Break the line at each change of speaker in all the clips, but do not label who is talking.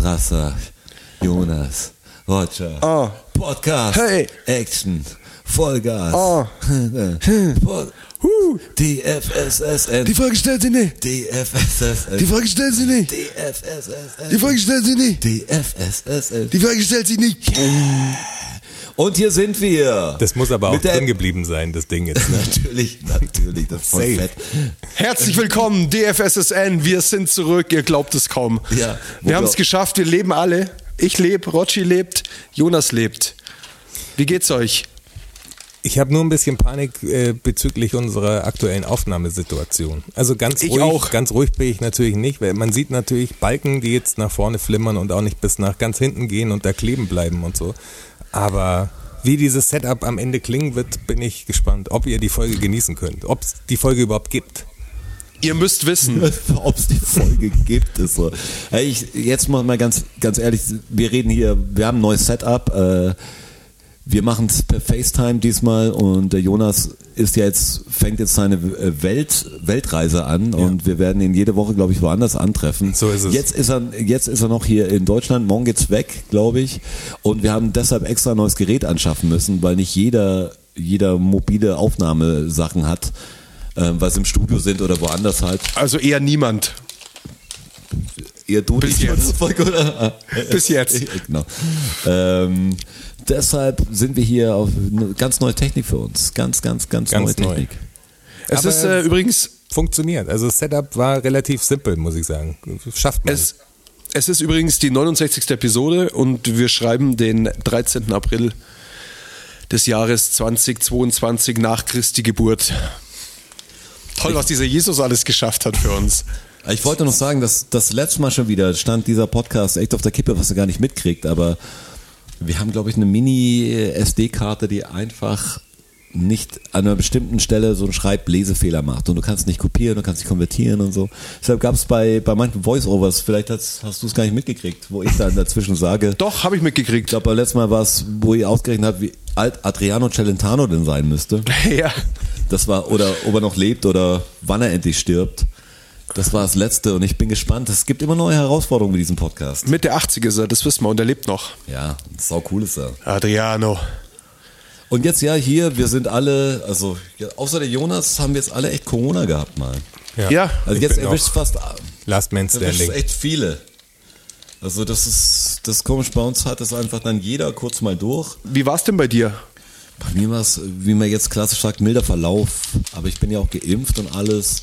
Strasser, Jonas, Roger,
Ah.
Podcast,
Hey.
Action, Vollgas,
Ah.
Pod- DFSSN,
Die Frage stellt sie nicht.
DFSSN,
Die Frage stellt sie nicht.
DFSSN,
Die Frage stellt sie nicht.
DFSSN.
Die Frage stellt sie nicht.
Und hier sind wir.
Das muss aber auch drin geblieben sein, das Ding jetzt. Ne?
Natürlich, natürlich, das ist voll
Safe.
fett.
Herzlich willkommen, DFSSN. Wir sind zurück. Ihr glaubt es kaum.
Ja,
wir haben es geschafft. Wir leben alle. Ich lebe, Rotschi lebt, Jonas lebt. Wie geht's euch?
Ich habe nur ein bisschen Panik äh, bezüglich unserer aktuellen Aufnahmesituation. Also ganz
Ich
ruhig,
auch.
ganz ruhig bin ich natürlich nicht, weil man sieht natürlich Balken, die jetzt nach vorne flimmern und auch nicht bis nach ganz hinten gehen und da kleben bleiben und so. Aber wie dieses Setup am Ende klingen wird, bin ich gespannt, ob ihr die Folge genießen könnt, ob es die Folge überhaupt gibt.
Ihr müsst wissen,
Ob es die Folge gibt, ist so. Ich, jetzt mal mal ganz, ganz ehrlich, wir reden hier, wir haben ein neues Setup. Äh, wir machen es per FaceTime diesmal und der Jonas ist ja jetzt, fängt jetzt seine äh, Welt, Weltreise an und wir werden ihn jede Woche, glaube ich, woanders antreffen.
So ist es.
Jetzt ist er, jetzt ist er noch hier in Deutschland, morgen geht's weg, glaube ich. Und wir haben deshalb extra ein neues Gerät anschaffen müssen, weil nicht jeder, jeder mobile Aufnahmesachen hat, äh, was im Studio sind oder woanders halt.
also eher niemand.
Ihr du
Bis jetzt. Bis jetzt.
genau. Ähm, deshalb sind wir hier auf eine ganz neue Technik für uns. Ganz, ganz, ganz,
Ganz
neue
neu.
Technik.
Es
Aber-
ist äh, übrigens,
Funktioniert. Also das Setup war relativ simpel, muss ich sagen. Schafft man.
es, es ist übrigens die 69. Episode und wir schreiben den 13. April des Jahres 2022 nach Christi Geburt. Toll, was dieser Jesus alles geschafft hat für uns.
Ich wollte noch sagen, dass das letzte Mal schon wieder stand dieser Podcast echt auf der Kippe, was ihr gar nicht mitkriegt, aber wir haben, glaube ich, eine Mini-SD-Karte, die einfach nicht an einer bestimmten Stelle so einen Schreib-Lesefehler macht und du kannst nicht kopieren, du kannst nicht konvertieren und so. Deshalb gab es bei, bei manchen Voice-Overs, vielleicht hast, hast du es gar nicht mitgekriegt, wo ich dann dazwischen sage,
Doch, habe ich
Ich
mitgekriegt.
glaube, beim letzten Mal war es, wo ihr ausgerechnet habt, wie alt Adriano Celentano denn sein müsste.
Ja.
Das war, oder ob er noch lebt oder wann er endlich stirbt. Das war das Letzte und ich bin gespannt. Es gibt immer neue Herausforderungen mit diesem Podcast.
Mitte 80 ist er, das wissen wir, und er lebt noch.
Ja, sau cool ist er.
Adriano.
Und jetzt ja hier, wir sind alle, also ja, außer der Jonas haben wir jetzt alle echt Corona gehabt mal.
Ja.
Also
Ich
jetzt erwischt fast
Last Man
erwischt
Standing.
echt viele. Also das ist, das ist komisch, bei uns hat das einfach dann jeder kurz mal durch.
Wie war's denn bei dir?
Bei mir war es, wie man jetzt klassisch sagt, milder Verlauf. Aber ich bin ja auch geimpft und alles.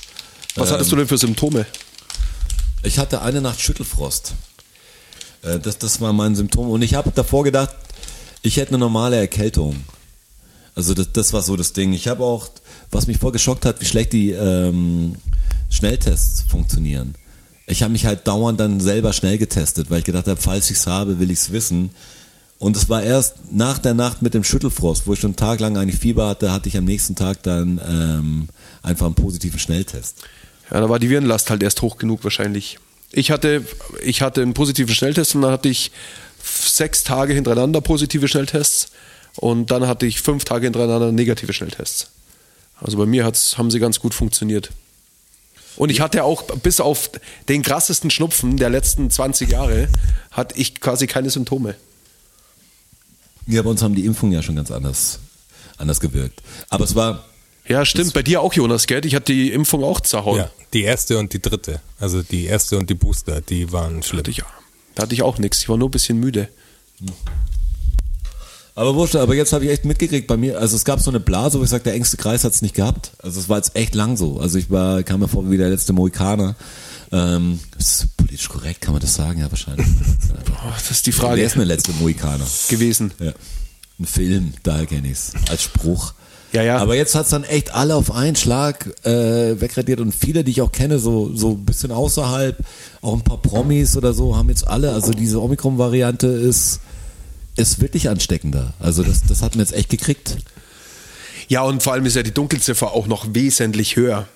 Was hattest du denn für Symptome?
Ich hatte eine Nacht Schüttelfrost. Äh, Das, das war mein Symptom. Und ich habe davor gedacht, ich hätte eine normale Erkältung. Also das, das war so das Ding. Ich habe auch, was mich voll geschockt hat, wie schlecht die ähm, Schnelltests funktionieren. Ich habe mich halt dauernd dann selber schnell getestet, weil ich gedacht habe, falls ich es habe, will ich es wissen. Und es war erst nach der Nacht mit dem Schüttelfrost, wo ich schon einen Tag lang eigentlich Fieber hatte, hatte ich am nächsten Tag dann ähm, einfach einen positiven Schnelltest.
Ja, da war die Virenlast halt erst hoch genug wahrscheinlich. Ich hatte, ich hatte einen positiven Schnelltest und dann hatte ich sechs Tage hintereinander positive Schnelltests und dann hatte ich fünf Tage hintereinander negative Schnelltests. Also bei mir hat's, haben sie ganz gut funktioniert. Und ich hatte auch bis auf den krassesten Schnupfen der letzten 20 Jahre, hatte ich quasi keine Symptome.
Ja, bei uns haben die Impfungen ja schon ganz anders, anders gewirkt. Aber es war,
Ja, stimmt. Bei dir auch, Jonas, gell? Ich hatte die Impfung auch zerhauen.
Ja, die erste und die dritte. Also die erste und die Booster, die waren schlimm.
Hatte ich, da hatte ich auch nichts. Ich war nur ein bisschen müde.
aber wurscht, aber jetzt habe ich echt mitgekriegt bei mir, also es gab so eine Blase, wo ich sage, der engste Kreis hat es nicht gehabt. Also es war jetzt echt lang so. Also ich war, kam mir vor wie der letzte Mohikaner. Ähm, ist politisch korrekt, kann man das sagen? Ja, wahrscheinlich.
Oh, das ist die Frage
Wer ist denn der letzte Mohikaner?
gewesen.
Ja. Ein Film, daher kenne ich es. Als Spruch.
Ja, ja.
Aber jetzt hat's dann echt alle auf einen Schlag äh, wegradiert und viele, die ich auch kenne, so so ein bisschen außerhalb, auch ein paar Promis oder so, haben jetzt alle, also diese Omikron-Variante ist, ist wirklich ansteckender. Also das, das hat mir jetzt echt gekriegt.
Ja, und vor allem ist ja die Dunkelziffer auch noch wesentlich höher,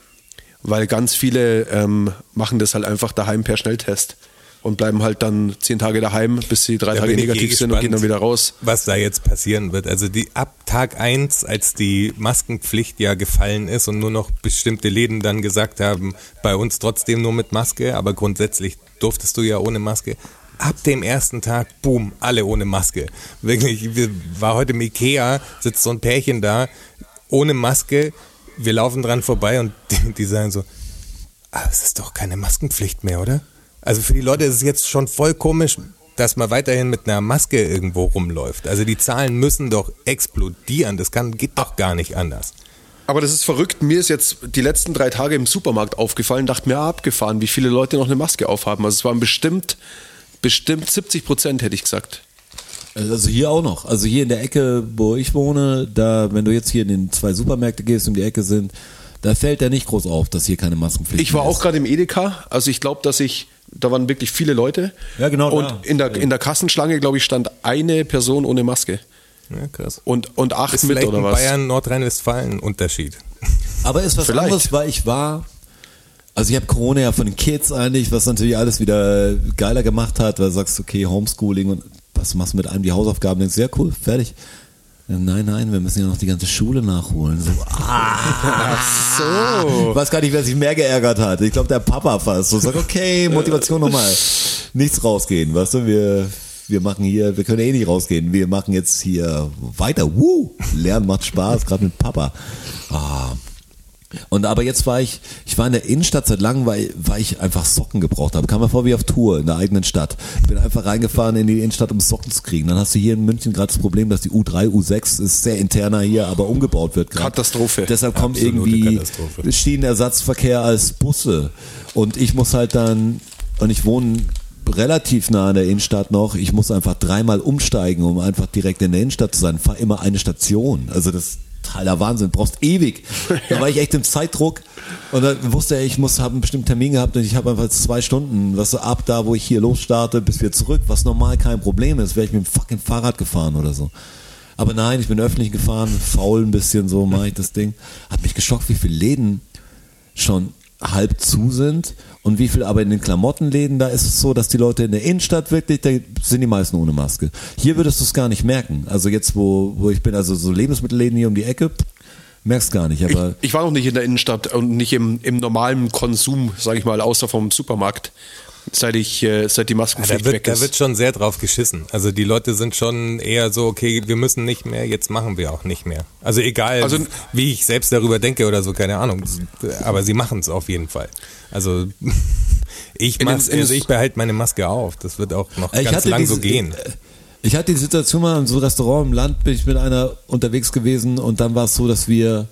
weil ganz viele ähm, machen das halt einfach daheim per Schnelltest und bleiben halt dann zehn Tage daheim, bis sie drei
Da
Tage
eh
negativ sind und gehen dann wieder raus.
Was da jetzt passieren wird. Also die ab Tag eins, als die Maskenpflicht ja gefallen ist und nur noch bestimmte Läden dann gesagt haben, bei uns trotzdem nur mit Maske, aber grundsätzlich durftest du ja ohne Maske. ab dem ersten Tag, boom, alle ohne Maske. Wirklich, wir, war heute im Ikea, sitzt so ein Pärchen da, ohne Maske, wir laufen dran vorbei und die, die sagen so, ah, es ist doch keine Maskenpflicht mehr, oder? Also für die Leute ist es jetzt schon voll komisch, dass man weiterhin mit einer Maske irgendwo rumläuft. Also die Zahlen müssen doch explodieren. Das kann, geht doch gar nicht anders.
Aber das ist verrückt. Mir ist jetzt die letzten drei Tage im Supermarkt aufgefallen, dachte mir, ah, abgefahren, wie viele Leute noch eine Maske aufhaben. Also es waren bestimmt, bestimmt 70 Prozent, hätte ich gesagt.
Also hier auch noch. Also hier in der Ecke, wo ich wohne, da, wenn du jetzt hier in den zwei Supermärkte gehst, um die Ecke sind, da fällt ja nicht groß auf, dass hier keine Maskenpflicht
Ich war auch gerade im Edeka. Also ich glaube, dass ich, da waren wirklich viele Leute.
Ja, genau
Und in der, in der Kassenschlange, glaube ich, stand eine Person ohne Maske.
Ja, krass.
Und, und acht
Ist
mit
vielleicht
oder was?
Bayern, Nordrhein-Westfalen Unterschied.
Aber ist was
Vielleicht.
anderes, weil ich war, also ich habe Corona ja von den Kids eigentlich, was natürlich alles wieder geiler gemacht hat, weil du sagst, okay, Homeschooling und was machst du mit einem die Hausaufgaben? Denkst ja cool, fertig. Nein, nein, wir müssen ja noch die ganze Schule nachholen. So, ah, so. Ich weiß gar nicht, wer sich mehr geärgert hat. Ich glaube, der Papa fast. So sagt, okay, Motivation nochmal. Nichts rausgehen, weißt du, wir, wir machen hier, wir können eh nicht rausgehen. Wir machen jetzt hier weiter. Woo! Lernen macht Spaß, gerade mit Papa. Ah, und aber jetzt war ich, ich war in der Innenstadt seit langem, weil, weil ich einfach Socken gebraucht habe. Kam mir vor wie auf Tour in der eigenen Stadt. Ich bin einfach reingefahren in die Innenstadt, um Socken zu kriegen. Dann hast du hier in München gerade das Problem, dass die U3, U6 ist sehr interner hier, aber umgebaut wird gerade.
Katastrophe.
Deshalb kommt
Absolute
irgendwie. Schienenersatzverkehr als Busse. Und ich muss halt dann, und ich wohne relativ nah an der Innenstadt noch, ich muss einfach dreimal umsteigen, um einfach direkt in der Innenstadt zu sein. Fahr immer eine Station. Also das totaler Wahnsinn, brauchst ewig. Da war ich echt im Zeitdruck und dann wusste ich, ich muss habe einen bestimmten Termin gehabt und ich habe einfach zwei Stunden, was so ab da, wo ich hier losstarte, bis wir zurück, was normal kein Problem ist, wäre ich mit dem fucking Fahrrad gefahren oder so. Aber nein, ich bin öffentlich gefahren, faul ein bisschen so, mache ich das Ding. Hat mich geschockt, wie viele Läden schon halb zu sind und wie viel aber in den Klamottenläden, da ist es so, dass die Leute in der Innenstadt wirklich, da sind die meisten ohne Maske. Hier würdest du es gar nicht merken. Also jetzt, wo, wo ich bin, also so Lebensmittelläden hier um die Ecke, merkst gar nicht.
Ich,
Aber
ich war noch nicht in der Innenstadt und nicht im, im normalen Konsum, sage ich mal, außer vom Supermarkt, seit ich, äh, seit die
Ja,
Maskenpflicht
da, wird,
weg
da
ist.
wird schon sehr drauf geschissen. Also die Leute sind schon eher so, okay, wir müssen nicht mehr, jetzt machen wir auch nicht mehr. Also egal,
Also-
wie ich selbst darüber denke oder so, keine Ahnung. Aber sie machen es auf jeden Fall. Also ich,
den-
mach's,
in
also ich behalte meine Maske auf. Das wird auch noch
Ich
ganz lang
diese-
so gehen.
Ich hatte die Situation mal in so einem Restaurant im Land, bin ich mit einer unterwegs gewesen und dann war es so, dass wir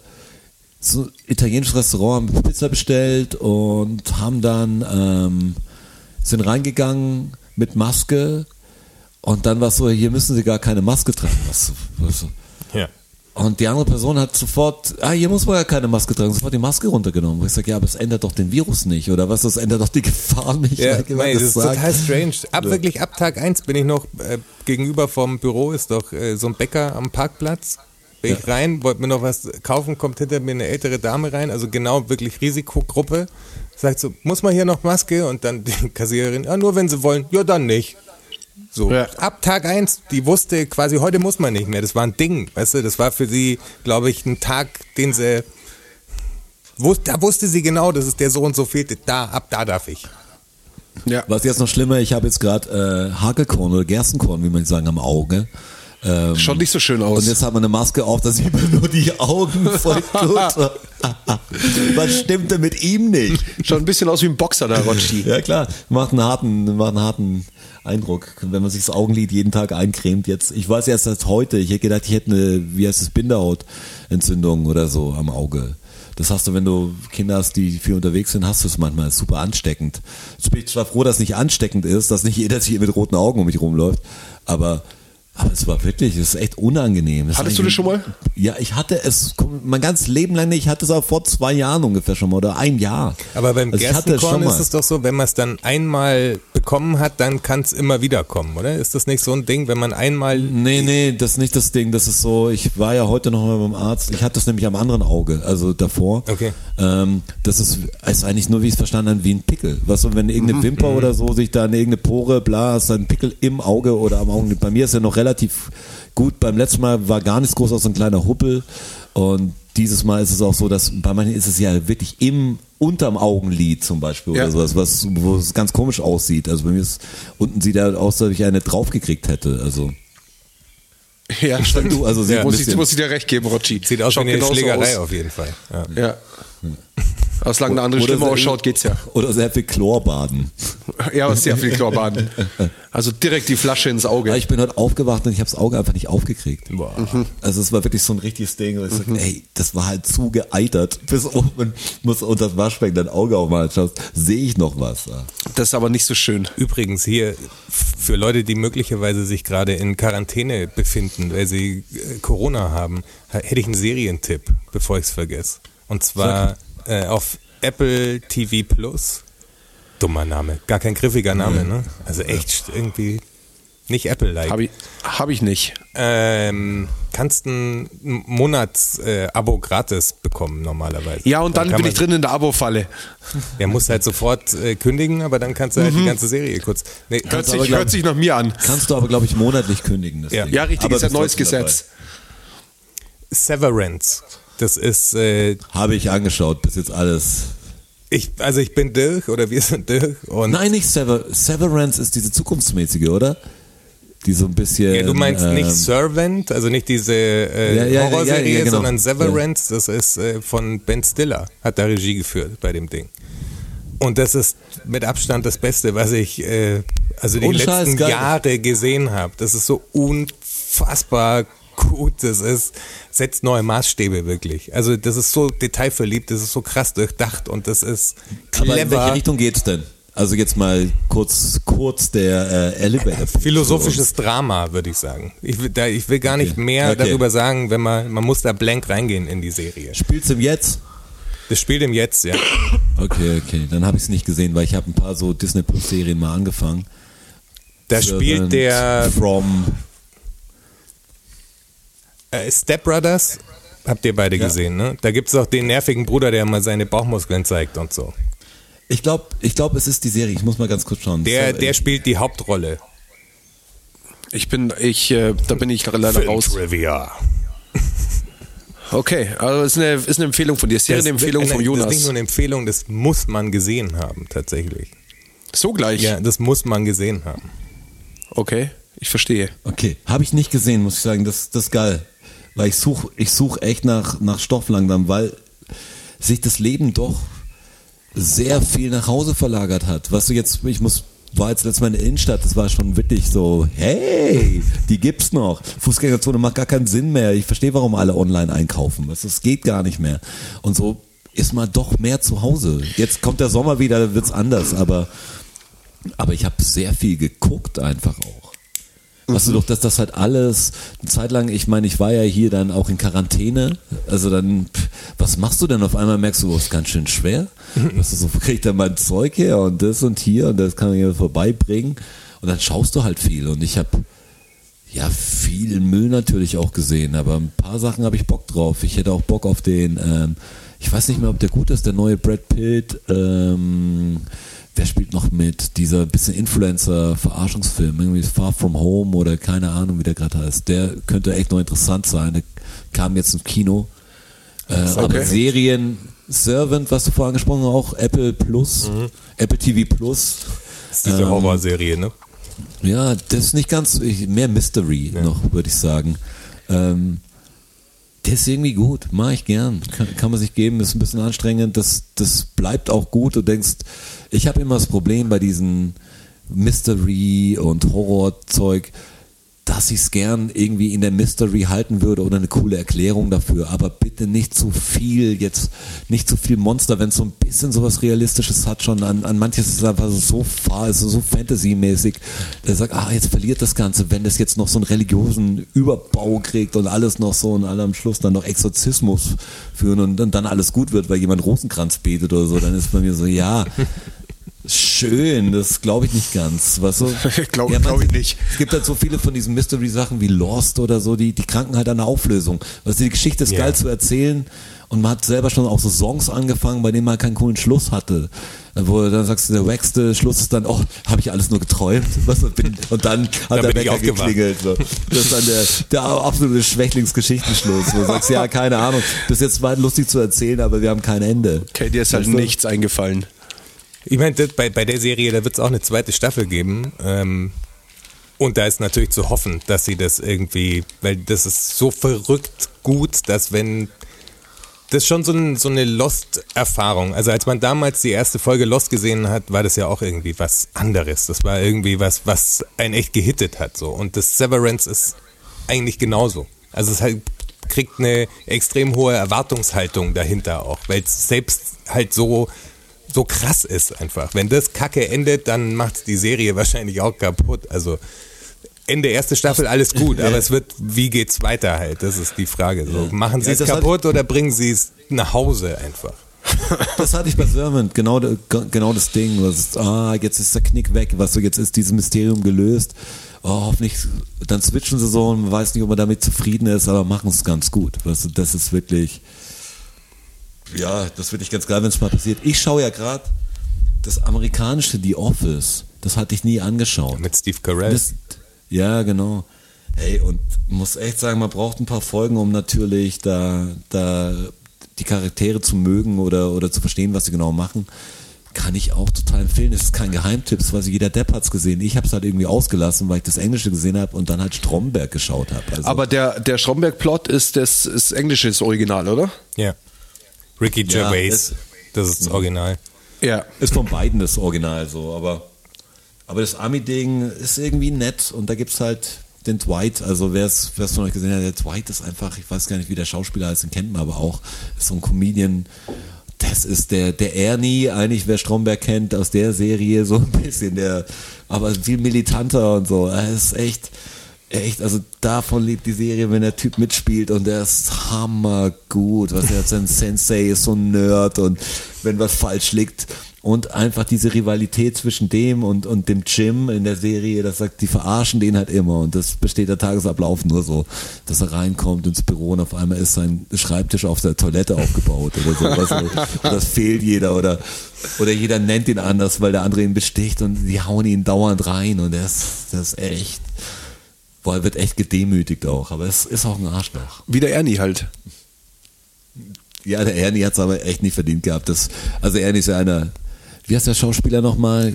so ein italienisches Restaurant haben Pizza bestellt und haben dann ähm, sind reingegangen mit Maske und dann war es so, hier müssen sie gar keine Maske tragen. Was, was,
Ja.
und die andere Person hat sofort, ah, hier muss man ja keine Maske tragen, sofort die Maske runtergenommen. Wo ich sage, ja, aber es ändert doch den Virus nicht, oder was? Das ändert doch die Gefahr nicht.
Ja,
jemand
nee, das ist
sagt.
total strange. Ab wirklich ab Tag 1 bin ich noch äh, gegenüber vom Büro ist doch äh, so ein Bäcker am Parkplatz. Bin ich rein, wollte mir noch was kaufen, kommt hinter mir eine ältere Dame rein, also genau wirklich Risikogruppe. Sagt so, muss man hier noch Maske? Und dann die Kassiererin, ja, nur wenn sie wollen. Ja, dann nicht. So,
Ja.
ab Tag 1, die wusste quasi, heute muss man nicht mehr. Das war ein Ding, weißt du, das war für sie, glaube ich, ein Tag, den sie, wus- da wusste sie genau, dass es der so und so fehlte. Da, ab da darf ich.
Ja.
Was jetzt noch schlimmer, ich habe jetzt gerade äh, Hagelkorn oder Gerstenkorn, wie man sagen, am Auge. Ähm,
Schaut nicht so schön aus.
Und jetzt hat man eine Maske auf, da sieht man nur die Augen voll gut. Was stimmt denn mit ihm nicht?
Schaut ein bisschen aus wie ein Boxer, der Rocci.
Ja klar, macht einen harten, macht einen harten Eindruck, wenn man sich das Augenlid jeden Tag eincremt. Jetzt, ich weiß erst seit heute, ich hätte gedacht, ich hätte eine, wie heißt das, Bindehautentzündung oder so am Auge. Das hast du, wenn du Kinder hast, die viel unterwegs sind, hast du es manchmal. Ist super ansteckend. Jetzt bin ich zwar froh, dass es nicht ansteckend ist, dass nicht jeder hier mit roten Augen um mich rumläuft, aber aber es war wirklich, es ist echt unangenehm. Das
Hattest du das schon mal?
Ja, ich hatte es mein ganzes Leben lang nicht. Ich hatte es aber vor zwei Jahren ungefähr schon mal oder ein Jahr.
Aber beim
Also
Gerstenkorn ist es doch so, wenn man es dann einmal bekommen hat, dann kann es immer wieder kommen, oder? Ist das nicht so ein Ding, wenn man einmal
Nee, nee, das ist nicht das Ding. Das ist so, ich war ja heute noch mal beim Arzt. Ich hatte es nämlich am anderen Auge, also davor.
Okay.
Ähm, das ist, ist eigentlich nur, wie ich es verstanden habe, wie ein Pickel. Was so, wenn irgendeine Wimper oder so sich da in irgendeine Pore, bla, ist ein Pickel im Auge oder am Auge. Bei mir ist ja noch relativ gut. Beim letzten Mal war gar nichts groß aus so ein kleiner Huppel. Und dieses Mal ist es auch so, dass bei manchen ist es ja wirklich im unterm Augenlid zum Beispiel
Ja.
oder sowas, was, wo es ganz komisch aussieht. Also bei mir ist unten sieht er aus, als ob ich eine draufgekriegt hätte. Also
Ja, stimmt.
Du, also
ja, muss, ich, muss ich dir recht geben, Rotschi.
Sieht aus wie eine Schlägerei
aus.
auf jeden Fall. Ja.
Ja. Aber solange eine andere Stimme ausschaut, geht's ja.
Oder sehr viel Chlorbaden.
Ja, aber sehr viel Chlorbaden. Also direkt die Flasche ins Auge.
Ja, ich bin heute aufgewacht und ich habe das Auge einfach nicht aufgekriegt.
Mhm.
Also es war wirklich so ein richtiges Ding. Und ich sag, ey, das war halt zu geeitert. Bis oben muss unter das Waschbecken dein Auge aufmachen. Schaust, sehe ich noch was. Ja.
Das ist aber nicht so schön.
Übrigens hier für Leute, die möglicherweise sich gerade in Quarantäne befinden, weil sie äh, Corona haben, ha- hätte ich einen Serientipp, bevor ich es vergesse. Und zwar äh, auf Apple TV Plus. Dummer Name, gar kein griffiger Name, ne? Also echt irgendwie nicht Apple-like.
Habe ich, hab ich nicht.
Ähm, kannst ein Monatsabo äh, Abo gratis bekommen normalerweise.
Ja, und dann
kann
bin ich drin in der Abo-Falle.
Der muss halt sofort äh, kündigen, aber dann kannst du halt die ganze Serie kurz. Nee,
Hört sich,
aber glaub-
hört sich nach mir an.
Kannst du aber, glaube ich, monatlich kündigen. Das
Ja.
Ding.
Ja, richtig,
Aber
ist ja
bist
neues Gesetz.
Severance. Das ist, äh.
Habe ich angeschaut, bis jetzt alles.
ich, also ich bin Dirk oder wir sind Dirk und
Nein, nicht Sever Severance ist diese zukunftsmäßige, oder? Die so ein bisschen.
ja, du meinst
ähm,
nicht Servant, also nicht diese äh,
Ja, ja,
Horrorserie,
ja, genau.
sondern Severance, das ist äh, von Ben Stiller, hat da Regie geführt bei dem Ding. Und das ist mit Abstand das Beste, was ich äh, also die
Ohne
letzten. Jahre gesehen habe. Das ist so unfassbar gut. Das ist setzt neue Maßstäbe wirklich. Also das ist so detailverliebt, das ist so krass durchdacht und das ist
Aber in welche
clever.
Richtung geht's denn? Also jetzt mal kurz, kurz der äh, Elevator.
Philosophisches Drama, würde ich sagen. Ich will, da, ich will gar nicht
Okay.
mehr
Okay.
darüber sagen, wenn man, man muss da blank reingehen in die Serie.
Spielst du im Jetzt?
Das spielt im Jetzt, ja.
Okay, okay. Dann habe ich es nicht gesehen, weil ich habe ein paar so Disney Plus Serien mal angefangen.
Da spielt der
From.
Äh, Step Brothers, habt ihr beide
Ja.
gesehen, ne? Da gibt es auch den nervigen Bruder, der mal seine Bauchmuskeln zeigt und so.
Ich glaube, ich glaub, es ist die Serie. Ich muss mal ganz kurz schauen.
Der, der spielt die Hauptrolle.
Ich bin, ich, äh, da bin ich leider raus.
Trivia.
Okay, also ist eine, ist eine Empfehlung von dir. Serienempfehlung
das,
von
Das ist nicht
Jonas.
nur eine Empfehlung, das muss man gesehen haben, tatsächlich.
So gleich.
Ja, das muss man gesehen haben.
Okay, ich verstehe.
Okay, habe ich nicht gesehen, muss ich sagen. Das, das ist geil. Weil ich suche ich such echt nach, nach Stoff langsam, weil sich das Leben doch sehr viel nach Hause verlagert hat. Was du jetzt, ich muss, war jetzt letztes Mal in der Innenstadt, das war schon wirklich so, hey, die gibt's noch. Fußgängerzone macht gar keinen Sinn mehr. Ich verstehe, warum alle online einkaufen. Das, das geht gar nicht mehr. Und so ist man doch mehr zu Hause. Jetzt kommt der Sommer wieder, wird's anders, aber, aber ich habe sehr viel geguckt einfach auch. Weißt du doch, dass das halt alles eine Zeit lang, ich meine, ich war ja hier dann auch in Quarantäne, also dann, was machst du denn auf einmal? Merkst du, oh, ist ganz schön schwer. Weißt du, so krieg ich dann mein Zeug her und das und hier und das kann man hier vorbeibringen und dann schaust du halt viel und ich habe ja viel Müll natürlich auch gesehen, aber ein paar Sachen habe ich Bock drauf. Ich hätte auch Bock auf den, ähm, ich weiß nicht mehr, ob der gut ist, der neue Brad Pitt, ähm, wer spielt noch mit? Dieser bisschen Influencer-Verarschungsfilm, irgendwie Far From Home oder keine Ahnung, wie der gerade heißt. Der könnte echt noch interessant sein. Der kam jetzt im Kino. Äh, Aber Serien, Servant, was du vorher angesprochen hast, auch Apple Plus, Apple TV Plus.
Das ist diese
Ähm,
Horrorserie, ne?
Ja, das ist nicht ganz, mehr Mystery noch, würde ich sagen. Ähm, der ist irgendwie gut, mache ich gern. Kann, kann man sich geben, ist ein bisschen anstrengend. Das, das bleibt auch gut. Du denkst, ich habe immer das Problem bei diesen Mystery und Horrorzeug, dass ich es gern irgendwie in der Mystery halten würde oder eine coole Erklärung dafür. Aber bitte nicht zu viel jetzt, nicht zu viel Monster, wenn es so ein bisschen sowas Realistisches hat schon. An, an manches ist es einfach so far, ist so Fantasy-mäßig. Der sagt, ah, jetzt verliert das Ganze, wenn das jetzt noch so einen religiösen Überbau kriegt und alles noch so und alle am Schluss dann noch Exorzismus führen und, und dann alles gut wird, weil jemand Rosenkranz betet oder so, dann ist bei mir so, ja. Schön, das glaube ich nicht ganz. Weißt du?
Glaub-
man-
glaub ich nicht.
Es gibt halt so viele von diesen Mystery-Sachen wie Lost oder so, die, die kranken halt an der Auflösung. Du, die Geschichte ist
Ja.
geil zu erzählen und man hat selber schon auch so Songs angefangen, bei denen man keinen coolen Schluss hatte. Wo du dann sagst du, der wackste Schluss ist dann, oh, habe ich alles nur geträumt? Was, bin, und dann hat
Dann
der Wecker geklingelt. So. Das ist dann der, der absolute Schwächlingsgeschichtenschluss. Wo du sagst, ja, keine Ahnung, bis jetzt war lustig zu erzählen, aber wir haben kein Ende.
Okay, dir ist halt
Weißt du?
nichts eingefallen.
Ich meine, bei, bei der Serie, da wird es auch eine zweite Staffel geben. Ähm, und da ist natürlich zu hoffen, dass sie das irgendwie, weil das ist so verrückt gut, dass wenn das ist schon so, ein, so eine Lost-Erfahrung. Also als man damals die erste Folge Lost gesehen hat, war das ja auch irgendwie was anderes. Das war irgendwie was, was einen echt gehittet hat. So. Und das Severance ist eigentlich genauso. Also es halt kriegt eine extrem hohe Erwartungshaltung dahinter auch, weil es selbst halt so so krass ist einfach. Wenn das Kacke endet, dann macht die Serie wahrscheinlich auch kaputt. Also Ende erste Staffel alles gut, aber es wird, wie geht's weiter halt? Das ist die Frage. So, machen sie
Ja,
es
hat-
kaputt oder bringen sie es nach Hause einfach?
Das hatte ich bei Servant, genau, genau das Ding. Was ah, jetzt ist der Knick weg, was so, jetzt ist dieses Mysterium gelöst. Oh, hoffentlich, dann switchen sie so und man weiß nicht, ob man damit zufrieden ist, aber machen es ganz gut. Weißt du, das ist wirklich, ja, das finde ich ganz geil, wenn es mal passiert. Ich schaue ja gerade das amerikanische The Office. Das hatte ich nie angeschaut.
Mit Steve Carell.
Das, ja, genau. Hey, und muss echt sagen, man braucht ein paar Folgen, um natürlich da, da die Charaktere zu mögen oder, oder zu verstehen, was sie genau machen. Kann ich auch total empfehlen. Es ist kein Geheimtipp, weil jeder Depp hat's gesehen. Ich habe es halt irgendwie ausgelassen, weil ich das Englische gesehen habe und dann halt Stromberg geschaut habe. Also,
Aber der, der Stromberg-Plot ist das ist englisches Original, oder?
ja. Ricky
Ja,
Gervais.
es-
das ist das Original.
Ja.
ist von beiden das Original so, aber, aber das Ami-Ding ist irgendwie nett und da gibt's halt den Dwight, also wer es wer es von euch gesehen hat, der Dwight ist einfach, ich weiß gar nicht, wie der Schauspieler heißt, den kennt man aber auch, ist so ein Comedian, das ist der, der Ernie, eigentlich wer Stromberg kennt aus der Serie, so ein bisschen der, aber viel militanter und so, er ist echt, echt, also davon lebt die Serie, wenn der Typ mitspielt und der ist hammergut, was er hat sein Sensei ist so ein Nerd und wenn was falsch liegt. Und einfach diese Rivalität zwischen dem und, und dem Jim in der Serie, das sagt, die verarschen den halt immer und das besteht der Tagesablauf nur so, dass er reinkommt ins Büro und auf einmal ist sein Schreibtisch auf der Toilette aufgebaut oder sowas und das fehlt jeder oder, oder jeder nennt ihn anders, weil der andere ihn besticht und die hauen ihn dauernd rein und das, das ist echt, boah, er wird echt gedemütigt auch, aber es ist auch ein Arschloch.
Wie der Ernie halt.
Ja, der Ernie hat es aber echt nicht verdient gehabt. Das, also Ernie ist ja einer, wie heißt der Schauspieler nochmal?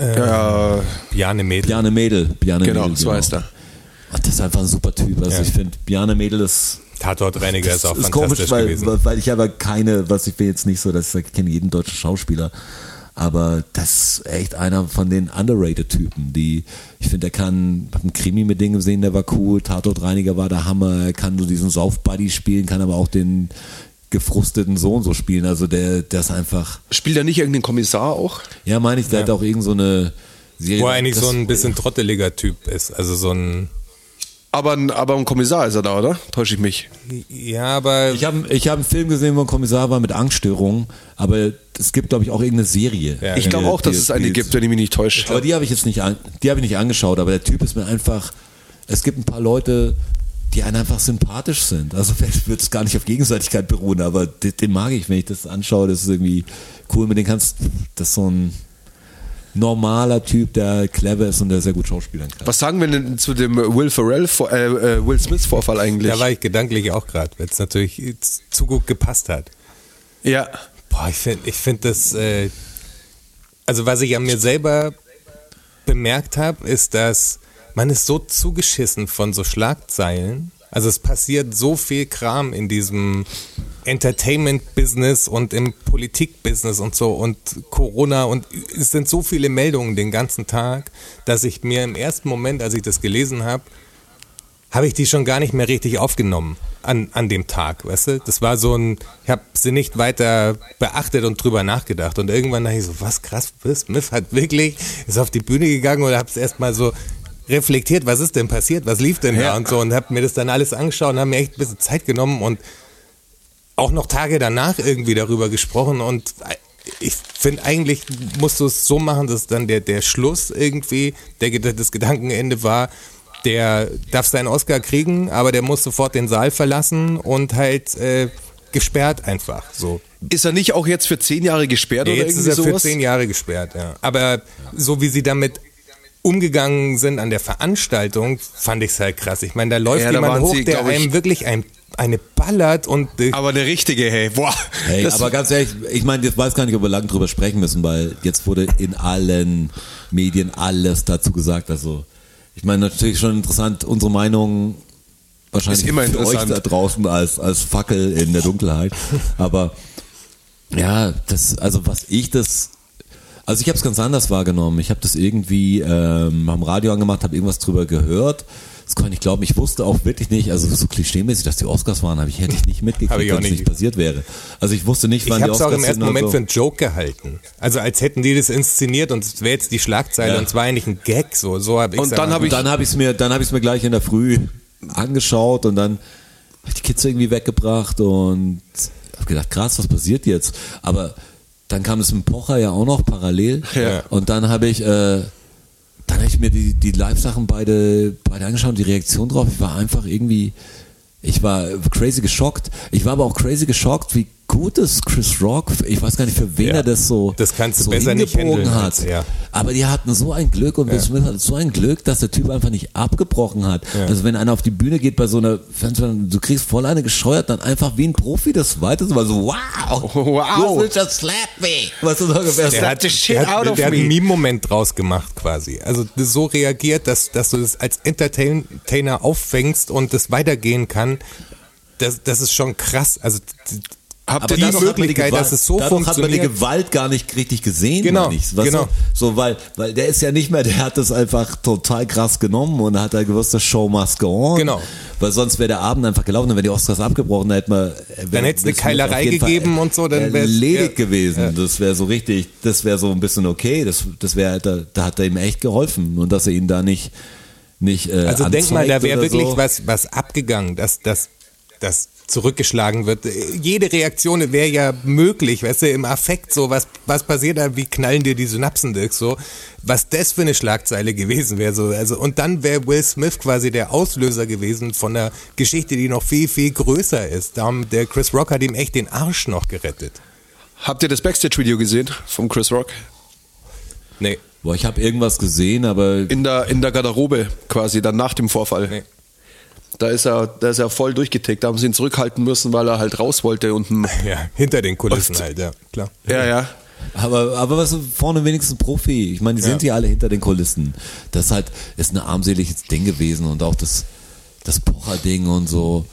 Ja,
Bjarne Mädel.
Bjarne Mädel. Bjarne
genau,
Mädel,
so heißt er.
Ach, das ist einfach ein super Typ. Also
Ja.
ich finde, Bjarne Mädel ist,
Tatortreiniger
das
ist auch
ist
fantastisch
komisch, weil,
gewesen.
weil ich aber keine, was ich will jetzt nicht so, dass ich sage, ich kenne jeden deutschen Schauspieler. Aber das ist echt einer von den underrated Typen, die, ich finde, der kann, hab einen Krimi mit Dingen gesehen, der war cool, Tatortreiniger war der Hammer, er kann so diesen Sauf-Buddy spielen, kann aber auch den gefrusteten Sohn so spielen, also der, der ist einfach,
Spielt er nicht irgendeinen Kommissar auch?
ja, meine ich, der hat auch irgend so eine Serie.
Wo er eigentlich
das-
so ein bisschen trotteliger Typ ist. Also so ein.
Aber, ein- aber ein Kommissar ist er da, oder? Täusche ich mich?
Ja, aber.
Ich habe ich hab einen Film gesehen, wo ein Kommissar war mit Angststörungen, aber es gibt, glaube ich, auch irgendeine Serie.
Ja,
Ich glaube auch, dass
die-
es eine
die-
gibt, wenn ich mich nicht täusche.
Aber die habe ich jetzt nicht, an, die habe ich nicht angeschaut, aber der Typ ist mir einfach, es gibt ein paar Leute, die einem einfach sympathisch sind. Also vielleicht wird es gar nicht auf Gegenseitigkeit beruhen, aber den, den mag ich, wenn ich das anschaue, das ist irgendwie cool, mit dem kannst, das ist so ein normaler Typ, der clever ist und der sehr gut schauspielern kann.
Was sagen wir denn zu dem Will Ferrell, äh, äh, Will Smith Vorfall eigentlich?
Da war ich gedanklich auch gerade, weil es natürlich zu gut gepasst hat.
ja.
Boah, ich finde ich find das, äh, also was ich an mir selber bemerkt habe, ist, dass man ist so zugeschissen von so Schlagzeilen. Also es passiert so viel Kram in diesem Entertainment-Business und im Politik-Business und so und Corona und es sind so viele Meldungen den ganzen Tag, dass ich mir im ersten Moment, als ich das gelesen habe, habe ich die schon gar nicht mehr richtig aufgenommen an, an dem Tag, weißt du? Das war so ein, ich habe sie nicht weiter beachtet und drüber nachgedacht. Und irgendwann dachte ich so, was krass, Smith hat wirklich, ist auf die Bühne gegangen und habe es erstmal so reflektiert, was ist denn passiert, was lief denn da und so und habe mir das dann alles angeschaut und habe mir echt ein bisschen Zeit genommen und auch noch Tage danach irgendwie darüber gesprochen und ich finde eigentlich musst du es so machen, dass dann der, der Schluss irgendwie, der, das Gedankenende war, der darf seinen Oscar kriegen, aber der muss sofort den Saal verlassen und halt äh, gesperrt einfach. So.
Ist er nicht auch jetzt für zehn Jahre gesperrt
Ja,
oder
jetzt ist
irgendwie
er für
sowas?
zehn Jahre gesperrt, ja. Aber so wie sie damit umgegangen sind an der Veranstaltung, fand ich es halt krass. Ich meine, da läuft
Ja, da
jemand
waren
hoch,
sie,
der einem wirklich ein, eine ballert und äh,
Aber eine richtige, hey. Boah.
Hey,
Das-
aber ganz ehrlich, ich meine, ich weiß gar nicht, ob wir lang drüber sprechen müssen, weil jetzt wurde in allen Medien alles dazu gesagt. Also, ich meine, natürlich schon interessant, unsere Meinung wahrscheinlich
Ist immer
für euch da draußen als, als Fackel in der Dunkelheit. Aber ja, das, also was ich das, also ich habe es ganz anders wahrgenommen. Ich habe das irgendwie ähm, am Radio angemacht, habe irgendwas drüber gehört. Das kann ich nicht glauben. Ich wusste auch wirklich nicht, also so klischeemäßig, dass die Oscars waren, habe ich hätte ich nicht mitgekriegt,
ich
wenn es
nicht.
passiert wäre. Also ich wusste nicht,
ich
wann die
habe es auch
Oscars
im ersten Moment
so.
für einen Joke gehalten. Also als hätten die das inszeniert und es wäre jetzt die Schlagzeile
Ja.
und es war eigentlich ein Gag. So, so habe ich
Und dann hab
Und dann habe ich es mir, dann habe ich es mir gleich in der Früh angeschaut und dann habe ich die Kids irgendwie weggebracht und habe gedacht, krass, was passiert jetzt? Aber dann kam es mit Pocher ja auch noch parallel
Ja.
und dann habe ich, äh, dann habe ich mir die, die Live-Sachen beide, beide angeschaut und die Reaktion drauf. Ich war einfach irgendwie, ich war crazy geschockt. Ich war aber auch crazy geschockt, wie gut ist Chris Rock, ich weiß gar nicht, für wen
Ja.
er das so,
Das kannst du
so
besser nicht
hingebogen
handeln
hat.
er.
Aber die hatten so ein Glück und Will Smith hatte so ein Glück, dass der Typ einfach nicht abgebrochen hat. Also wenn einer auf die Bühne geht bei so einer Fernsehsendung, du kriegst voll eine gescheuert, dann einfach wie ein Profi das weiter so, so wow,
Wow.
you just slap me. Was du so ungefähr
der hat,
shit
der,
out
hat,
of
der hat
me.
einen Meme-Moment draus gemacht quasi. Also so reagiert, dass, dass du das als Entertainer auffängst und das weitergehen kann. Das, das ist schon krass. Also
Habt ihr
die Möglichkeit, dass es so
dadurch hat man die
funktioniert.
Gewalt gar nicht richtig gesehen,
Genau,
ich. Weißt
genau.
So, weil, weil der ist ja nicht mehr, der hat das einfach total krass genommen und hat halt gewusst, das Show must go on.
Genau.
Weil sonst wäre der Abend einfach gelaufen, dann wäre die Oscars abgebrochen, dann hätte man,
Dann hätte es eine Keilerei gegeben und so, dann wär's-
erledigt
ja.
gewesen.
Ja.
Das wäre so richtig, das wäre so ein bisschen okay. Das, das wäre, da, da hat er ihm echt geholfen und dass er ihn da nicht, nicht, äh,
Also denk mal, da wäre wirklich
so.
was, was abgegangen, dass das dass zurückgeschlagen wird. Jede Reaktion wäre ja möglich, weißt du, im Affekt so, was, was passiert da, wie knallen dir die Synapsen durch so, was das für eine Schlagzeile gewesen wäre so, also und dann wäre Will Smith quasi der Auslöser gewesen von einer Geschichte, die noch viel, viel größer ist. Da haben- Der Chris Rock hat ihm echt den Arsch noch gerettet.
Habt ihr das Backstage-Video gesehen vom Chris Rock?
Nee.
Boah, ich habe irgendwas gesehen, aber
In der, in der Garderobe quasi, dann nach dem Vorfall.
Nee.
Da ist er, da ist er voll durchgetickt. Da haben sie ihn zurückhalten müssen, weil er halt raus wollte und ein,
Ja, hinter den Kulissen
Und-
halt, ja, klar.
ja, ja.
Aber, aber was vorne wenigstens Profi. Ich meine, die sind
Ja.
alle hinter den Kulissen. Das halt ist ein armseliges Ding gewesen und auch das, das Pocher-Ding und so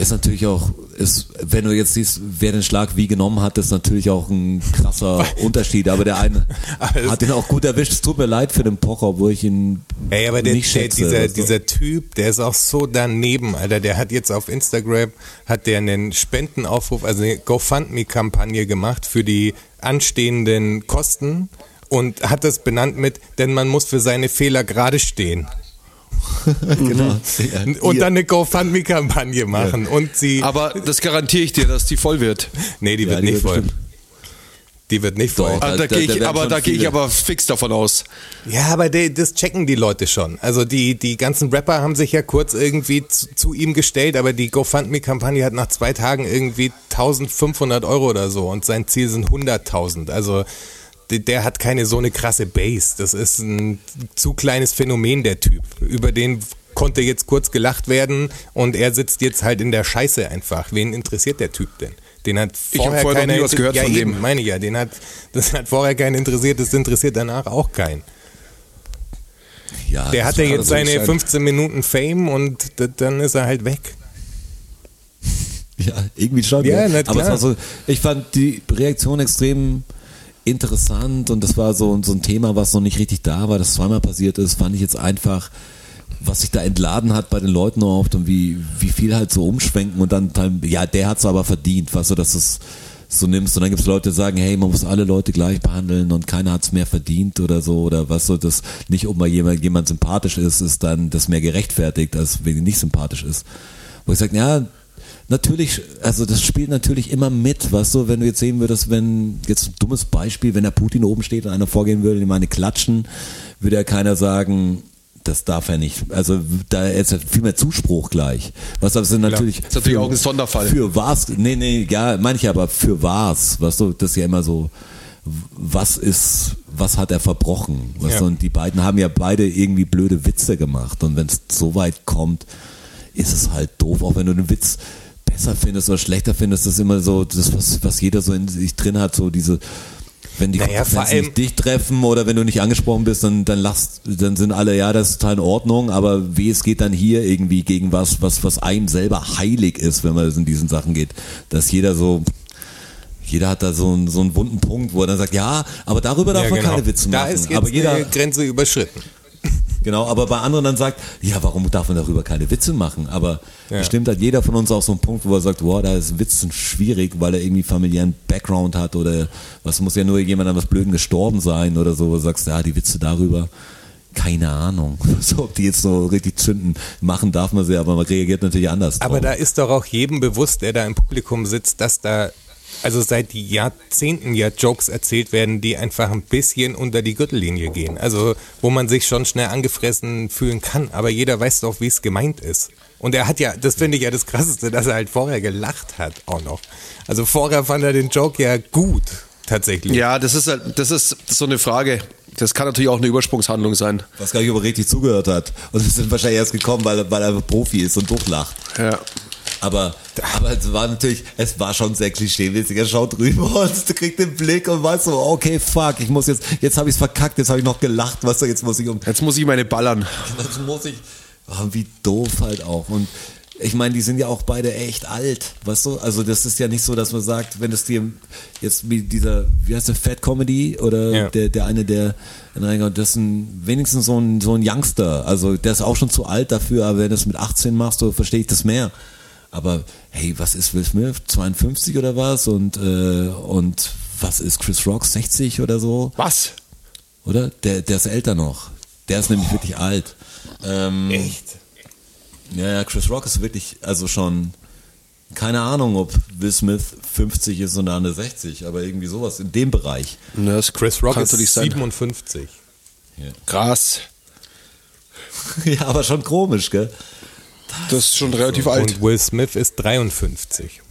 ist natürlich auch, ist, wenn du jetzt siehst, wer den Schlag wie genommen hat, ist natürlich auch ein krasser Unterschied. Aber der eine hat ihn auch gut erwischt. Es tut mir leid für den Pocher, obwohl ich ihn
Ey, aber der,
nicht
der,
schätze.
dieser,
du?
dieser Typ, der ist auch so daneben, Alter. Der hat jetzt auf Instagram, hat der einen Spendenaufruf, also eine GoFundMe-Kampagne gemacht für die anstehenden Kosten und hat das benannt mit, denn man muss für seine Fehler gerade stehen.
genau.
Und dann eine GoFundMe-Kampagne machen. Und sie.
Aber das garantiere ich dir, dass die voll wird.
nee, die
Ja,
wird
die
nicht
wird
voll.
bestimmt.
Die wird nicht voll.
Doch.
Ah,
Da-
da,
da-
ich, aber da gehe ich aber fix davon aus.
Ja, aber die, das checken die Leute schon. Also die, die ganzen Rapper haben sich ja kurz irgendwie zu, zu ihm gestellt, aber die GoFundMe-Kampagne hat nach zwei Tagen irgendwie 1500 Euro oder so und sein Ziel sind 100.000. Also der, hat keine so eine krasse Base. Das ist ein zu kleines Phänomen, der Typ. Über den konnte jetzt kurz gelacht werden und er sitzt jetzt halt in der Scheiße einfach. Wen interessiert der Typ denn? Den hat vorher,
vorher
keiner
nie was gehört
ja,
von
eben,
dem.
meine ich ja. Den hat, das hat vorher keinen interessiert, das interessiert danach auch keinen.
ja,
Der hatte jetzt seine
sein.
15 Minuten Fame und dann ist er halt weg.
Ja, irgendwie schon.
Ja,
Ja, Aber es
klar.
war so, ich fand die Reaktion extrem interessant und das war so, so ein Thema, was noch nicht richtig da war, das zweimal passiert ist, fand ich jetzt einfach, was sich da entladen hat bei den Leuten oft und wie, wie viel halt so umschwenken und dann, ja, der hat's aber verdient, weißt du, dass es so nimmst und dann gibt's Leute, die sagen, hey, man muss alle Leute gleich behandeln und keiner hat's mehr verdient oder so oder was so, das nicht, ob mal jemand, jemand sympathisch ist, ist dann das mehr gerechtfertigt, als wenn er nicht sympathisch ist. Wo ich sage, ja, Natürlich, also das spielt natürlich immer mit, weißt du, wenn du jetzt sehen würdest, wenn, jetzt ein dummes Beispiel, wenn der Putin oben steht und einer vorgehen würde, ihm eine klatschen, würde ja keiner sagen, das darf er nicht. Also da ist ja viel mehr Zuspruch gleich. Was das sind natürlich.
Das ist natürlich auch ein Sonderfall.
Für was? Nee, nee, ja, manche aber für was. Weißt du, das ist ja immer so, was ist, was hat er verbrochen? Weißt
Ja.
du, und die beiden haben ja beide irgendwie blöde Witze gemacht. Und wenn es so weit kommt, ist es halt doof, auch wenn du den Witz besser findest oder schlechter findest, das ist immer so, das, was, was jeder so in sich drin hat, so diese, wenn die
Naja,
Konsequenzen nicht dich treffen oder wenn du nicht angesprochen bist, dann, dann lachst, dann sind alle, ja, das ist total in Ordnung, aber wie es geht dann hier irgendwie gegen was, was, was einem selber heilig ist, wenn man es in diesen Sachen geht, dass jeder so, jeder hat da so einen, so einen wunden Punkt, wo er dann sagt, ja, aber darüber darf
Ja,
man
genau.
keine Witze
Da
machen.
ist jetzt
aber jeder,
eine Grenze überschritten.
Genau, aber bei anderen dann sagt, ja, warum darf man darüber keine Witze machen? Aber
Ja.
bestimmt hat jeder von uns auch so einen Punkt, wo er sagt, wow, da ist Witzen schwierig, weil er irgendwie familiären Background hat oder was muss ja nur jemand an was Blöden gestorben sein oder so, wo du sagst, ja, die Witze darüber, keine Ahnung. So, ob die jetzt so richtig zünden, machen darf man sie, aber man reagiert natürlich anders.
Aber
drauf.
da ist doch auch jedem bewusst, der da im Publikum sitzt, dass da also seit Jahrzehnten ja Jokes erzählt werden, die einfach ein bisschen unter die Gürtellinie gehen. Also wo man sich schon schnell angefressen fühlen kann, aber jeder weiß doch, wie es gemeint ist. Und er hat ja, das finde ich ja das Krasseste, dass er halt vorher gelacht hat auch noch. Also vorher fand er den Joke ja gut, tatsächlich.
Ja, das ist halt, das ist so eine Frage. Das kann natürlich auch eine Übersprungshandlung sein.
was gar nicht, ob er richtig zugehört hat. Und wir sind wahrscheinlich erst gekommen, weil, weil er einfach Profi ist und durchlacht.
Ja.
Aber, aber es war natürlich, es war schon sehr klischeemäßig. Er schaut rüber und kriegt den Blick und weiß so, okay, fuck, ich muss jetzt, jetzt habe ich es verkackt, jetzt habe ich noch gelacht, weißt du, jetzt muss ich um,
Jetzt muss ich meine ballern.
jetzt muss ich, oh, wie doof halt auch. Und ich meine, die sind ja auch beide echt alt, weißt du? Also das ist ja nicht so, dass man sagt, wenn es dir jetzt wie dieser, wie heißt der, Fat Comedy oder
Ja.
der, der eine, der das ist ein, wenigstens so ein, so ein Youngster. Also der ist auch schon zu alt dafür, aber wenn du es mit 18 machst, so verstehe ich das mehr. Aber hey, was ist Will Smith? 52 oder was? Und, äh, und was ist Chris Rock? 60 oder so?
Was?
Oder? Der, der ist älter noch. Der ist nämlich wirklich alt. Ähm,
Echt?
ja, ja, Chris Rock ist wirklich, also schon, keine Ahnung, ob Will Smith 50 ist und der andere 60, aber irgendwie sowas in dem Bereich.
Na, das
Chris Rock
kann
ist
natürlich sein.
57.
Krass.
ja, aber schon komisch, gell?
Das ist schon relativ alt.
Und Will Smith ist 53.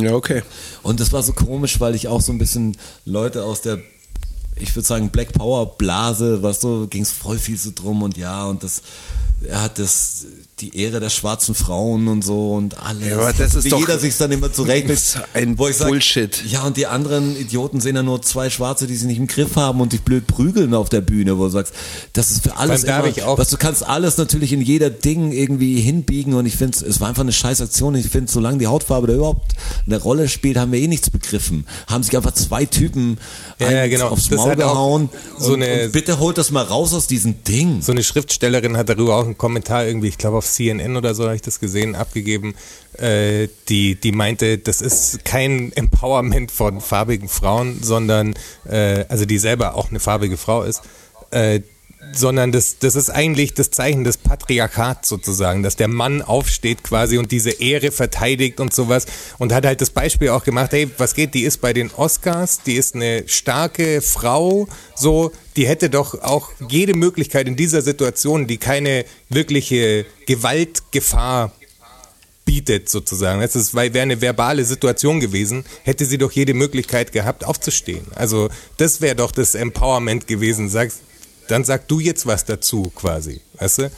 Ja, okay.
Und das war so komisch, weil ich auch so ein bisschen Leute aus der, ich würde sagen, Black Power Blase, was so, ging es voll viel so drum und ja, und das, er hat das, die Ehre der schwarzen Frauen und so und alles.
Ja, aber das ist
Wie
doch-
jeder sich dann immer zurecht
ist ein
wo ich sag,
Bullshit.
Ja, und die anderen Idioten sehen dann nur zwei Schwarze, die sie nicht im Griff haben und dich blöd prügeln auf der Bühne, wo du sagst, das ist für alles immer,
ich auch-
was du kannst alles natürlich in jeder Ding irgendwie hinbiegen und ich finde, es war einfach eine scheiß Aktion. Ich finde, solange die Hautfarbe da überhaupt eine Rolle spielt, haben wir eh nichts begriffen. Haben sich einfach zwei Typen
Ja, genau.
aufs
Das
Maul
auch
gehauen.
so
und,
eine-
und bitte holt das mal raus aus diesem Ding.
So eine Schriftstellerin hat darüber auch einen Kommentar irgendwie, ich glaube auf CNN oder so habe ich das gesehen, abgegeben, äh, die, die meinte, das ist kein Empowerment von farbigen Frauen, sondern, äh, also die selber auch eine farbige Frau ist, äh, sondern das, das ist eigentlich das Zeichen des Patriarchats sozusagen, dass der Mann aufsteht quasi und diese Ehre verteidigt und sowas und hat halt das Beispiel auch gemacht, hey, was geht, die ist bei den Oscars, die ist eine starke Frau, so, die hätte doch auch jede Möglichkeit in dieser Situation, die keine wirkliche Gewaltgefahr bietet sozusagen. Das wäre eine verbale Situation gewesen, hätte sie doch jede Möglichkeit gehabt, aufzustehen. Also das wäre doch das Empowerment gewesen. Sagst, dann sag du jetzt was dazu quasi, weißt du?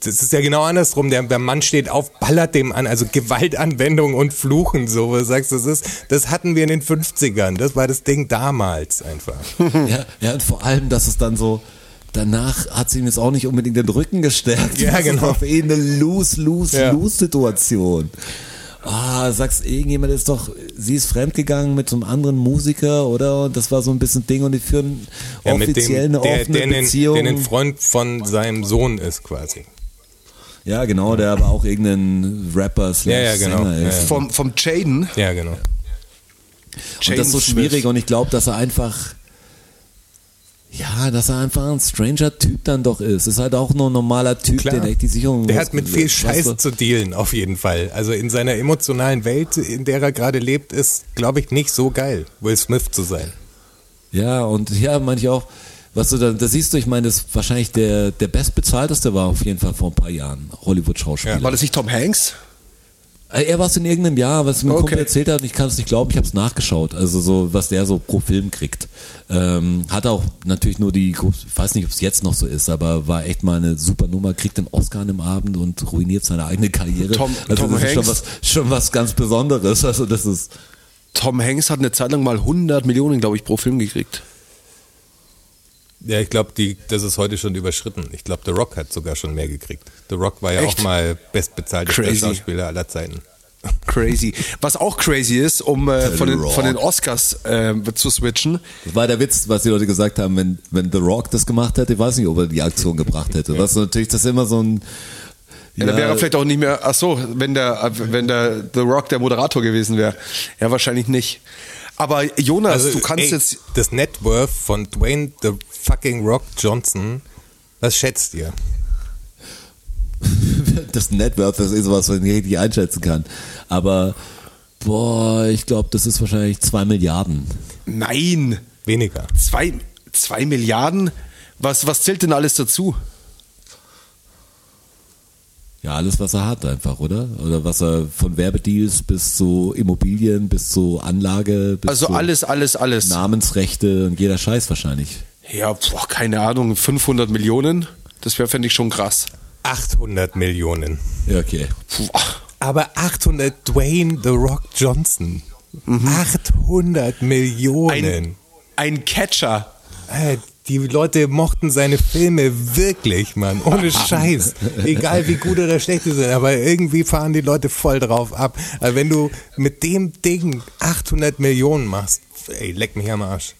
Das ist ja genau andersrum. Der, der Mann steht auf, ballert dem an, also Gewaltanwendung und Fluchen, so. Wo du sagst, das ist, das hatten wir in den 50ern. Das war das Ding damals einfach.
Ja, ja, und vor allem, dass es dann so, danach hat sie ihm jetzt auch nicht unbedingt den Rücken gestärkt.
Ja,
das
genau.
ist auf eh eine Lose-Lose-Lose-Situation. Ah, sagst irgendjemand ist doch, sie ist fremdgegangen mit so einem anderen Musiker, oder? Und das war so ein bisschen Ding und die führen
Ja, mit
offiziell
dem,
eine
der,
offene
der, ein-
Beziehung.
der ein Freund von seinem Sohn ist quasi.
ja, genau, der aber auch irgendein Rapper slash
Ja, ja, genau.
Sänger ist.
Ja, ja.
Vom, vom Jaden.
Ja, genau.
Und das ist so schwierig
Smith.
und ich glaube, dass er einfach, ja, dass er einfach ein stranger Typ dann doch ist. Ist halt auch nur ein normaler Typ,
Klar.
der echt die Sicherung
Der hat mit viel
weißt
Scheiß
du?
zu dealen, auf jeden Fall. Also in seiner emotionalen Welt, in der er gerade lebt, ist, glaube ich, nicht so geil, Will Smith zu sein.
Ja, und ja, manche auch, Was du da, da siehst du, ich meine, das ist wahrscheinlich der, der bestbezahlteste war auf jeden Fall vor ein paar Jahren. Hollywood-Schauspieler.
War das nicht Tom Hanks?
Äh, Er war es in irgendeinem Jahr, was mir ein
Okay.
Kumpel erzählt hat, und ich kann es nicht glauben, ich habe es nachgeschaut, also so, was der so pro Film kriegt. Ähm, hat auch natürlich nur die, ich weiß nicht, ob es jetzt noch so ist, aber war echt mal eine super Nummer, kriegt den Oscar an dem Abend und ruiniert seine eigene Karriere.
Tom-
also
Tom
das ist schon
Hanks-
was, schon was ganz Besonderes, also das ist,
Tom Hanks hat eine Zeit lang mal 100 Millionen, glaube ich, pro Film gekriegt.
Ja, ich glaube, das ist heute schon überschritten. Ich glaube, The Rock hat sogar schon mehr gekriegt. The Rock war ja
Echt?
auch mal bestbezahltester
Crazy.
Schauspieler aller Zeiten.
Crazy. Was auch crazy ist, um äh, von, den, von den Oscars äh, zu switchen.
das war der Witz, was die Leute gesagt haben, wenn, wenn The Rock das gemacht hätte, ich weiß nicht, ob er die Aktion gebracht hätte. Was natürlich, das ist immer so ein,
Ja, da wäre er vielleicht auch nicht mehr, ach so, wenn der, wenn der The Rock der Moderator gewesen wäre. Ja, wahrscheinlich nicht. Aber Jonas, du kannst
Also, ey,
jetzt,
Das Net Worth von Dwayne the fucking Rock Johnson, was schätzt ihr?
das Network, das ist sowas, was ich nicht richtig einschätzen kann. Aber, boah, ich glaube, das ist wahrscheinlich zwei Milliarden.
nein,
Weniger.
zwei, zwei Milliarden? Was, was zählt denn alles dazu?
Ja, alles, was er hat einfach, oder? Oder was er von Werbedeals bis zu Immobilien, bis zu Anlage, bis
Also
zu
alles, alles, alles.
Namensrechte und jeder Scheiß wahrscheinlich.
Ja, boah, keine Ahnung, 500 Millionen? Das wäre, fände ich schon krass.
800 Millionen.
Ja, okay.
Boah.
Aber 800 Dwayne The Rock Johnson. 800 Millionen.
Ein, ein Catcher.
Äh, Die Leute mochten seine Filme wirklich, Mann. Ohne Scheiß. Egal wie gut oder schlecht sie sind, aber irgendwie fahren die Leute voll drauf ab. Also wenn du mit dem Ding 800 Millionen machst, ey, leck mich am Arsch.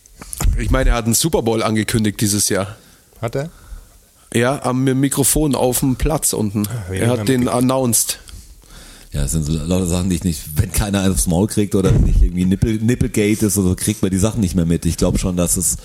Ich meine, er hat einen Super Bowl angekündigt dieses Jahr.
Hat er?
Ja, am Mikrofon auf dem Platz unten.
wie
Er hat den announced.
Ja, das sind so lauter Sachen, die ich nicht, wenn keiner einen aufs Maul kriegt oder nicht irgendwie Nippel, Nippelgate ist oder so, kriegt man die Sachen nicht mehr mit. Ich glaube schon, dass es,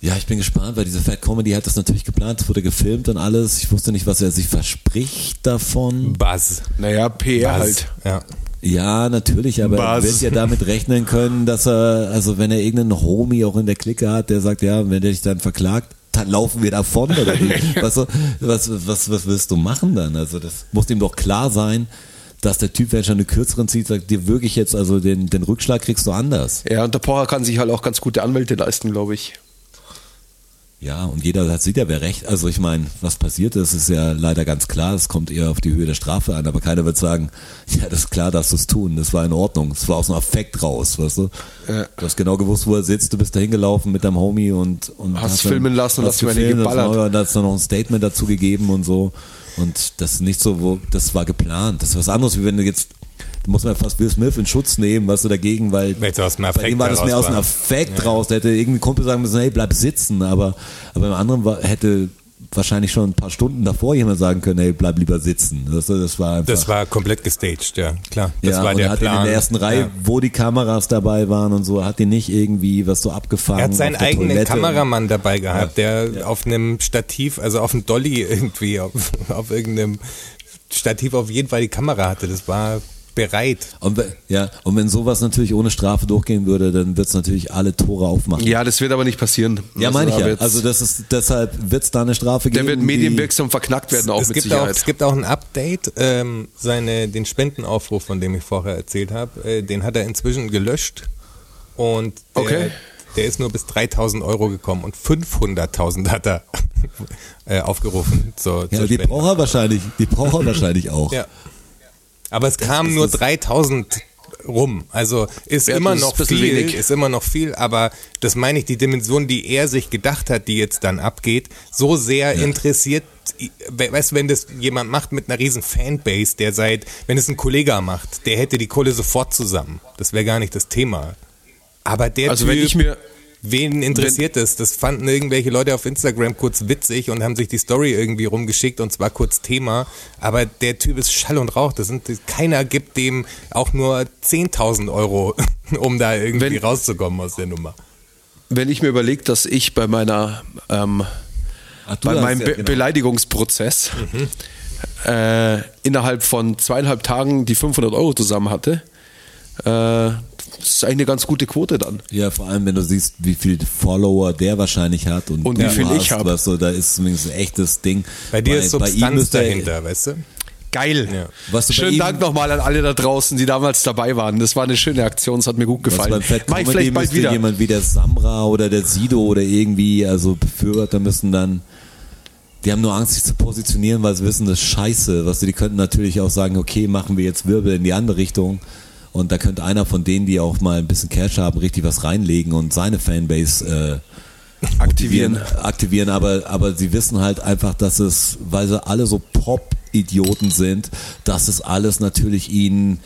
ja, ich bin gespannt, weil diese Fat Comedy hat das natürlich geplant, es wurde gefilmt und alles. Ich wusste nicht, was er sich verspricht davon.
Buzz.
Naja, PR
Buzz.
halt.
Ja.
Ja, natürlich, aber er
Was?
wird ja damit rechnen können, dass er, also wenn er irgendeinen Homie auch in der Clique hat, der sagt, ja, wenn der dich dann verklagt, dann laufen wir davon oder wie? was, was, was, was willst du machen dann? Also das muss ihm doch klar sein, dass der Typ, wenn er schon eine kürzeren zieht, sagt, dir wirklich jetzt, also den, den Rückschlag kriegst du anders.
Ja, und der Pocher kann sich halt auch ganz gute Anwälte leisten, glaube ich.
Ja, und jeder hat, sieht ja, wer recht. Also ich meine, was passiert ist, ist ja leider ganz klar. Es kommt eher auf die Höhe der Strafe an, aber keiner wird sagen, ja, das ist klar, dass du es tun. Das war in Ordnung. Es war aus dem Affekt raus, weißt du?
Ja.
Du hast genau gewusst, wo er sitzt. Du bist da hingelaufen mit deinem Homie und, und
Hast
dann-
filmen lassen und
hast
hast
gefilmt,
geballert.
Und dann hast du noch ein Statement dazu gegeben und so. Und das ist nicht so, wo, das war geplant. Das ist was anderes, wie wenn du jetzt, muss man fast Will Smith in Schutz nehmen, was du dagegen, weil
dem
bei ihm war das mehr aus dem. Affekt raus. Da hätte irgendein Kumpel sagen müssen, hey, bleib sitzen. Aber, aber im anderen war, hätte wahrscheinlich schon ein paar Stunden davor jemand sagen können, hey, bleib lieber sitzen. Das, das war einfach.
Das war komplett gestaged, ja, klar. Das
ja,
war
und
der
er hat
Plan.
in der ersten Reihe,
Ja.
wo die Kameras dabei waren und so, hat die nicht irgendwie was so abgefangen.
Er hat seinen
der
eigenen
Toilette.
Kameramann dabei gehabt, der auf einem Stativ, also auf einem Dolly irgendwie, auf, auf irgendeinem Stativ auf jeden Fall die Kamera hatte. Das war bereit.
Und, wenn- ja, und wenn sowas natürlich ohne Strafe durchgehen würde, dann wird es natürlich alle Tore aufmachen.
Ja, das wird aber nicht passieren.
Ja,
Also
meine ich ja. Also das ist deshalb wird es da eine Strafe
der
geben.
wird
die-
medienwirksam verknackt werden, auch
es,
mit
gibt auch,
Sicherheit.
es gibt auch ein Update, ähm, seine, den Spendenaufruf, von dem ich vorher erzählt habe, äh, den hat er inzwischen gelöscht und der,
Okay.
der ist nur bis 3000 Euro gekommen und 500.000 hat er äh, aufgerufen zur,
Ja,
zur
die braucht er wahrscheinlich, die braucht er wahrscheinlich auch.
Ja. Aber es kamen nur
es.
3000 rum. Also ist
Ja,
immer
ist
noch viel,
wenig.
ist immer noch viel, aber das meine ich, die Dimension, die er sich gedacht hat, die jetzt dann abgeht, so sehr interessiert, we- weißt du, wenn das jemand macht mit einer riesen Fanbase, der seit, wenn es ein Kollege macht, der hätte die Kohle sofort zusammen. Das wäre gar nicht das Thema. Aber der
Also
Typ,
wenn ich mir-
wen interessiert es? Das fanden irgendwelche Leute auf Instagram kurz witzig und haben sich die Story irgendwie rumgeschickt und zwar kurz Thema. Aber der Typ ist Schall und Rauch. Das sind, keiner gibt dem auch nur 10.000 Euro, um da irgendwie
Wenn-
rauszukommen aus der Nummer.
Wenn ich mir überlege, dass ich bei meiner ähm,
Ach,
bei meinem
ja,
Be
genau.
Beleidigungsprozess äh, innerhalb von zweieinhalb Tagen die 500 Euro zusammen hatte, Äh, das ist eigentlich eine ganz gute Quote dann.
Ja, vor allem, wenn du siehst, wie viel Follower der wahrscheinlich hat und,
Und wie viel ich
hast,
hab.
weißt du, da ist zumindest ein echtes Ding.
Bei dir ist
ihm
Substanz dahinter, weißt du?
Geil.
Ja.
Was du bei
Schönen Dank nochmal an alle da draußen, die damals dabei waren. Das war eine schöne Aktion, es hat mir gut
Was
gefallen.
beim Fat
ich
Comedy
vielleicht bald wieder.
jemand wie der Samra oder der Sido oder irgendwie, also Befürworter müssen dann, die haben nur Angst, sich zu positionieren, weil sie wissen, das ist scheiße. Was die könnten natürlich auch sagen, okay, machen wir jetzt Wirbel in die andere Richtung. Und da könnte einer von denen, die auch mal ein bisschen Cash haben, richtig was reinlegen und seine Fanbase äh,
Aktivieren.
aktivieren, aber, aber sie wissen halt einfach, dass es, weil sie alle so Pop-Idioten sind, dass es alles natürlich ihnen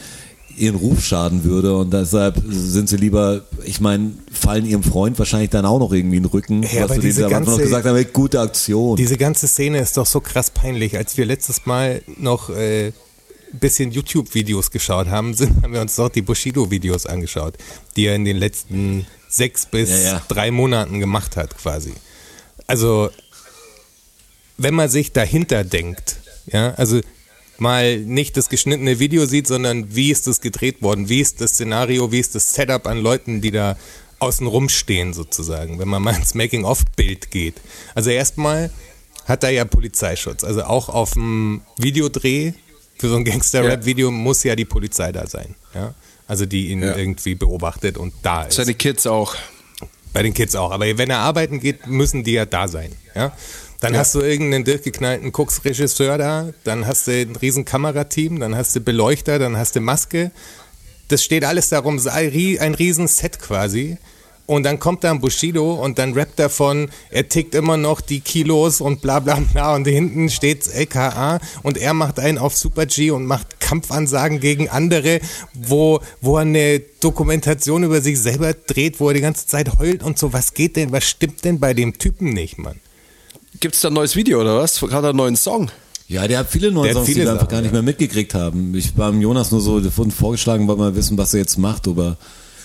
ihren Ruf schaden würde und deshalb sind sie lieber, ich meine, fallen ihrem Freund wahrscheinlich dann auch noch irgendwie in den Rücken,
Ja,
was du
diese
noch gesagt haben, gute Aktion.
Diese ganze Szene ist doch so krass peinlich. Als wir letztes Mal noch äh, bisschen YouTube-Videos geschaut haben, sind, haben wir uns doch die Bushido-Videos angeschaut, die er in den letzten sechs bis
Ja, ja.
drei Monaten gemacht hat, quasi. Also, wenn man sich dahinter denkt, ja, also mal nicht das geschnittene Video sieht, sondern wie ist das gedreht worden, wie ist das Szenario, wie ist das Setup an Leuten, die da außen rumstehen sozusagen, wenn man mal ins Making-of-Bild geht. Also erstmal hat er ja Polizeischutz, also auch auf dem Videodreh für so ein Gangster-Rap-Video muss ja die Polizei da sein, ja. Also die ihn
Ja.
irgendwie beobachtet und da ist.
Seine Kids auch.
Bei den Kids auch. Aber wenn er arbeiten geht, müssen die ja da sein. Ja? Dann hast du irgendeinen durchgeknallten Koks-Regisseur da, dann hast du ein riesen Kamerateam, dann hast du Beleuchter, dann hast du Maske. Das steht alles darum, sei ein riesen Set quasi. Und dann kommt da ein Bushido und dann rappt er von, er tickt immer noch die Kilos und bla bla bla und hinten steht LKA und er macht einen auf Super G und macht Kampfansagen gegen andere, wo, wo er eine Dokumentation über sich selber dreht, wo er die ganze Zeit heult und so. Was geht denn, was stimmt denn bei dem Typen nicht, Mann?
Gibt's da ein neues Video oder was? Hat er einen neuen Song?
Ja, der hat viele neue
Der
Songs, die
viele
wir einfach gar nicht mehr mitgekriegt haben. Ich war Jonas nur so davon vorgeschlagen, weil wir wissen, was er jetzt macht, ob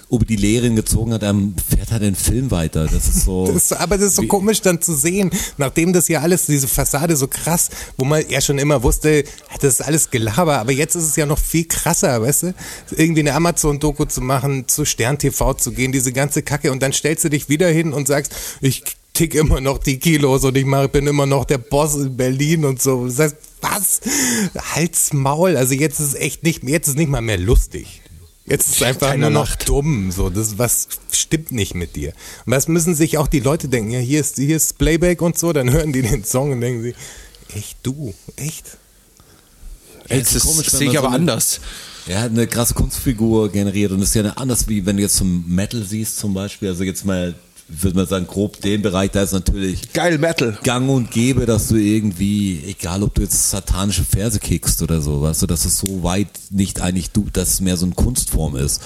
er, ob er die Lehrerin gezogen hat, er fährt halt den Film weiter. Das ist so.
Das aber das ist so komisch dann zu sehen, nachdem das ja alles, diese Fassade so krass, wo man ja schon immer wusste, das ist alles Gelaber, aber jetzt ist es ja noch viel krasser, weißt du? Irgendwie eine Amazon-Doku zu machen, zu Stern TV zu gehen, diese ganze Kacke und dann stellst du dich wieder hin und sagst, ich tick immer noch die Kilos und ich mach, bin immer noch der Boss in Berlin und so. Das heißt, was? Halt's Maul. Also jetzt ist es echt nicht, jetzt ist nicht mal mehr lustig. Jetzt ist es einfach
Keiner
nur noch
lacht.
dumm. So, das was stimmt nicht mit dir. Und das müssen sich auch die Leute denken. Ja, hier ist hier ist Playback und so. Dann hören die den Song und denken sie, echt du, echt.
Ey, das
ist komisch,
sehe ich
so
aber
eine-
anders.
Er hat eine krasse Kunstfigur generiert und das ist ja eine anders wie wenn du jetzt zum Metal siehst zum Beispiel. Also jetzt mal, würde man sagen, grob den Bereich, da ist natürlich
Geil Metal.
gang und gäbe, dass du irgendwie, egal ob du jetzt satanische Verse kickst oder so, weißt du, dass es so weit nicht eigentlich du, dass es mehr so eine Kunstform ist.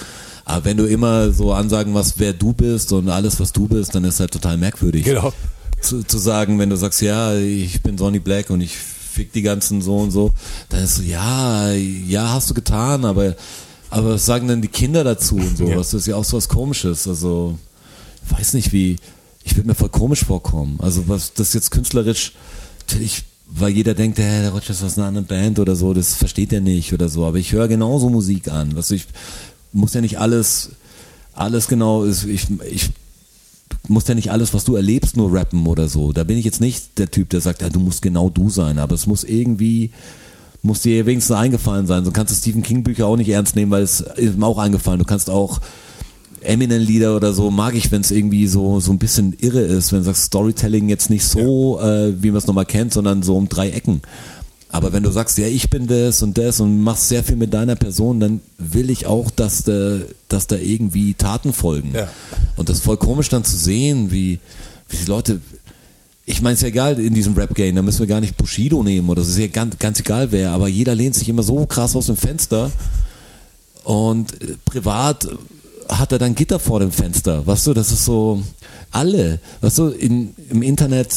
Aber wenn du immer so ansagen was, wer du bist und alles, was du bist, dann ist halt total merkwürdig.
Genau.
Zu, zu sagen, wenn du sagst, ja, ich bin Sonny Black und ich fick die ganzen so und so, dann ist so, ja, ja, hast du getan, aber, aber was sagen denn die Kinder dazu und so?
Ja.
Das ist ja auch so was Komisches. Also, weiß nicht wie, ich würde mir voll komisch vorkommen. Also was das jetzt künstlerisch, natürlich, weil jeder denkt, hey, der Roger ist aus einer anderen Band oder so, das versteht er nicht oder so. Aber ich höre genauso Musik an. Was ich muss ja nicht alles, alles genau, ich, ich muss ja nicht alles, was du erlebst, nur rappen oder so. Da bin ich jetzt nicht der Typ, der sagt, ja, du musst genau du sein, aber es muss irgendwie, muss dir wenigstens eingefallen sein. So kannst du Stephen King Bücher auch nicht ernst nehmen, weil es ist mir auch eingefallen. Du kannst auch Eminem-Lieder oder so mag ich, wenn es irgendwie so, so ein bisschen irre ist, wenn du sagst, Storytelling jetzt nicht so, äh, wie man es nochmal kennt, sondern so um drei Ecken. Aber wenn du sagst, ja, ich bin das und das und machst sehr viel mit deiner Person, dann will ich auch, dass da, dass da irgendwie Taten folgen.
Ja.
Und das ist voll komisch dann zu sehen, wie, wie die Leute, ich meine, es ist ja egal in diesem Rap-Game, da müssen wir gar nicht Bushido nehmen oder es ist ja ganz, ganz egal wer, aber jeder lehnt sich immer so krass aus dem Fenster und äh, privat hat er dann Gitter vor dem Fenster, weißt du, das ist so, alle, weißt du, in, im Internet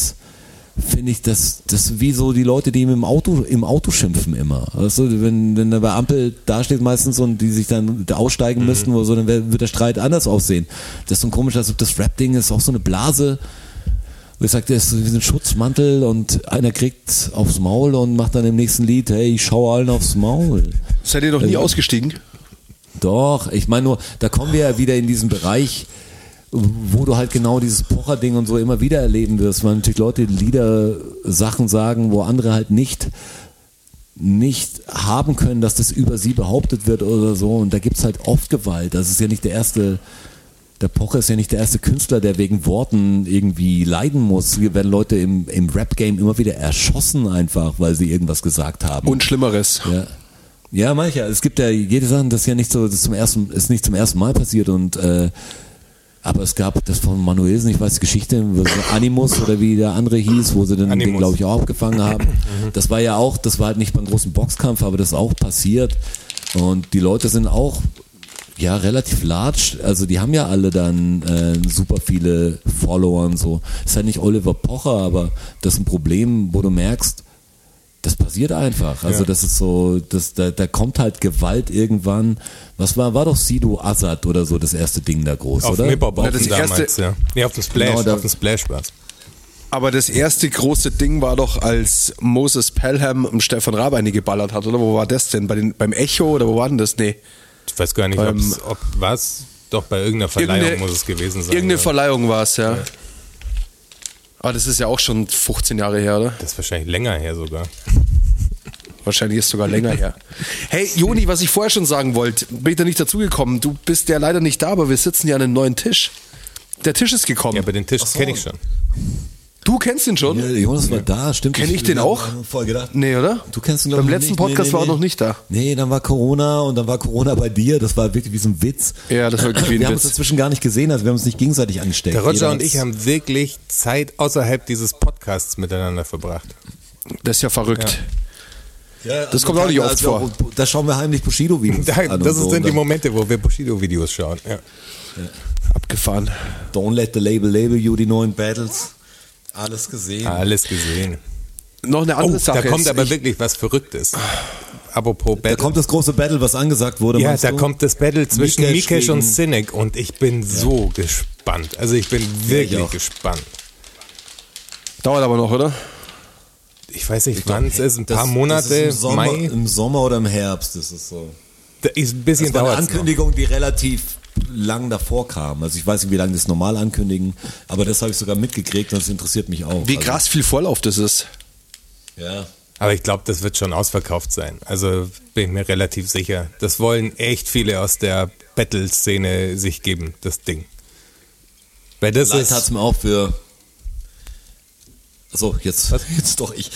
finde ich, das, das wie so die Leute, die im Auto, im Auto schimpfen immer. Weißt du, wenn, wenn er bei Ampel dasteht meistens und die sich dann aussteigen müssten oder so, dann wird der Streit anders aussehen. Das ist so komisch, als ob das Rap-Ding ist auch so eine Blase. Wo ich sage, das ist wie ein Schutzmantel und einer kriegt aufs Maul und macht dann im nächsten Lied, hey, ich schaue allen aufs Maul.
Seid ihr noch nie
Also-
ausgestiegen?
Doch, ich meine nur, da kommen wir ja wieder in diesen Bereich, wo du halt genau dieses Pocher-Ding und so immer wieder erleben wirst, weil natürlich Leute Lieder Sachen sagen, wo andere halt nicht nicht haben können, dass das über sie behauptet wird oder so. Und da gibt's halt oft Gewalt. Das ist ja nicht der erste, der Pocher ist ja nicht der erste Künstler, der wegen Worten irgendwie leiden muss. Hier werden Leute im, im Rap-Game immer wieder erschossen einfach, weil sie irgendwas gesagt haben.
Und Schlimmeres.
Ja. Ja, mancher. Es gibt ja jede Sache, das ist ja nicht so, das ist zum ersten, ist nicht zum ersten Mal passiert und äh, aber es gab das von Manuelsen, ich weiß die Geschichte, was Animus oder wie der andere hieß, wo sie dann den, glaube ich, auch abgefangen haben. Das war ja auch, das war halt nicht beim großen Boxkampf, aber das ist auch passiert. Und die Leute sind auch ja relativ large, also die haben ja alle dann äh, super viele Follower und so. Ist halt nicht Oliver Pocher, aber das ist ein Problem, wo du merkst, das passiert einfach. Also
Ja.
das ist so, das, da, da kommt halt Gewalt irgendwann. Was war, war doch Sido Assad oder so das erste Ding da groß,
Auf
oder?
dem Hip-Hop
Ja, das
damals,
erste-
ja. Nee, auf dem Splash,
Genau, da-
auf dem Splash war's.
Aber das erste große Ding war doch, als Moses Pelham und Stefan Raab eine geballert hat, oder? Wo war das denn? Bei den, beim Echo oder wo war denn das? Nee.
Ich weiß gar nicht,
Ähm,
ob was. Doch bei irgendeiner Verleihung
Irgendeine-
muss es gewesen sein.
Irgendeine
ja.
Verleihung war es, ja. Aber das ist ja auch schon 15 Jahre her, oder?
Das ist wahrscheinlich länger her sogar.
Wahrscheinlich ist es sogar länger her. Hey, Joni, was ich vorher schon sagen wollte, bin ich da nicht dazugekommen. Du bist ja leider nicht da, aber wir sitzen ja an einem neuen Tisch. Der Tisch ist gekommen.
Ja, aber den Tisch
so.
kenne ich schon.
Du kennst ihn schon?
Ja, Jonas war da, stimmt.
Kenn ich den auch?
Voll gedacht.
Nee, oder?
Du kennst ihn
Beim
ich,
letzten
nicht.
Podcast war er noch nicht da.
Nee, dann war Corona und dann war Corona bei dir. Das war wirklich wie so ein Witz.
Ja, das war wirklich wie ein
Wir haben
Witz.
uns dazwischen gar nicht gesehen, also wir haben uns nicht gegenseitig angesteckt.
Der Roger
Jeder
und ich haben wirklich Zeit außerhalb dieses Podcasts miteinander verbracht.
Das ist ja verrückt.
Ja,
Das kommt auch nicht oft
also,
vor.
Da schauen wir heimlich Bushido-Videos
Da,
an.
das
so.
sind die Momente, wo wir Bushido-Videos schauen. Ja.
Abgefahren.
Don't let the label label you, die neuen Battles. Alles gesehen.
Alles gesehen.
Noch eine andere
Oh,
Sache.
da kommt
ist,
aber
ich,
wirklich was Verrücktes. Apropos Battle.
Da kommt das große Battle, was angesagt wurde.
ja, da
du?
kommt das Battle zwischen
Mikesh
Mikesh und Cynic und ich bin so gespannt. Also ich bin wirklich
auch.
gespannt.
Dauert aber noch, oder?
Ich weiß nicht, wann es ist, ein
Das-
paar Monate,
das ist im Sommer,
Mai.
Im Sommer oder im Herbst ist es so.
Da ist ein bisschen
Das war eine Ankündigung, die relativ lang davor kam. Also ich weiß nicht, wie lange das normal ankündigen, aber das habe ich sogar mitgekriegt und das interessiert mich auch.
Wie
also,
krass viel Vorlauf das ist.
Ja.
Aber ich glaube, das wird schon ausverkauft sein. Also bin ich mir relativ sicher. Das wollen echt viele aus der Battle-Szene sich geben, das Ding. Weil das
Leid hat's
ist.
mir auch für. Achso, jetzt, jetzt doch ich.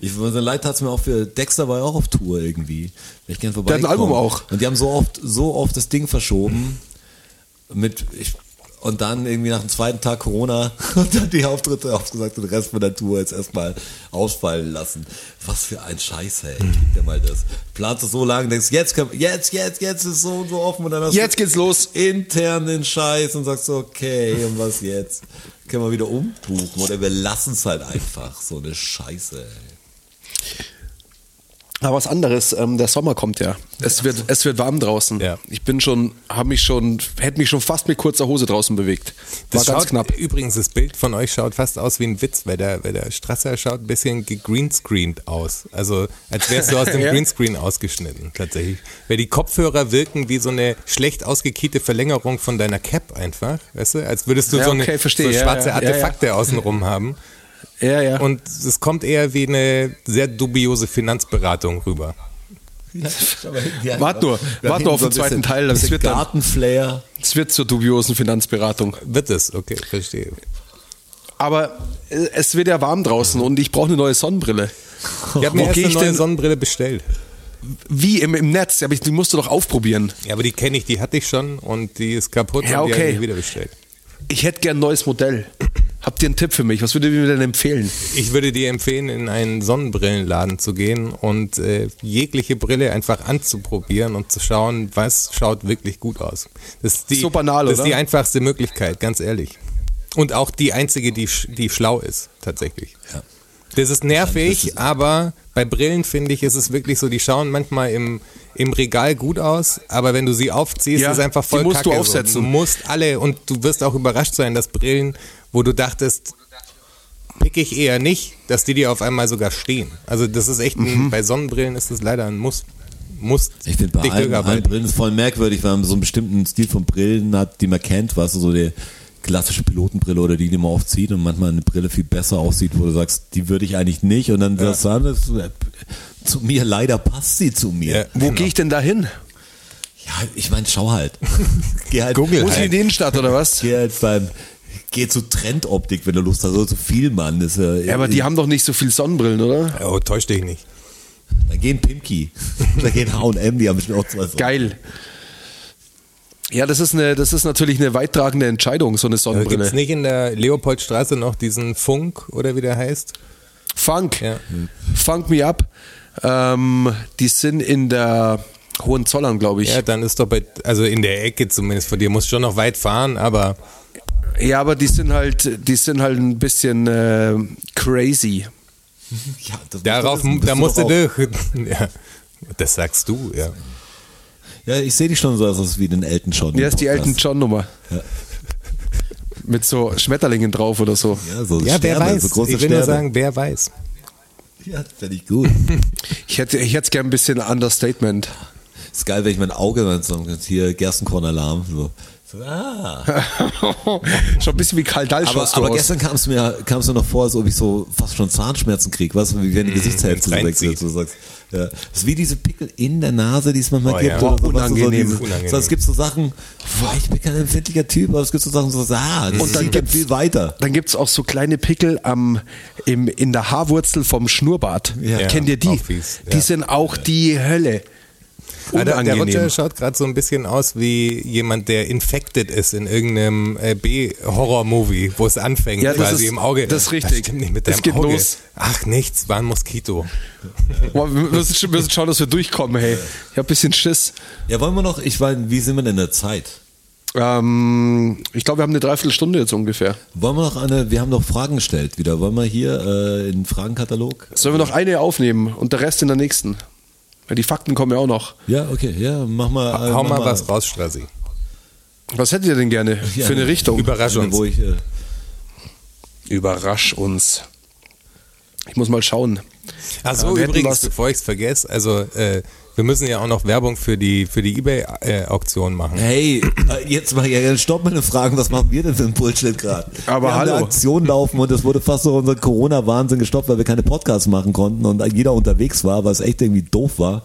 ich leid hat's mir auch für Dexter war ja auch auf Tour irgendwie. Ich gern
Der hat ein Album auch.
Und die haben so oft, so oft das Ding verschoben. Mit, ich, und dann irgendwie nach dem zweiten Tag Corona und dann die Auftritte aufgesagt und den Rest von der Tour jetzt erstmal ausfallen lassen. Was für ein Scheiß, ey. Gib dir mal das. Planst du so lange, denkst, jetzt, können- jetzt, jetzt, jetzt ist so und so offen und dann hast
Jetzt geht's los.
intern den Scheiß und sagst so, okay, und was jetzt? Können wir wieder umbuchen oder wir lassen es halt einfach. So eine Scheiße, ey.
Aber was anderes, ähm, der Sommer kommt ja. Es wird, es wird warm draußen.
Ja.
Ich bin schon, habe mich schon, hätte mich schon fast mit kurzer Hose draußen bewegt. War
Das
ganz
schaut,
knapp.
Übrigens, das Bild von euch schaut fast aus wie ein Witz, weil der, weil der Strasser schaut ein bisschen gegreenscreened aus. Also als wärst du aus dem
Ja.
Greenscreen ausgeschnitten, tatsächlich. Weil die Kopfhörer wirken wie so eine schlecht ausgekiete Verlängerung von deiner Cap einfach, weißt du? Als würdest du
Ja,
so, eine,
okay, verstehe.
so schwarze. Artefakte außenrum haben.
Ja, ja.
Und es kommt eher wie eine sehr dubiose Finanzberatung rüber.
Wart nur, wart nur auf den zweiten Teil, das wird dann-
Gartenflair.
es wird zur dubiosen Finanzberatung.
Wird es? Okay, verstehe.
Aber äh, es wird ja warm draußen und ich brauche eine neue Sonnenbrille.
Ich habe mir
Wo
erst eine
ich
neue
denn-
Sonnenbrille bestellt.
Wie im, im Netz, aber ich, die musst du doch aufprobieren.
Ja, aber die kenne ich, die hatte ich schon und die ist kaputt
Ja,
und die
okay.
habe ich wieder bestellt.
Ich hätte gern ein neues Modell. Habt ihr einen Tipp für mich? Was würdet ihr mir denn empfehlen?
Ich würde dir empfehlen, in einen Sonnenbrillenladen zu gehen und äh, jegliche Brille einfach anzuprobieren und zu schauen, was schaut wirklich gut aus. Das ist die,
So banal,
Das ist
oder?
die einfachste Möglichkeit, ganz ehrlich. Und auch die einzige, die, die schlau ist, tatsächlich.
Ja.
Das ist nervig, aber bei Brillen finde ich, ist es wirklich so, die schauen manchmal im, im Regal gut aus, aber wenn du sie aufziehst,
Ja,
ist es einfach voll
die musst
Kacke
du
so.
aufsetzen.
Du musst alle und du wirst auch überrascht sein, dass Brillen, wo du dachtest, pick ich eher nicht, dass die dir auf einmal sogar stehen. Also das ist echt, ein, bei Sonnenbrillen ist das leider ein Muss. musst
Ich finde bei allen, allen. Brillen ist voll merkwürdig, weil man so einen bestimmten Stil von Brillen hat, die man kennt, was so die klassische Pilotenbrille oder die, die man oft sieht und manchmal eine Brille viel besser aussieht, wo du sagst, die würde ich eigentlich nicht und dann sagst du, ah, das, zu mir leider passt sie zu mir.
Ja.
Wo gehe ich denn da hin?
Ja, ich meine, schau halt. Geh halt,
Google
Muss ich in die Innenstadt oder was?
Geh halt beim, geh zu Trendoptik, wenn du Lust hast, so zu viel, Mann. Das, ist ja,
aber die haben doch nicht so viel Sonnenbrillen, oder?
Oh, täusch dich nicht.
Da gehen Pimki, da gehen H&M, die haben bestimmt auch zwei so.
Geil. Ja, das ist, eine, das ist natürlich eine weittragende Entscheidung, so eine
Gibt
Sonnenbrille.
es nicht in der Leopoldstraße noch diesen Funk oder wie der heißt?
Funk.
Ja.
Funk me up. Ähm, die sind in der Hohenzollern, glaube ich.
Ja, dann ist doch bei, also in der Ecke zumindest von dir, musst schon noch weit fahren, aber
Ja, aber die sind halt, die sind halt ein bisschen äh, crazy.
Ja, das
darauf,
musst du
da musst
Das
du
ist
durch. Ja, das sagst du, ja.
Ja, ich sehe die schon so, als ist wie den Elton John.
Wie heißt die. Elton John Nummer?
Ja.
Mit so Schmetterlingen drauf oder so.
Ja, so
Ja, wer
Sterne,
weiß.
so große
ich will
Sterne.
nur sagen, wer weiß.
Ja, finde ich gut.
Ich hätte, ich hätte gern ein bisschen Understatement.
ist geil, wenn ich mein Auge dann so hier Gerstenkorn-Alarm so. So ah.
Schon ein bisschen wie Karl Dahl
Aber, aber
aus.
gestern kam es mir, kam es mir noch vor, als ob ich so fast schon Zahnschmerzen kriege, was, wie wenn die Gesichtshälfte so wechselt. So sagst. Ja. Das ist wie diese Pickel in der Nase, die es manchmal
Oh
gibt.
ja.
Oder so,
Boah,
was,
unangenehm.
So, dieses,
Unangenehm.
so, es gibt so Sachen, boah, ich bin kein empfindlicher Typ, aber es gibt so Sachen, so, ah, das
Und dann gibt's-
viel weiter.
Dann gibt's auch so kleine Pickel am, im, in der Haarwurzel vom Schnurrbart.
Ja.
Kennt ihr die? Die sind auch die Hölle.
Der, der. Roger schaut gerade so ein bisschen aus wie jemand, der infected ist in irgendeinem äh, B-Horror-Movie, wo es anfängt,
Ja, das
quasi
ist-
im Auge.
das ist richtig.
stimmt nicht mit
Es
deinem
geht
Auge?
los.
Ach, nichts, war ein Moskito.
Boah, wir müssen, wir müssen schauen, dass wir durchkommen, hey. Ich hab ein bisschen Schiss.
Ja, wollen wir noch, ich meine, wie sind wir denn in der Zeit?
Ähm, ich glaube, wir haben eine Dreiviertelstunde jetzt ungefähr.
Wollen wir noch eine, wir haben noch Fragen gestellt wieder. Wollen wir hier äh, in den Fragenkatalog?
Sollen wir noch eine aufnehmen und der Rest in der nächsten? Weil die Fakten kommen ja auch noch.
Ja, okay, ja, mach mal. äh,
Hau
mach
mal was raus, Strassi.
Was hättet ihr denn gerne
Ja,
für eine Richtung?
Überrasch uns.
Wo ich, äh,
Überrasch uns. Ich muss mal schauen.
Ach so,
Ja, wir hätten
übrigens, bevor ich es vergesse, also äh, wir müssen ja auch noch Werbung für die für die Ebay-Auktion machen.
Hey, äh, jetzt mal, ja, stopp meine Fragen, was machen wir denn für ein Bullshit gerade?
Aber
wir haben
hallo.
eine Aktion laufen und es wurde fast so unser Corona-Wahnsinn gestoppt, weil wir keine Podcasts machen konnten und jeder unterwegs war, was echt irgendwie doof war.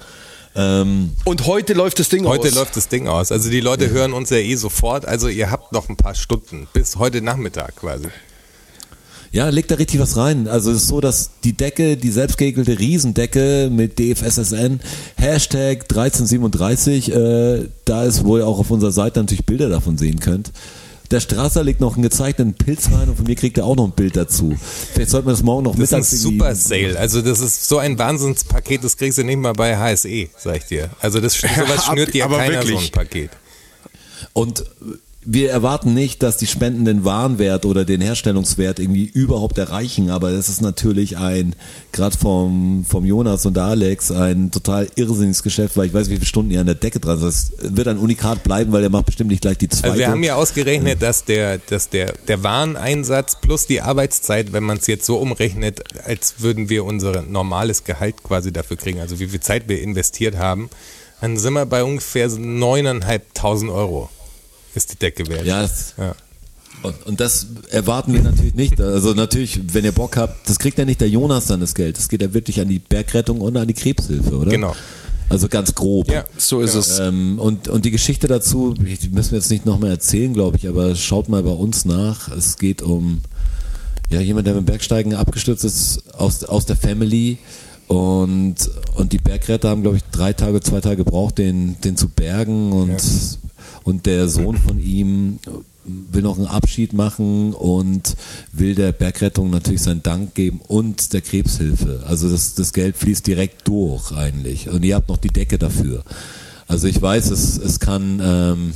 Ähm,
Und heute läuft das Ding
Heute
aus.
läuft das Ding aus. Also die Leute hören uns ja eh sofort. Also ihr habt noch ein paar Stunden bis heute Nachmittag quasi.
Ja, legt da richtig was rein. Also es ist so, dass die Decke, die selbstgeregelte Riesendecke mit DFSSN, Hashtag 1337, äh, da ist, wo ihr auch auf unserer Seite natürlich Bilder davon sehen könnt. Der Strasser legt noch einen gezeichneten Pilz rein und von mir kriegt er auch noch ein Bild dazu. Vielleicht sollten wir das morgen noch
Das ist ein
mittags irgendwie-
super Sale. Also das ist so ein Wahnsinnspaket, das kriegst du nicht mal bei HSE, sag ich dir. Also das sowas schnürt dir
Aber
keiner so
wirklich.
ein Paket.
Und wir erwarten nicht, dass die Spenden den Warenwert oder den Herstellungswert irgendwie überhaupt erreichen, aber es ist natürlich ein, gerade vom, vom Jonas und der Alex, ein total irrsinniges Geschäft, weil ich weiß, wie viele Stunden ihr an der Decke dran seid. Es wird ein Unikat bleiben, weil er macht bestimmt nicht gleich die zweite.
Also wir haben ja ausgerechnet, dass der, dass der, der Wareneinsatz plus die Arbeitszeit, wenn man es jetzt so umrechnet, als würden wir unser normales Gehalt quasi dafür kriegen, also wie viel Zeit wir investiert haben, dann sind wir bei ungefähr 9.500 Euro ist die Decke wert.
ja,
Ja.
Und, und das erwarten wir natürlich nicht. Also natürlich, wenn ihr Bock habt, das kriegt ja nicht der Jonas dann das Geld. Das geht ja wirklich an die Bergrettung und an die Krebshilfe, oder?
Genau.
Also ganz grob.
Ja,
So ist es.
Ähm, und, und die Geschichte dazu, die müssen wir jetzt nicht nochmal erzählen, glaube ich, aber schaut mal bei uns nach. Es geht um ja, jemand, der beim Bergsteigen abgestürzt ist aus, aus der Family. Und, und die Bergretter haben, glaube ich, drei Tage, zwei Tage gebraucht, den, den zu bergen. Und, und der Sohn von ihm will noch einen Abschied machen und will der Bergrettung natürlich seinen Dank geben und der Krebshilfe. Also das, das Geld fließt direkt durch eigentlich. Und ihr habt noch die Decke dafür. Also ich weiß, es, es kann, ähm,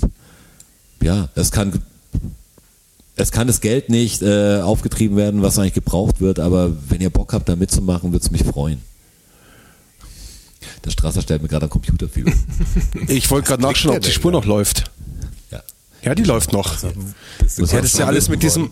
ja, es kann es kann das Geld nicht äh, aufgetrieben werden, was eigentlich gebraucht wird, aber wenn ihr Bock habt, da mitzumachen, würde es mich freuen. Der Strasser stellt mir gerade am Computer viel.
Ich wollte gerade nachschauen, ob die Spur noch läuft.
Ja.
Die läuft noch.
Bist du
Ja, das ist ja alles mit diesem,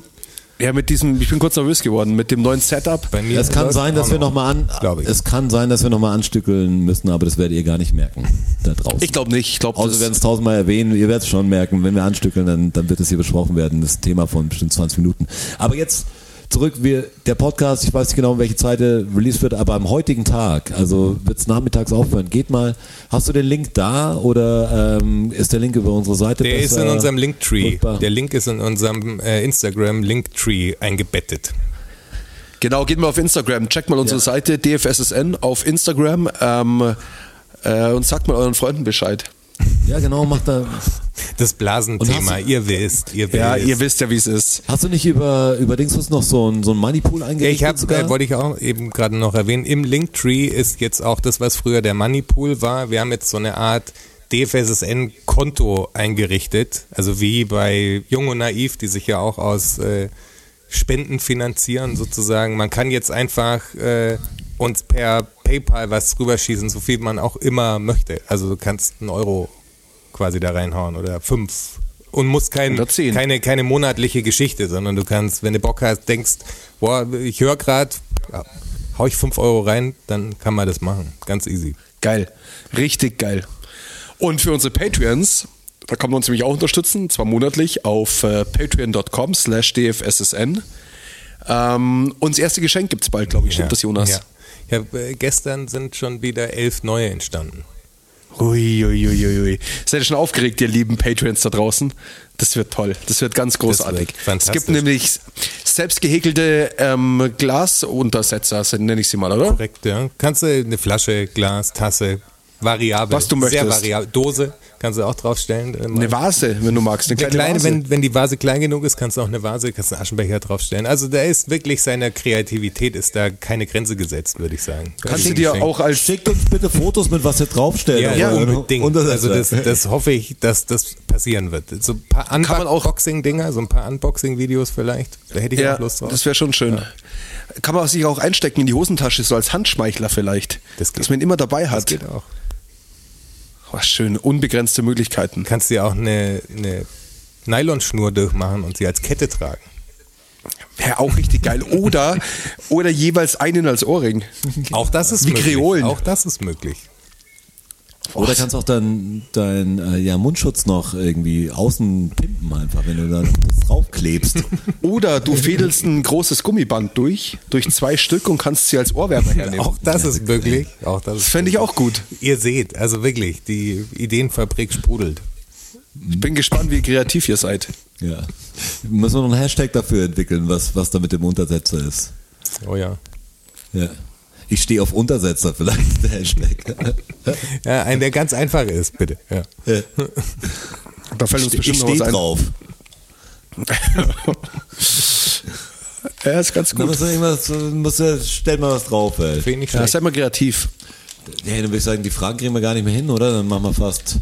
Ja, mit diesem, ich bin kurz nervös geworden, mit dem neuen Setup.
Bei mir
Es kann sein, dass wir noch mal an,
ich.
es kann sein, dass wir noch mal anstückeln müssen, aber das werdet ihr gar nicht merken da draußen.
Ich glaube nicht. Ich glaube,
Außer wir werden es tausendmal erwähnen, ihr werdet es schon merken, wenn wir anstückeln, dann, dann wird es hier besprochen werden, das Thema von bestimmt 20 Minuten. Aber jetzt zurück, wir, der Podcast, ich weiß nicht genau, um welche Zeit er released wird, aber am heutigen Tag, also wird es nachmittags aufhören. Geht mal, hast du den Link da oder ähm, ist der Link über unsere Seite?
Der ist in unserem Linktree.
nutzbar?
Der Link ist in unserem äh, Instagram Linktree eingebettet.
Genau, geht mal auf Instagram, checkt mal unsere
Ja.
Seite DFSSN auf Instagram ähm, äh, und sagt mal euren Freunden Bescheid.
Ja, genau, macht da.
Das Blasenthema,
hast
ihr wisst, ihr wisst.
Ja, ihr wisst ja, wie es ist.
Hast du nicht über, über Dingsbus noch so ein, so ein Moneypool
Ja,
eingerichtet?
ich habe,
sogar?
äh, wollte ich auch eben gerade noch erwähnen, im Linktree ist jetzt auch das, was früher der Moneypool war. Wir haben jetzt so eine Art DFSSN-Konto eingerichtet, also wie bei Jung und Naiv, die sich ja auch aus äh, Spenden finanzieren sozusagen. Man kann jetzt einfach äh, uns per PayPal was rüberschießen, so viel man auch immer möchte. Also du kannst einen Euro quasi da reinhauen oder fünf und musst kein, keine, keine monatliche Geschichte, sondern du kannst, wenn du Bock hast, denkst, boah, ich höre gerade, ja, hau ich fünf Euro rein, dann kann man das machen. Ganz easy.
Geil. Richtig geil. Und für unsere Patreons, da kann man uns nämlich auch unterstützen, zwar monatlich auf äh, patreon.com slash dfssn. Ähm, und das erste Geschenk gibt es bald, glaube ich. Stimmt das, Jonas?
Ja. Ja, äh, gestern sind schon wieder elf neue entstanden.
Ui, ui, ui. Seid ihr schon aufgeregt, ihr lieben Patreons da draußen? Das wird toll. Das wird ganz großartig.
wird.
Es gibt nämlich selbst gehäkelte ähm, Glasuntersetzer, nenne ich sie mal, oder?
Korrekt, ja. Kannst du eine Flasche, Glas, Tasse, variabel.
Was du
Sehr
möchtest.
variabel. Dose kannst du auch draufstellen. Äh,
Eine Vase, wenn du magst. Eine
Eine
kleine,
kleine,
Vase.
wenn, wenn die Vase klein genug ist, kannst du auch eine Vase, kannst einen Aschenbecher draufstellen. Also da ist wirklich seiner Kreativität ist da keine Grenze gesetzt, würde ich sagen. Das
Kannst
ist
du dir
geschenkt.
auch als
Schickt uns bitte Fotos mit, was ihr draufstellt.
ja,
Also,
unbedingt.
Untersetzer.
Also das, das hoffe ich, dass das passieren wird. So ein paar
man auch-
Unboxing-Dinger, so ein paar Unboxing-Videos vielleicht. Da hätte ich
Ja,
auch Lust drauf.
das wäre schon schön. Kann man sich auch einstecken in die Hosentasche, so als Handschmeichler vielleicht.
Das geht.
dass man ihn immer dabei
das
hat.
geht auch.
Oh, schön, unbegrenzte Möglichkeiten.
Kannst dir auch eine, eine Nylonschnur durchmachen und sie als Kette tragen.
Wäre auch richtig geil. Oder, oder jeweils einen als Ohrring.
Auch das ist
Wie
möglich.
Kreolen.
Auch das ist möglich.
Oder kannst auch dein, dein äh, ja, Mundschutz noch irgendwie außen pimpen einfach, wenn du da das draufklebst.
Oder du fädelst ein großes Gummiband durch, durch zwei Stück und kannst sie als Ohrwärmer hernehmen.
Auch das ist möglich. Auch das
Das fände ich auch gut.
Ihr seht, also wirklich, die Ideenfabrik sprudelt.
Ich bin gespannt, wie kreativ ihr seid.
ja. Müssen wir noch einen Hashtag dafür entwickeln, was, was da mit dem Untersetzer ist.
Oh ja.
Ja. Ich stehe auf Untersetzer, vielleicht der Hashtag.
Ja, ein, der ganz einfach ist, bitte. Ja.
Da fällt uns
ich
bestimmt was ein.
drauf.
Ja, ist ganz
Da
gut.
muss man irgendwas, muss ja, stellt mal was drauf, ey.
Finde ich nicht
Ja, seid mal kreativ.
Ja, dann würde ich sagen, die Fragen kriegen wir gar nicht mehr hin, oder? Dann machen wir fast.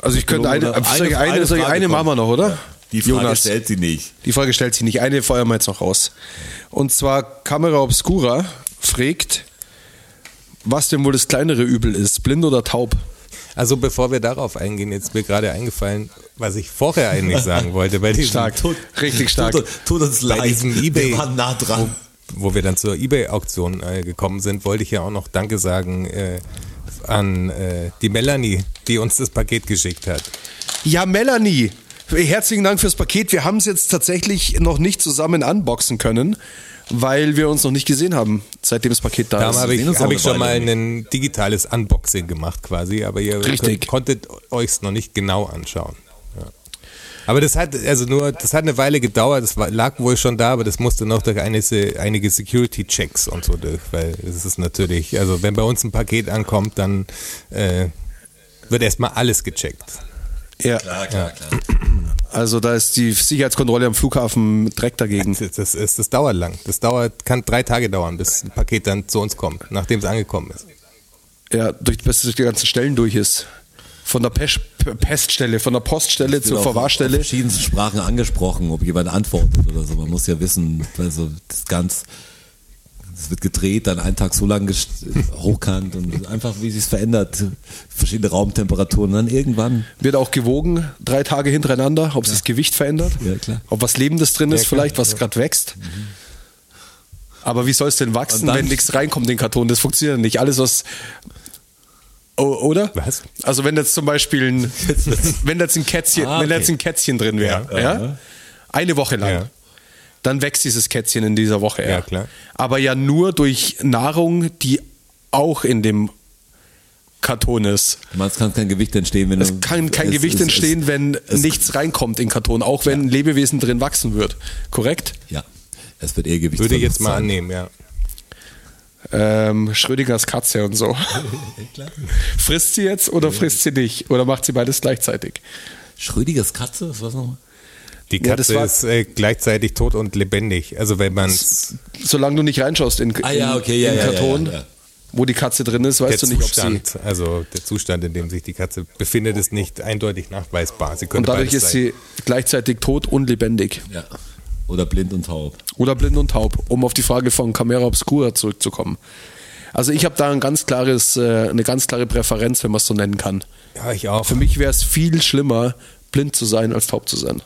Also ich könnte eine, ich eine, ich
Frage
eine
kommt.
machen wir noch, oder?
Die Frage
Jonas.
stellt sie nicht.
Die Frage stellt sich nicht. Eine feuern wir jetzt noch raus. Und zwar Camera Obscura fragt, was denn wohl das kleinere Übel ist, blind oder taub?
Also bevor wir darauf eingehen, jetzt ist mir gerade eingefallen, was ich vorher eigentlich sagen wollte bei diesem,
Stark. Richtig stark.
Tut, tut uns
bei
leid.
diesem Ebay,
Wir waren nah dran.
wo, wo wir dann zur Ebay-Auktion äh, gekommen sind, wollte ich ja auch noch Danke sagen äh, an äh, die Melanie, die uns das Paket geschickt hat.
Ja, Melanie, herzlichen Dank fürs Paket. Wir haben es jetzt tatsächlich noch nicht zusammen unboxen können, weil wir uns noch nicht gesehen haben, seitdem das Paket da
Da
ist.
habe ich, hab ich schon mal ein digitales Unboxing gemacht quasi, aber ihr könnt, konntet euch noch nicht genau anschauen. Ja. Aber das hat also nur, das hat eine Weile gedauert, das war, lag wohl schon da, aber das musste noch durch eine, einige Security-Checks und so durch, weil es ist natürlich, also wenn bei uns ein Paket ankommt, dann äh, wird erstmal alles gecheckt.
Ja,
Klar, klar, klar.
also da ist die Sicherheitskontrolle am Flughafen direkt dagegen.
Das, das, ist, das dauert lang. Das dauert, kann drei Tage dauern, bis ein Paket dann zu uns kommt, nachdem es angekommen ist.
Ja, durch, bis es durch die ganzen Stellen durch ist. Von der Pest, Peststelle, von der Poststelle zur
auch
Verwahrstelle.
auf verschiedensten Sprachen angesprochen, ob jemand antwortet oder so. Man muss ja wissen, also das ganz Es wird gedreht, dann einen Tag so lang hochkant und einfach wie sich verändert, verschiedene Raumtemperaturen. Und dann irgendwann,
Wird auch gewogen, drei Tage hintereinander, ob sich das Gewicht verändert,
Ja, klar.
ob was Lebendes drin ist,
Ja, klar,
vielleicht, was
ja.
gerade wächst. Aber wie soll es denn wachsen, wenn nichts reinkommt in den Karton? Das funktioniert nicht. Alles, was. Oder?
Was?
Also wenn jetzt zum Beispiel ein, wenn jetzt ein Kätzchen,
Ah,
wenn
okay.
jetzt ein Kätzchen drin wäre,
Ja,
ja, eine Woche lang,
Ja.
Dann wächst dieses Kätzchen in dieser Woche.
Ja, klar.
Aber ja nur durch Nahrung, die auch in dem Karton ist.
man kann kein Gewicht entstehen, wenn
Es
du-
kann kein
es-
Gewicht
es-
entstehen,
es-
wenn
es-
nichts reinkommt in den Karton, auch wenn ein Lebewesen drin wachsen wird. Korrekt?
Ja, es wird eher Gewicht
Würde ich jetzt mal
sein.
annehmen, ja.
Ähm, Schrödingers Katze und so. frisst sie jetzt oder frisst sie nicht? Oder macht sie beides gleichzeitig?
Schrödigers Katze, was nochmal?
Die
Ja, das
Katze
war-
ist äh, gleichzeitig tot und lebendig. Also wenn man
Solange du nicht reinschaust in,
Ah, ja,
in,
okay, ja,
in
ja,
den
ja,
Karton,
ja, ja.
wo die Katze drin ist, weißt
der
du nicht, ob sie.
Zustand, also der Zustand, in dem sich die Katze befindet, ist nicht eindeutig nachweisbar. Sie
Und dadurch ist
sein.
sie gleichzeitig tot und lebendig.
Ja. Oder blind und taub.
Oder blind und taub, um auf die Frage von Camera Obscura zurückzukommen. Also ich habe da ein ganz klares, äh, eine ganz klare Präferenz, wenn man es so nennen kann.
Ja, ich auch.
Für mich wäre es viel schlimmer, blind zu sein, als taub zu sein.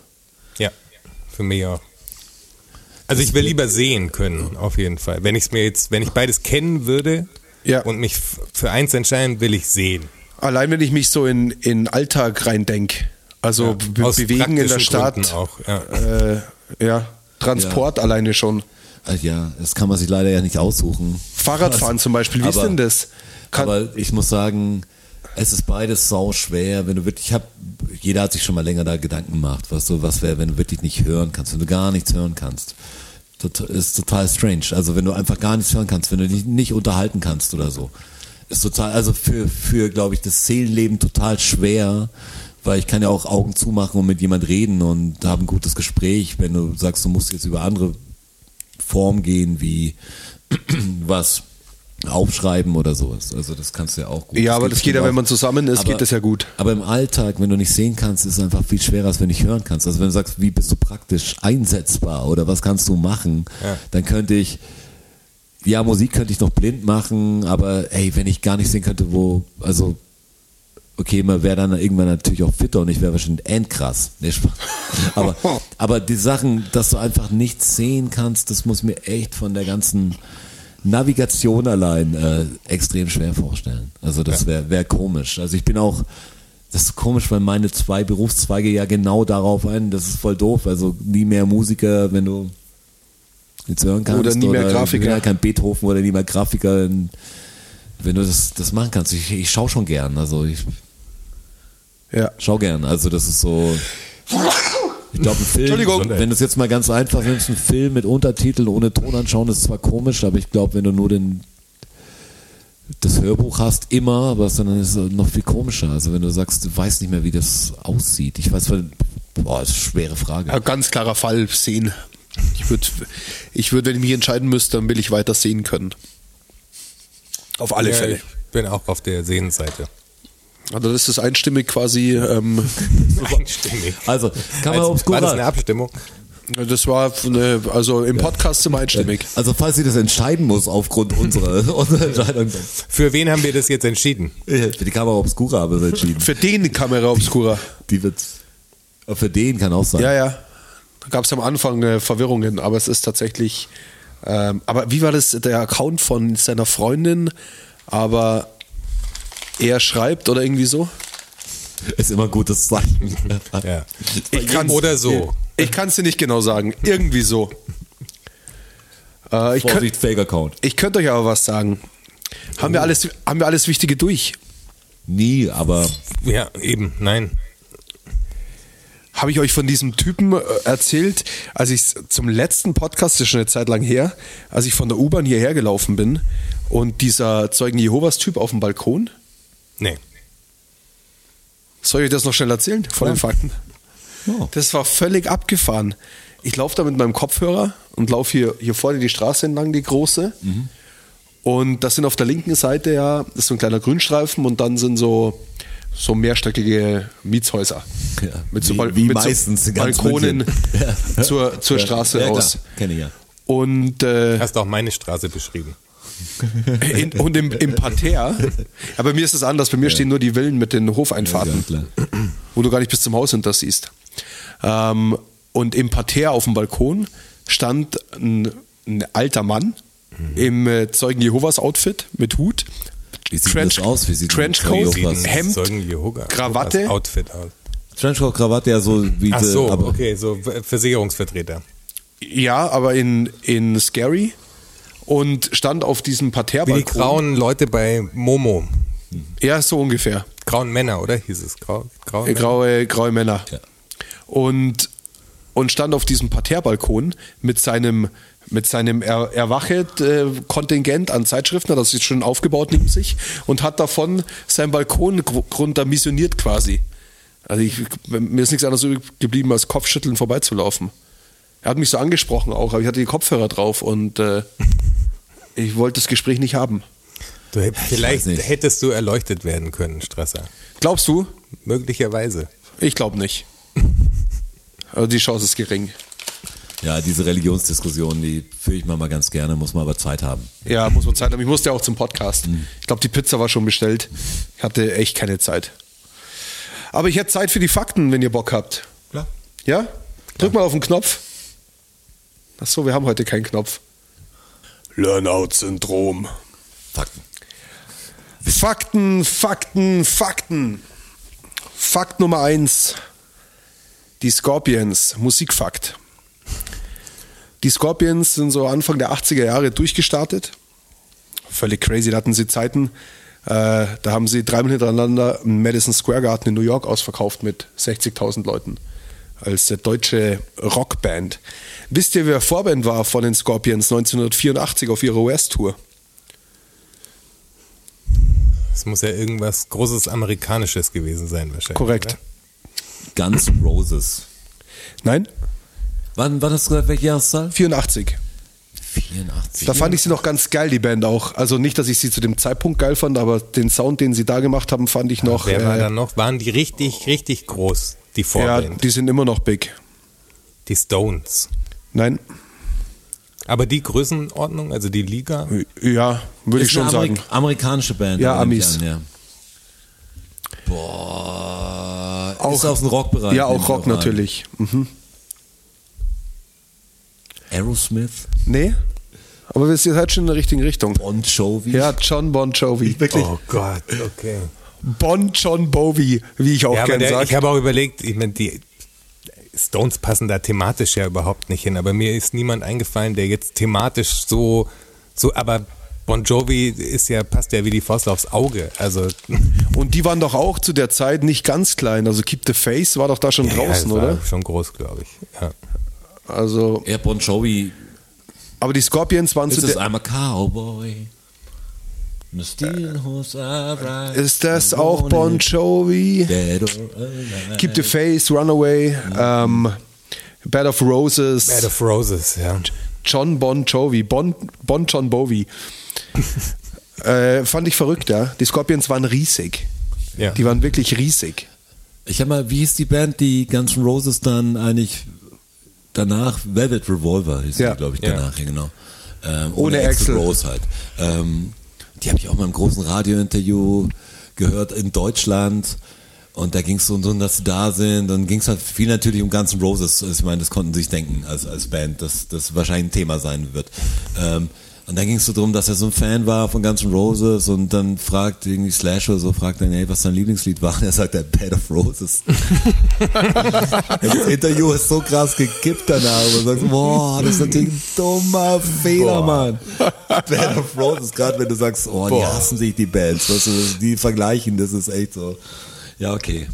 Ja, für mich auch. Also ich will lieber sehen können, auf jeden Fall. Wenn ich mir jetzt, wenn ich beides kennen würde
Ja.
und mich für eins entscheiden, will ich sehen.
Allein wenn ich mich so in, in Alltag reindenke, also be
Aus
bewegen in der Stadt,
auch, ja.
Äh, ja, Transport alleine schon.
Ja, das kann man sich leider ja nicht aussuchen.
Fahrradfahren zum Beispiel, wie ist
Aber-
denn das? Kann,
aber ich muss sagen, es ist beides sau schwer, wenn du wirklich, ich hab, jeder hat sich schon mal länger da Gedanken gemacht, was so, was wäre, wenn du wirklich nicht hören kannst, wenn du gar nichts hören kannst. Tot, ist total strange. Also wenn du einfach gar nichts hören kannst, wenn du dich nicht unterhalten kannst oder so. Ist total, also für, für, glaube ich, das Seelenleben total schwer, weil ich kann ja auch Augen zumachen und mit jemand reden und haben ein gutes Gespräch, wenn du sagst, du musst jetzt über andere Form gehen, wie was aufschreiben oder sowas. Also das kannst du ja auch gut.
Ja, aber
geht
das geht ja, wenn man zusammen ist, geht das ja gut.
Aber im Alltag, wenn du nicht sehen kannst, ist es einfach viel schwerer, als wenn du nicht hören kannst. Also wenn du sagst, wie bist du praktisch einsetzbar oder was kannst du machen,
Ja.
dann könnte ich, ja, Musik könnte ich noch blind machen, aber ey, wenn ich gar nicht sehen könnte, wo, also okay, man wäre dann irgendwann natürlich auch fitter und ich wäre wahrscheinlich endkrass. Nee, Spaß. aber, aber die Sachen, dass du einfach nichts sehen kannst, das muss mir echt von der ganzen Navigation allein äh, extrem schwer vorstellen. Also das wäre wär komisch. Also ich bin auch, das ist komisch, weil meine zwei Berufszweige ja genau darauf ein, das ist voll doof. Also nie mehr Musiker, wenn du jetzt hören kannst.
Oder nie mehr Grafiker.
Ja, kein Beethoven oder nie mehr Grafiker. Wenn du das, das machen kannst. Ich, ich schaue schon gern. Also ich
Ja.
schau gern. Also das ist so. Ich glaube, ein Film,
Entschuldigung.
wenn du es jetzt mal ganz einfach nimmst, ein Film mit Untertiteln ohne Ton anschauen, ist zwar komisch, aber ich glaube, wenn du nur den das Hörbuch hast, immer, aber dann ist es noch viel komischer. Also wenn du sagst, du weißt nicht mehr, wie das aussieht. Ich weiß, weil, boah, das ist eine schwere Frage.
Ein ganz klarer Fall sehen. Ich würde, ich würd, wenn ich mich entscheiden müsste, dann will ich weiter sehen können. Auf alle
Ja,
Fälle.
ich bin auch auf der Sehenseite.
Also das ist einstimmig quasi, ähm,
Einstimmig.
Also, kann man
Als-
obscura.
War das eine Abstimmung?
das war, eine, also im Podcast wir einstimmig.
Also falls sie das entscheiden muss aufgrund unserer, unserer Entscheidung.
Für wen haben wir das jetzt entschieden?
Für die Kamera Obscura haben wir es entschieden.
Für den Kamera Obscura.
Die wird, aber für den kann auch sein.
Ja, ja. Da gab es am Anfang äh, Verwirrungen, aber es ist tatsächlich. Ähm, aber wie war das? Der Account von seiner Freundin, aber er schreibt oder irgendwie so?
Ist immer ein gutes Zeichen.
Ja.
Ich kann's-
Oder so.
Ich kann es dir nicht genau sagen. Irgendwie so. Äh, ich könnte
Vorsicht, Fake-Account.
ich könnt euch aber was sagen. Haben, wir alles, haben wir alles Wichtige durch?
Nie, aber
Ja, eben, nein.
Habe ich euch von diesem Typen äh, erzählt, als ich zum letzten Podcast, das ist schon eine Zeit lang her, als ich von der U-Bahn hierher gelaufen bin und dieser Zeugen Jehovas-Typ auf dem Balkon?
Nee.
Soll ich das noch schnell erzählen von den Fakten?
Ja.
Das war völlig abgefahren. Ich laufe da mit meinem Kopfhörer und laufe hier, hier vorne die Straße entlang, die große. Und das sind auf der linken Seite ja, das ist so ein kleiner Grünstreifen und dann sind so, so mehrstöckige Mietshäuser.
Ja,
Mit so,
wie- wie
mit
meistens
so Balkonen.
Ja.
zur, zur
Ja,
Straße
ja,
raus.
klar, Kenn ich ja.
Und, äh,
Hast auch meine Straße beschrieben.
in, und im, im Parterre. Aber bei mir ist es anders. Bei mir stehen nur die Villen mit den Hofeinfahrten,
Ja,
wo du gar nicht bis zum Haus hinter siehst. Ähm, und im Parterre auf dem Balkon stand ein, ein alter Mann im äh, Zeugen Jehovas Outfit mit Hut,
Wie sieht das aus? Wie sieht
Trenchcoat? Hemd,
Zeugen Jehovas
Krawatte.
Outfit aus.
Trenchcoat, Krawatte, ja so wie
Ach so,
aber
okay, so Versicherungsvertreter.
ja, aber in, in Scary und stand auf diesem
Wie die
Parterrebalkon.
grauen Leute bei Momo.
Ja, so ungefähr.
Grauen Männer, oder? Hieß es? Grau, graue
Äh,
Männer?
graue, graue Männer.
Ja.
Und, und stand auf diesem Parterrebalkon mit seinem, mit seinem er Erwachet-Kontingent an Zeitschriften, das ist schon aufgebaut neben sich, und hat davon sein Balkon runter missioniert quasi. Also ich, mir ist nichts anderes übrig geblieben, als Kopfschütteln vorbeizulaufen. Er hat mich so angesprochen auch, aber ich hatte die Kopfhörer drauf und äh, ich wollte das Gespräch nicht haben.
Du, hätt- vielleicht hättest du erleuchtet werden können, Stresser.
Glaubst du?
Möglicherweise.
Ich glaube nicht. Also die Chance ist gering.
ja, diese Religionsdiskussion, die führe ich mal, mal ganz gerne, muss man aber Zeit haben.
Ja, muss man Zeit haben. Ich musste ja auch zum Podcast. Ich glaube, die Pizza war schon bestellt. Ich hatte echt keine Zeit. Aber ich hätte Zeit für die Fakten, wenn ihr Bock habt.
Klar.
Ja? Drück mal auf den Knopf. Ach so, wir haben heute keinen Knopf. Learnout-Syndrom.
Fakten.
Fakten, Fakten, Fakten. Fakt Nummer eins. Die Scorpions, Musikfakt. Die Scorpions sind so Anfang der 80er Jahre durchgestartet. Völlig crazy, da hatten sie Zeiten, äh, da haben sie dreimal hintereinander im Madison Square Garden in New York ausverkauft mit 60.000 Leuten. Als deutsche Rockband. Wisst ihr, wer Vorband war von den Scorpions 1984 auf ihrer US-Tour?
Es muss ja irgendwas Großes Amerikanisches gewesen sein, wahrscheinlich.
Korrekt.
Guns N' Roses.
Nein?
Wann war das gesagt? Welche Jahreszahl?
84.
84.
Da fand ich sie noch ganz geil, die Band auch. Also nicht, dass ich sie zu dem Zeitpunkt geil fand, aber den Sound, den sie da gemacht haben, fand ich noch.
Wer war
äh,
da noch? Waren die richtig, richtig groß, die
ja,
Vorband?
die sind immer noch big.
die Stones.
Nein?
Aber die Größenordnung, also die Liga,
Ja, würde ich schon
Amerik
sagen.
Amerikanische Band.
Ja, Amis.
An, ja. Boah.
Auch-
ist aus dem Rockbereich.
Ja, auch Rock natürlich. Mhm.
Aerosmith,
Nee? Aber ihr seid schon in der richtigen Richtung.
Bon Jovi.
Ja, John Bon Jovi.
Wirklich?
oh Gott, okay.
Bon John Bovi, wie ich auch
Ja,
gerne sage.
ich habe auch überlegt, ich meine, die Stones passen da thematisch ja überhaupt nicht hin, aber mir ist niemand eingefallen, der jetzt thematisch so, so, aber Bon Jovi ist ja, passt ja wie die Faust aufs Auge. Also
Und die waren doch auch zu der Zeit nicht ganz klein. Also Keep the Face war doch da schon
ja,
draußen,
das war
oder?
Schon groß, glaube ich. Ja.
Also,
Ja, Bon Jovi.
aber die Scorpions waren
Ist
zu der.
I'm a Cowboy.
Ist das auch Bon Jovi? Keep the Face, Runaway, ähm, Bed of Roses,
Bed of Roses, ja.
John Bon Jovi, Bon, bon John Bovi. äh, fand ich verrückt, ja. Die Scorpions waren riesig.
Ja.
Die waren wirklich riesig.
Ich hab mal, wie hieß die Band, die Guns N' Roses dann eigentlich danach, Velvet Revolver hieß
Ja.
die, glaube ich, danach, ja genau. Ähm,
Ohne Axl.
Rose halt. Ähm, die habe ich auch mal im großen Radiointerview gehört in Deutschland. Und da ging es so, so, dass sie da sind. Dann ging es halt viel natürlich um Guns N' Roses. Ich meine, das konnten sie sich denken als, als Band, dass das wahrscheinlich ein Thema sein wird. Ähm, und dann ging es so darum, dass er so ein Fan war von Guns N' Roses und dann fragt irgendwie Slash oder so, fragt dann, hey, was sein Lieblingslied war. Und er sagt, der Bed of Roses. das Interview ist so krass gekippt danach. Und sagt, boah, das ist natürlich ein dummer Fehler,
Boah.
Mann. Bed of Roses, gerade wenn du sagst, oh, die
Boah.
hassen sich die Bands, weißt du, die vergleichen, das ist echt so. Ja, okay.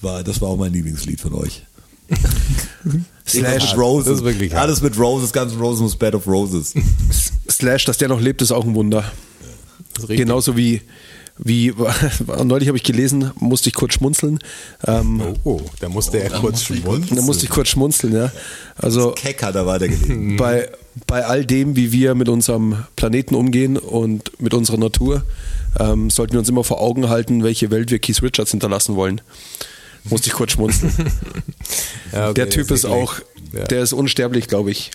War, das war auch mein Lieblingslied von euch. Irgendwas mit Roses.
Das ist wirklich hart.
Alles mit Roses, ganz Roses muss Bed of Roses.
Slash, dass der noch lebt, ist auch ein Wunder. Genauso wie, wie neulich habe ich gelesen, musste ich kurz schmunzeln. Ähm,
Oh, da musste er kurz schmunzeln.
Da musste ich kurz schmunzeln, ja. Also
Keck hat er weitergelegt.
bei, bei all dem, wie wir mit unserem Planeten umgehen und mit unserer Natur, ähm, sollten wir uns immer vor Augen halten, welche Welt wir Keith Richards hinterlassen wollen. Musste ich kurz schmunzeln.
Ja, okay,
der Typ ist
eklig.
auch,
Ja.
der ist unsterblich, glaube ich.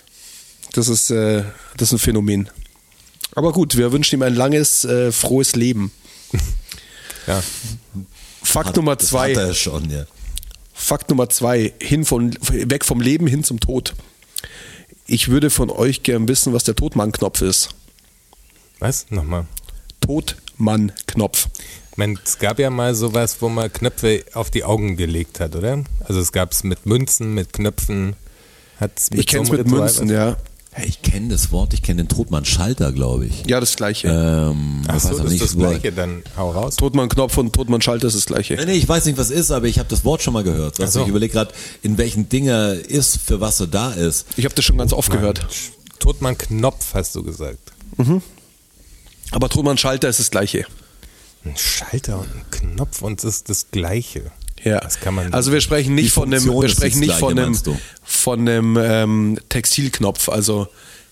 Das ist, äh, das ist ein Phänomen. Aber gut, wir wünschen ihm ein langes, äh, frohes Leben.
Ja.
Fakt
Hat-
Nummer zwei.
Hat er schon, ja.
Fakt Nummer zwei, hin von, weg vom Leben hin zum Tod. Ich würde von euch gern wissen, was der Todmann-Knopf ist.
Was? Nochmal.
Todmann-Knopf.
Ich meine, es gab ja mal sowas, wo man Knöpfe auf die Augen gelegt hat, oder? Also es gab es mit Münzen, mit Knöpfen. Hat's
Ich kenne es
so
mit
Ritual
Münzen,
was?
ja.
Hey, ich kenne das Wort, ich kenne den Todmann-Schalter, glaube ich.
Ja, das gleiche.
Ähm,
Ach
ich
so, das ist
nicht,
das
wo er-
Gleiche, dann hau raus.
Todmann-Knopf und Todmann-Schalter ist das gleiche.
Nee, nee, ich weiß nicht, was ist, aber ich habe das Wort schon mal gehört.
Ach so.
Ich überlege gerade, in welchen Dinger ist, für was er da ist.
Ich habe das schon ganz oft gehört.
Todmann Knopf, hast du gesagt.
Aber Todmann-Schalter ist das gleiche.
Ein Schalter und ein Knopf und es ist das Gleiche.
Ja.
Das kann man.
also wir sprechen nicht von
Funktion
wir sprechen nicht von
du?
von einem ähm, Textilknopf, also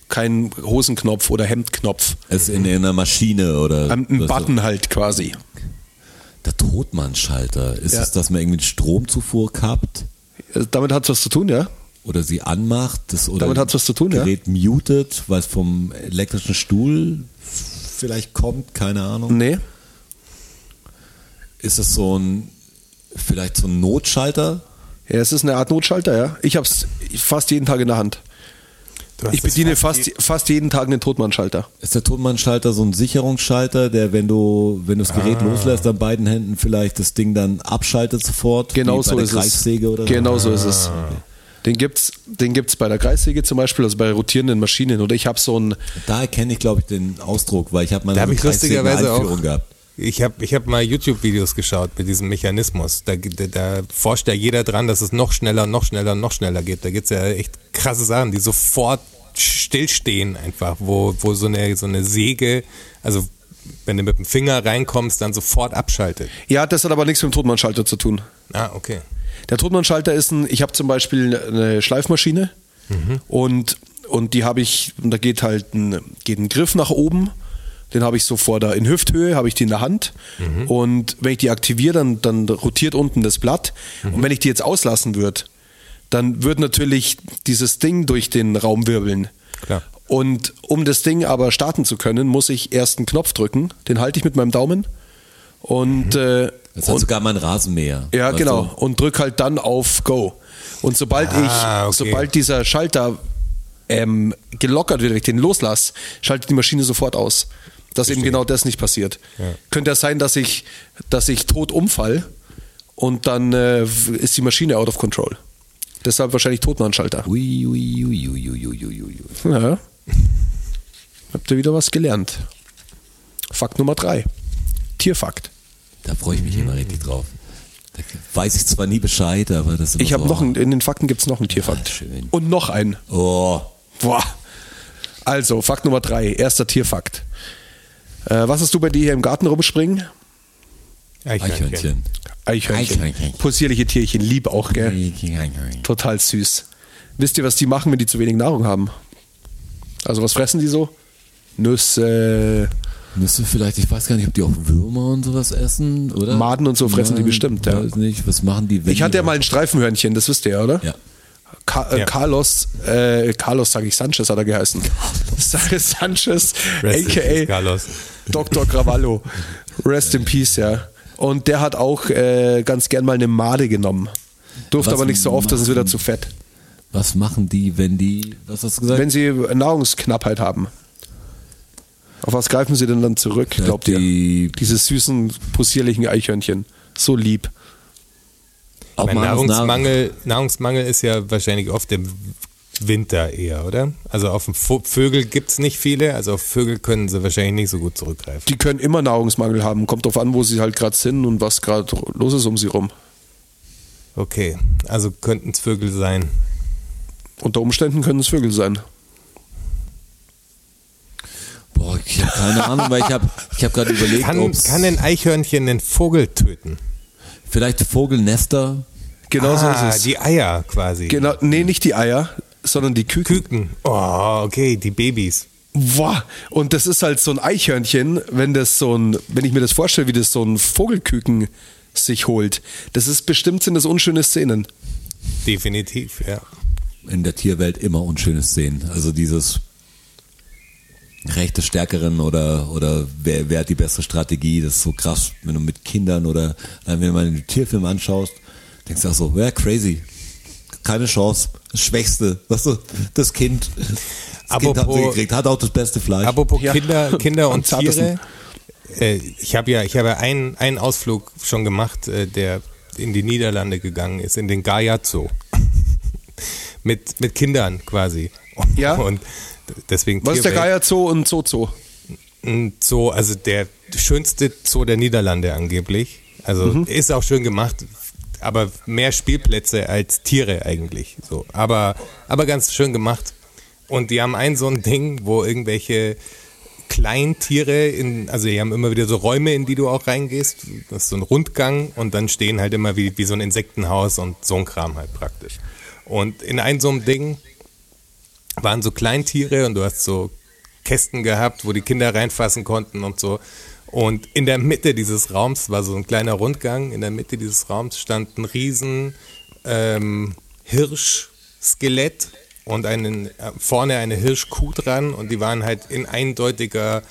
kein Hosenknopf oder Hemdknopf.
Es in, in einer Maschine oder.
Ein, ein Button halt quasi.
Der Todmann-Schalter. Ist
Ja.
es, dass man irgendwie Stromzufuhr kappt?
Also Damit hat es was zu tun, ja?
Oder sie anmacht? Das, oder
Damit hat's was zu tun, ja.
Gerät mutet, weil es vom elektrischen Stuhl vielleicht kommt, keine Ahnung.
Nee.
Ist es so ein, vielleicht so ein Notschalter?
Ja, es ist eine Art Notschalter, ja. Ich habe es fast jeden Tag in der Hand. Ich bediene fast, fast jeden Tag einen Todmann-Schalter.
Ist der Todmann-Schalter so ein Sicherungsschalter, der, wenn du, wenn du das Gerät
Ah.
loslässt, an beiden Händen vielleicht das Ding dann abschaltet sofort?
Genau
wie bei
so
der
ist es.
Kreissäge Oder so?
Genau so ist es. Den gibt's, den gibt's bei der Kreissäge zum Beispiel, also bei rotierenden Maschinen. Oder ich habe so ein,
Da erkenne ich, glaube ich, den Ausdruck, weil ich habe mal
Da
so eine
ich lustigerweise auch.
Gehabt.
Ich habe ich hab mal YouTube-Videos geschaut mit diesem Mechanismus. Da, da, da forscht ja jeder dran, dass es noch schneller, noch schneller, noch schneller geht. Da gibt's ja echt krasse Sachen, die sofort stillstehen einfach, wo, wo so, eine, so eine Säge, also wenn du mit dem Finger reinkommst, dann sofort abschaltet.
ja, das hat aber nichts mit dem Todmann-Schalter zu tun.
Ah, okay.
Der Todmann-Schalter ist ein, ich habe zum Beispiel eine Schleifmaschine und, und die habe ich, und da geht halt ein, geht ein Griff nach oben, den habe ich so vor der, in Hüfthöhe, habe ich die in der Hand und wenn ich die aktiviere, dann, dann rotiert unten das Blatt und wenn ich die jetzt auslassen würde, dann wird natürlich dieses Ding durch den Raum wirbeln.
Klar.
Und um das Ding aber starten zu können, muss ich erst einen Knopf drücken, den halte ich mit meinem Daumen und, äh,
Das hat sogar mein Rasenmäher.
ja,
weißt
genau. Und drück halt dann auf Go. Und sobald
Ah,
ich,
okay.
sobald dieser Schalter ähm, gelockert wird, wenn ich den loslasse, schaltet die Maschine sofort aus. Dass eben genau das nicht passiert. Könnte ja sein, dass ich, dass ich tot umfall und dann äh, ist die Maschine out of control. Deshalb wahrscheinlich Totmannschalter.
Ui, ui, ui, ui, ui, ui, ui.
Ja. Habt ihr wieder was gelernt? Fakt Nummer drei. Tierfakt.
Da freue ich mich immer richtig drauf. Da weiß ich zwar nie Bescheid, aber das ist
Ich habe
so,
noch einen, in den Fakten gibt es noch einen Tierfakt.
schön.
Und noch einen.
Oh,
Boah. Also, Fakt Nummer drei, erster Tierfakt. Äh, was hast du bei dir hier im Garten rumspringen?
Eichhörnchen.
Eichhörnchen.
Eichhörnchen.
Possierliche Tierchen, lieb auch, gell? Total süß. Wisst ihr, was die machen, wenn die zu wenig Nahrung haben? Also, was fressen die so? Nüsse,
Müsste vielleicht, ich weiß gar nicht, ob die auch Würmer und sowas essen, oder?
Maden und so fressen die bestimmt, ja.
Weiß nicht, was machen die, wenn
Ich hatte ja mal ein Streifenhörnchen, das wisst ihr ja, oder?
Ja.
Ka äh,
Ja.
Carlos, äh, Carlos sage ich, Sanchez hat er geheißen. Sanchez,
Rest in peace,
a.k.a.
Carlos.
Dr. Gravallo. Rest in Peace, ja. Und der hat auch äh, ganz gern mal eine Made genommen. Durfte
Was
aber nicht so oft, das ist wieder zu fett.
Was machen die, wenn die, was hast du gesagt?
Wenn sie Nahrungsknappheit haben. Auf was greifen sie denn dann zurück, glaubt ihr?
die,
Diese süßen, possierlichen Eichhörnchen. So lieb.
auch
Mein
mal
Nahrungsmangel, Nahrungsmangel ist ja wahrscheinlich oft im Winter eher, oder? Also auf Vögel gibt's nicht viele, also auf Vögel können sie wahrscheinlich nicht so gut zurückgreifen.
Die können immer Nahrungsmangel haben. Kommt drauf an, wo sie halt gerade sind und was gerade los ist um sie rum.
Okay, also könnten es Vögel sein.
Unter Umständen können es Vögel sein.
Boah, ich habe keine Ahnung, weil ich habe ich hab gerade überlegt,
Kann,
ob's
kann ein Eichhörnchen einen Vogel töten?
vielleicht Vogelnester.
Genau so
ah,
ist es.
die Eier quasi.
Genau, nee, nicht die Eier, sondern die Küken.
Küken. Oh, okay, die Babys.
Boah. Und das ist halt so ein Eichhörnchen, wenn das so ein, wenn ich mir das vorstelle, wie das so ein Vogelküken sich holt. Das ist bestimmt sind das unschöne Szenen.
Definitiv, ja.
in der Tierwelt immer unschöne Szenen. Also dieses Recht des Stärkeren oder, oder wer, wer hat die bessere Strategie, das ist so krass, wenn du mit Kindern oder wenn du mal einen Tierfilm anschaust, denkst du auch so, ja, crazy. Keine Chance. Das Schwächste, weißt du, das Kind. Das kind hat sie
Apropos-
gekriegt, hat auch das beste Fleisch.
Apropos
Ja.
Kinder, Kinder und. Tiere. Äh, ich habe ja, ich habe ja einen, einen Ausflug schon gemacht, äh, der in die Niederlande gegangen ist, in den Gaia Zoo. mit, mit Kindern quasi.
Ja?
Und deswegen
Was ist der
Tierwelt.
Geier Zoo und Zoo Zoo?
ein Zoo, also der schönste Zoo der Niederlande angeblich. Also
Mhm.
ist auch schön gemacht, aber mehr Spielplätze als Tiere eigentlich. So, aber aber ganz schön gemacht. Und die haben ein so ein Ding, wo irgendwelche Kleintiere in, also die haben immer wieder so Räume, in die du auch reingehst. Das ist so ein Rundgang und dann stehen halt immer wie, wie so ein Insektenhaus und so ein Kram halt praktisch. Und in einem so einem Ding waren so Kleintiere und du hast so Kästen gehabt, wo die Kinder reinfassen konnten und so. Und in der Mitte dieses Raums war so ein kleiner Rundgang. In der Mitte dieses Raums stand ein riesen ähm, Hirschskelett und einen, äh, vorne eine Hirschkuh dran und die waren halt in eindeutiger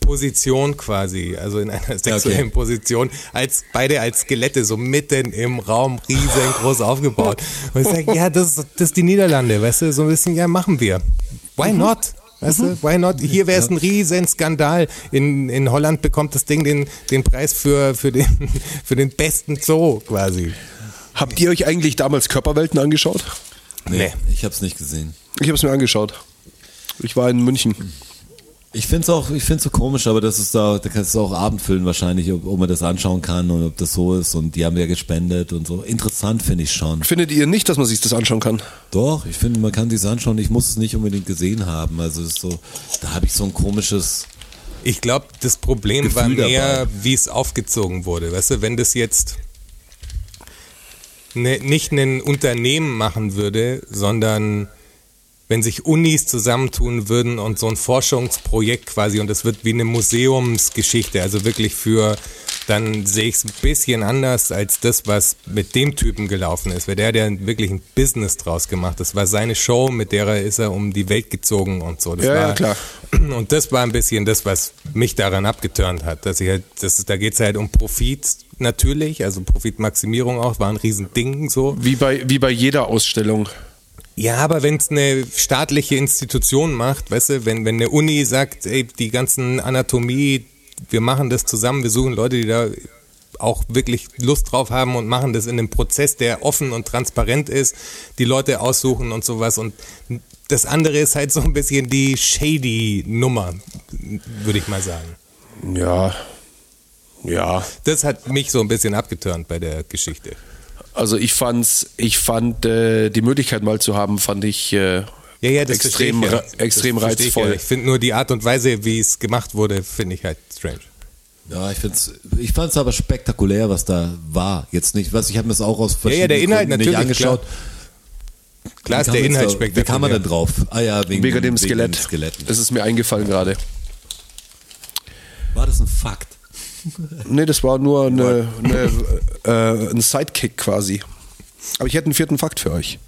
Position quasi, also in einer sexuellen Position, als beide als Skelette so mitten im Raum riesengroß aufgebaut. Und ich sage, ja, das, ist- das ist die Niederlande, weißt du, so ein bisschen, ja, machen wir. Why not? Weißt du, why not? Hier wäre es ein riesen Skandal. In, in Holland bekommt das Ding den, den Preis für, für, den, für den besten Zoo quasi.
Habt ihr euch eigentlich damals Körperwelten angeschaut?
nee, ich habe es nicht gesehen.
Ich habe es mir angeschaut. Ich war in München.
Ich finde es auch, ich find's so komisch, aber das ist da, da kannst du auch Abend füllen wahrscheinlich, ob, ob man das anschauen kann und ob das so ist und die haben ja gespendet und so. Interessant finde ich schon.
Findet ihr nicht, dass man sich das anschauen kann?
Doch, ich finde, man kann sich anschauen. Ich muss es nicht unbedingt gesehen haben. Also es ist so, da habe ich so ein komisches.
Ich glaube, das Problem
Gefühl
war mehr, wie es aufgezogen wurde. Weißt du, wenn das jetzt ne, nicht ein Unternehmen machen würde, sondern wenn sich Unis zusammentun würden und so ein Forschungsprojekt quasi, und das wird wie eine Museumsgeschichte, also wirklich für, dann sehe ich es ein bisschen anders als das, was mit dem Typen gelaufen ist, weil der hat ja wirklich ein Business draus gemacht. Das war seine Show, mit der er ist er um die Welt gezogen und so. Das
Ja,
war,
ja, klar.
Und das war ein bisschen das, was mich daran abgeturnt hat, dass ich halt, das, da geht es halt um Profit natürlich, also Profitmaximierung auch, war ein Riesending so.
Wie bei, wie bei jeder Ausstellung.
Ja, aber wenn es eine staatliche Institution macht, weißt du, wenn, wenn eine Uni sagt, ey, die ganzen Anatomie, wir machen das zusammen, wir suchen Leute, die da auch wirklich Lust drauf haben und machen das in einem Prozess, der offen und transparent ist, die Leute aussuchen und sowas. Und das andere ist halt so ein bisschen die shady Nummer, würde ich mal sagen.
Ja. Ja.
Das hat mich so ein bisschen abgeturnt bei der Geschichte.
Also ich fand's, ich fand äh, die Möglichkeit mal zu haben, fand ich äh,
Ja, ja, das
extrem,
ich ja.
re- extrem
Das verstehe ich
reizvoll.
Ja. Ich finde nur die Art und Weise, wie es gemacht wurde, finde ich halt strange.
Ja, ich find's, ich fand's aber spektakulär, was da war. Jetzt nicht, was ich habe mir das auch aus
Ja, ja, der
verschiedenen
Inhalt
Gründen nicht
natürlich,
angeschaut.
Klar
Wie
ist der Inhalt
da-
spektakulär.
Wie kam man denn drauf? Ah ja, wegen,
Wegen dem
wegen
Skelett.
den Skeletten.
Das ist mir eingefallen gerade.
War das ein Fakt?
Nee, das war nur eine, eine, äh, ein Sidekick quasi. Aber ich hätte einen vierten Fakt für euch.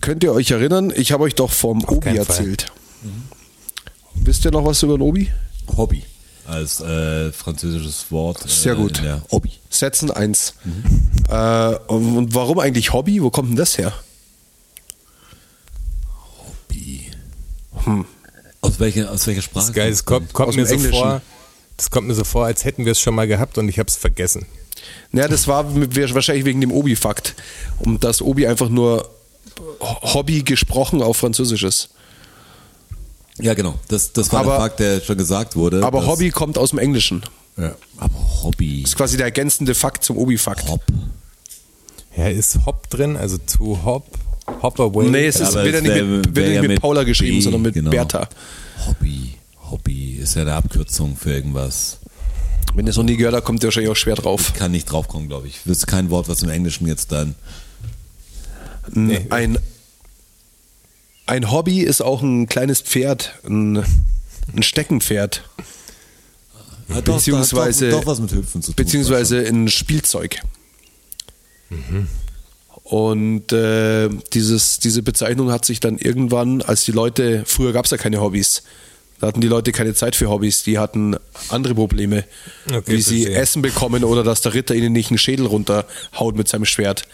Könnt ihr euch erinnern? Ich habe euch doch vom Obi
keinen Fall.
erzählt. Wisst ihr noch was über den Obi?
Hobby als äh, französisches Wort.
Sehr
äh,
gut.
in der Hobby.
Setzen eins. Äh, und und warum eigentlich Hobby? Wo kommt denn das her?
Hobby.
Hm.
Aus welcher, aus welcher Sprache?
Das ist geil, es kommt, kommt
Aus
mir so
Englischen.
vor, das kommt mir so vor, als hätten wir es schon mal gehabt und ich habe es vergessen.
Naja, das war wahrscheinlich wegen dem Obi-Fakt. Und dass Obi einfach nur Hobby gesprochen auf Französisch ist.
Ja, genau. Das, das war
Aber-
der Fakt, der schon gesagt wurde.
Aber Hobby kommt aus dem Englischen.
Ja. Aber Hobby.
Das ist quasi der ergänzende Fakt zum Obi-Fakt.
Hop.
Ja, ist Hop drin, also zu Hop, Hop away.
Nee, es ist
Aber
wieder
es
nicht
wär-
mit,
wär
wird nicht mit Paula geschrieben,
B,
sondern mit
genau.
Bertha.
Hobby. Hobby ist ja eine Abkürzung für irgendwas.
Wenn ihr es noch nie gehört habt, kommt ihr wahrscheinlich auch schwer drauf.
Kann nicht draufkommen, glaube ich. Das ist kein Wort, was im Englischen jetzt dann.
Nee.
Ein, ein Hobby ist auch ein kleines Pferd, ein, ein Steckenpferd,
Hat doch-
Beziehungsweise-
Doch, doch was mit Hüpfen zu tun.
beziehungsweise ein Spielzeug. Und äh, dieses, diese Bezeichnung hat sich dann irgendwann, als die Leute, früher gab es ja keine Hobbys, da hatten die Leute keine Zeit für Hobbys, die hatten andere Probleme,
Okay,
wie sie. Essen bekommen oder dass der Ritter ihnen nicht einen Schädel runterhaut mit seinem Schwert.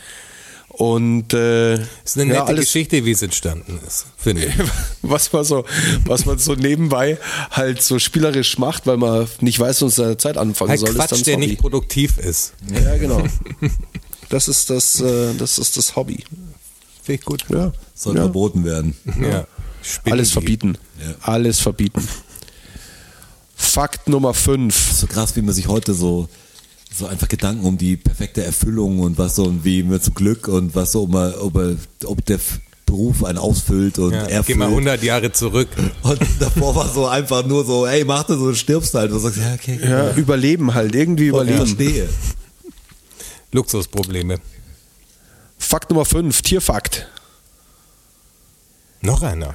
Und äh,
Das ist eine
ja,
nette
alles,
Geschichte, wie es entstanden ist, finde ich.
was man so, was man so nebenbei halt so spielerisch macht, weil man nicht weiß, was seine Zeit anfangen
Halt
soll, ist dann
Quatsch,
das
der
Hobby.
nicht produktiv ist.
Ja, genau. Das ist das, äh, das ist das Hobby.
Finde ich gut.
Ja.
Soll
ja.
verboten werden.
Ja. Spinni-
Alles verbieten.
Ja.
Alles verbieten. Fakt Nummer 5.
So krass, wie man sich heute so, so einfach Gedanken um die perfekte Erfüllung und was so und wie man zum Glück und was so, ob, man, ob, ob der Beruf einen ausfüllt und
Ja, geh
erfüllt.
mal 100 Jahre zurück.
Und davor war so einfach nur so, ey, mach das und stirbst halt. Und du sagst, ja, okay,
Ja, überleben halt, irgendwie
ich
überleben.
verstehe.
Luxusprobleme.
Fakt Nummer 5, Tierfakt.
Noch einer.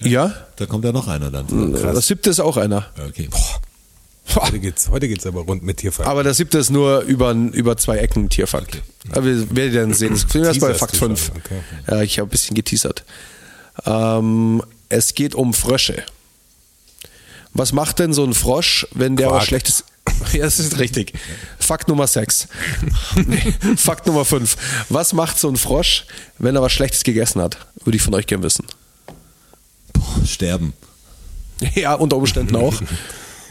Ja,
Da kommt ja noch einer dann.
das siebte ist auch einer.
Okay.
Heute geht's, heute geht's aber rund mit Tierfakt.
Aber der siebte ist nur über, über zwei Ecken Tierfakt. Aber wir werden dann sehen. Das finden wir erst bei
Teaserst
Fakt
du
5.
schon, okay.
Ja, ich habe ein bisschen geteasert. Ähm, es geht um Frösche. Was macht denn so ein Frosch, wenn der
Quark.
was Schlechtes. Ja, das ist richtig. Fakt Nummer 6. Nee, Fakt Nummer 5. Was macht so ein Frosch, wenn er was Schlechtes gegessen hat? Würde ich von euch gerne wissen.
Boah, sterben.
Ja, unter Umständen auch.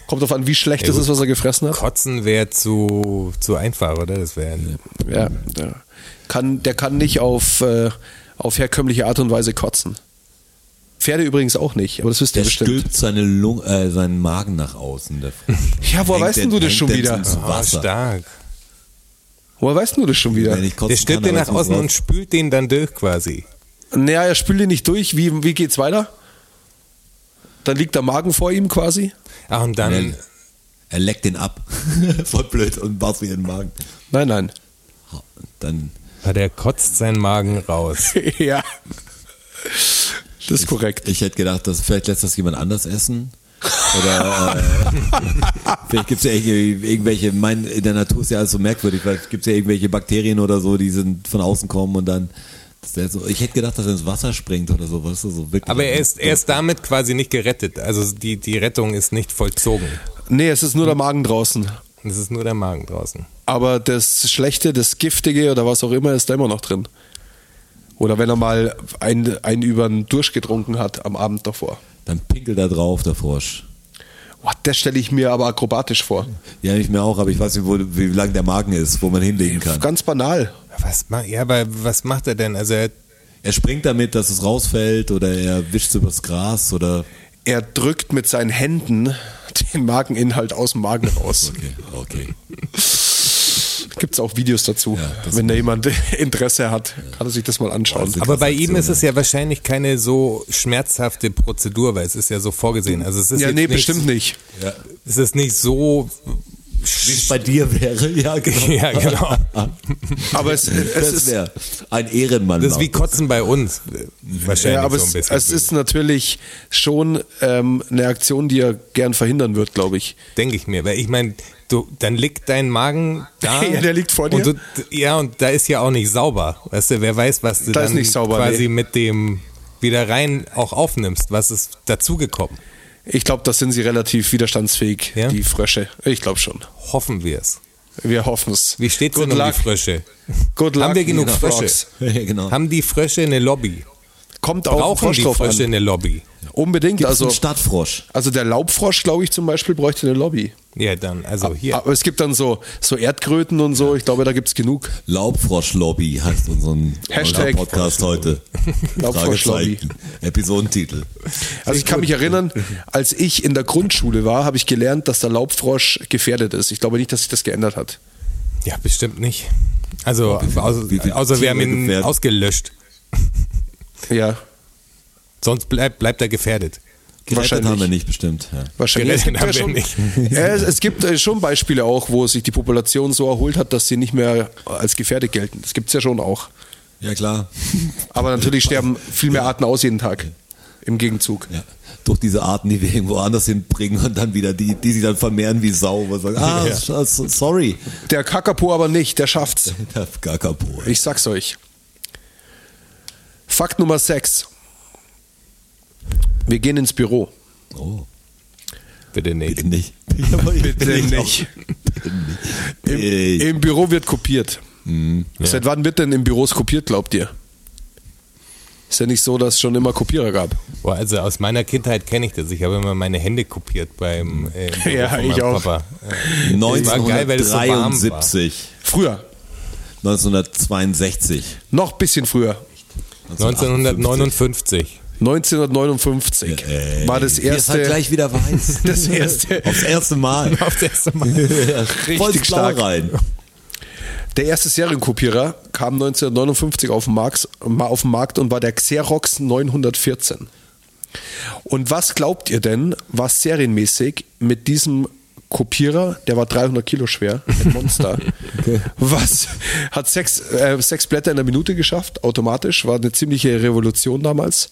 Kommt drauf an, wie schlecht es ist, was er gefressen hat.
Kotzen wäre zu, zu einfach, oder? Das wäre
Ja, ja. Kann, der kann nicht auf, äh, auf herkömmliche Art und Weise kotzen. Pferde übrigens auch nicht, aber das wisst ihr
Der
bestimmt.
stülpt seine Lung äh, seinen Magen nach außen. Der
Ja, woher
Hängt
weißt
der-
denn du das schon
der
wieder?
oh, stark.
Woher weißt du das schon wieder?
Der stülpt den nach außen und spült den dann durch quasi.
Naja, er spült ihn nicht durch. Wie, wie geht's weiter? Dann liegt der Magen vor ihm quasi.
Ach, und dann,
Er, er leckt den ab. Voll blöd und baut wieder in den Magen.
Nein, nein.
Dann
ah, der kotzt seinen Magen raus.
ja. Das ist korrekt.
Ich hätte gedacht, dass vielleicht lässt das jemand anders essen. Oder äh, vielleicht gibt es ja irgendwelche, mein, in der Natur ist ja alles so merkwürdig, vielleicht gibt es ja irgendwelche Bakterien oder so, die sind von außen kommen und dann. Ich hätte gedacht, dass er ins Wasser springt oder so, weißt du, so wirklich.
Aber er ist, er ist damit quasi nicht gerettet. Also die, die Rettung ist nicht vollzogen.
Nee, es ist nur der Magen draußen.
Es ist nur der Magen draußen.
Aber das Schlechte, das Giftige oder was auch immer ist da immer noch drin. Oder wenn er mal einen, einen über den Durst getrunken hat am Abend davor.
Dann pinkelt er drauf, der Frosch.
Boah, das stelle ich mir aber akrobatisch vor.
Ja, nicht mehr auch, aber ich weiß nicht, wo, wie lang der Magen ist, wo man hinlegen kann.
Ganz banal.
Was, ma- ja, aber was macht er denn? Also er,
Er springt damit, dass es rausfällt oder er wischt übers Gras oder.
Er drückt mit seinen Händen den Mageninhalt aus dem Magen raus.
Okay, okay.
Gibt es auch Videos dazu.
Ja,
Wenn da jemand Interesse hat, kann er sich das mal anschauen.
Also-
aber bei ihm ist es ja wahrscheinlich keine so schmerzhafte Prozedur, weil es ist ja so vorgesehen. Also es ist
Ja, nee,
nicht,
bestimmt nicht.
Ja.
Es ist nicht so.
Wie es bei dir wäre, ja, genau.
Ja, genau.
Aber es, es
Das
ist,
wäre ein Ehrenmann.
Das ist wie Kotzen bei uns. Wahrscheinlich
ja, aber
so ein
es,
bisschen.
es ist natürlich schon ähm, eine Aktion, die er gern verhindern wird, glaube ich.
Denke ich mir, weil ich meine, du, dann liegt dein Magen da.
Ja, der liegt vor dir.
Und du, ja, und da ist ja auch nicht sauber. Weißt du, wer weiß, was du
Da ist
dann
nicht sauber,
quasi
nee.
mit dem wieder rein auch aufnimmst. Was ist dazugekommen?
Ich glaube, das sind sie relativ widerstandsfähig,
Ja?
die Frösche. Ich glaube schon.
Hoffen wir es.
Wir hoffen es.
Wie steht's
Good
denn um
luck.
die Frösche?
Good luck,
Haben wir genug
Nina
Frösche?
Ja, genau.
Haben die Frösche eine Lobby?
Kommt auch
Brauchen
Frosch
die Frösche
an.
eine Lobby?
Unbedingt.
Gibt's
Also,
Stadtfrosch.
also der Laubfrosch, glaube ich, zum Beispiel, bräuchte eine Lobby.
Ja, dann, also hier.
Aber es gibt dann so, so Erdkröten und so. Ich glaube, da gibt es genug.
Laubfrosch-Lobby heißt unseren
Hashtag
Podcast heute.
Laubfrosch-Lobby.
Episodentitel.
Also ich kann mich erinnern, als ich in der Grundschule war, habe ich gelernt, dass der Laubfrosch gefährdet ist. Ich glaube nicht, dass sich das geändert hat.
Ja, bestimmt nicht. Also, außer, außer wir haben ihn
gefährdet?
ausgelöscht.
Ja,
Sonst bleibt, bleibt er gefährdet.
Gerettet
Wahrscheinlich.
haben wir nicht bestimmt. Ja.
wahrscheinlich. Es gibt,
Gerettet
ja
haben wir
schon,
nicht.
Ja, es, gibt äh, schon Beispiele auch, wo sich die Population so erholt hat, dass sie nicht mehr als gefährdet gelten. Das gibt es ja schon auch.
ja, klar.
Aber natürlich sterben viel mehr Arten aus jeden Tag. Im Gegenzug.
Ja. Durch diese Arten, die wir irgendwo anders hinbringen und dann wieder die, die sich dann vermehren wie Sau. Sagen, ah,
Ja.
sorry.
Der Kakapo aber nicht, der schafft's.
Der Kakapo.
Ich sag's euch. Fakt Nummer 6. Wir gehen ins Büro.
Oh,
Bitte nicht.
bitte nicht.
Bitte nicht. Im, Im Büro wird kopiert. Seit wann wird denn im Büros kopiert, glaubt ihr? Ist ja nicht so, dass es schon immer Kopierer gab.
Boah, also aus meiner Kindheit kenne ich das. Ich habe immer meine Hände kopiert beim äh,
Ja, ich auch.
Papa.
war
geil, weil es so warm war.
1973,
Früher.
1962.
Noch ein bisschen früher.
1959.
1959
Ey,
war das
halt
erste.
gleich wieder weiß.
Das erste.
Aufs erste Mal.
Aufs erste Mal.
Voll
stark.
stark rein.
Der erste Serienkopierer kam 1959 auf den, Markt, auf den Markt und war der Xerox 914. Und was glaubt ihr denn, was serienmäßig mit diesem Kopierer, der war 300 Kilo schwer, ein Monster, was hat sechs, äh, sechs Blätter in der Minute geschafft, automatisch, war eine ziemliche Revolution damals.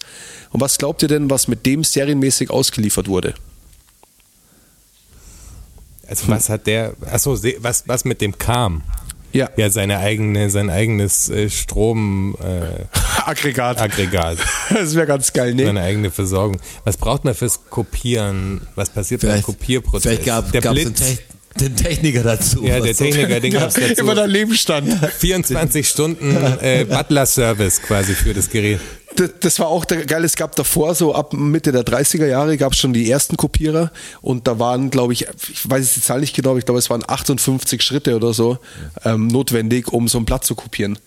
Und was glaubt ihr denn, was mit dem serienmäßig ausgeliefert wurde?
Also was hat der, achso, was, was mit dem kam?
Ja,
Ja, seine eigene, sein eigenes äh, Stromaggregat. Äh,
Aggregat.
Aggregat.
Das wäre ganz geil, ne?
Seine eigene Versorgung. Was braucht man fürs Kopieren? Was passiert beim
Vielleicht,
Kopierprozess?
vielleicht gab
der
es den,
Blitz.
Te den Techniker dazu.
Ja, der Techniker, den gab's dazu.
Immer dein Leben stand.
24 Stunden äh, Butler-Service quasi für das Gerät.
Das, das war auch der geil. Es gab davor, so ab Mitte der 30er Jahre, gab es schon die ersten Kopierer und da waren, glaube ich, ich weiß jetzt die Zahl nicht genau, aber ich glaube, es waren 58 Schritte oder so ähm, notwendig, um so ein Blatt zu kopieren.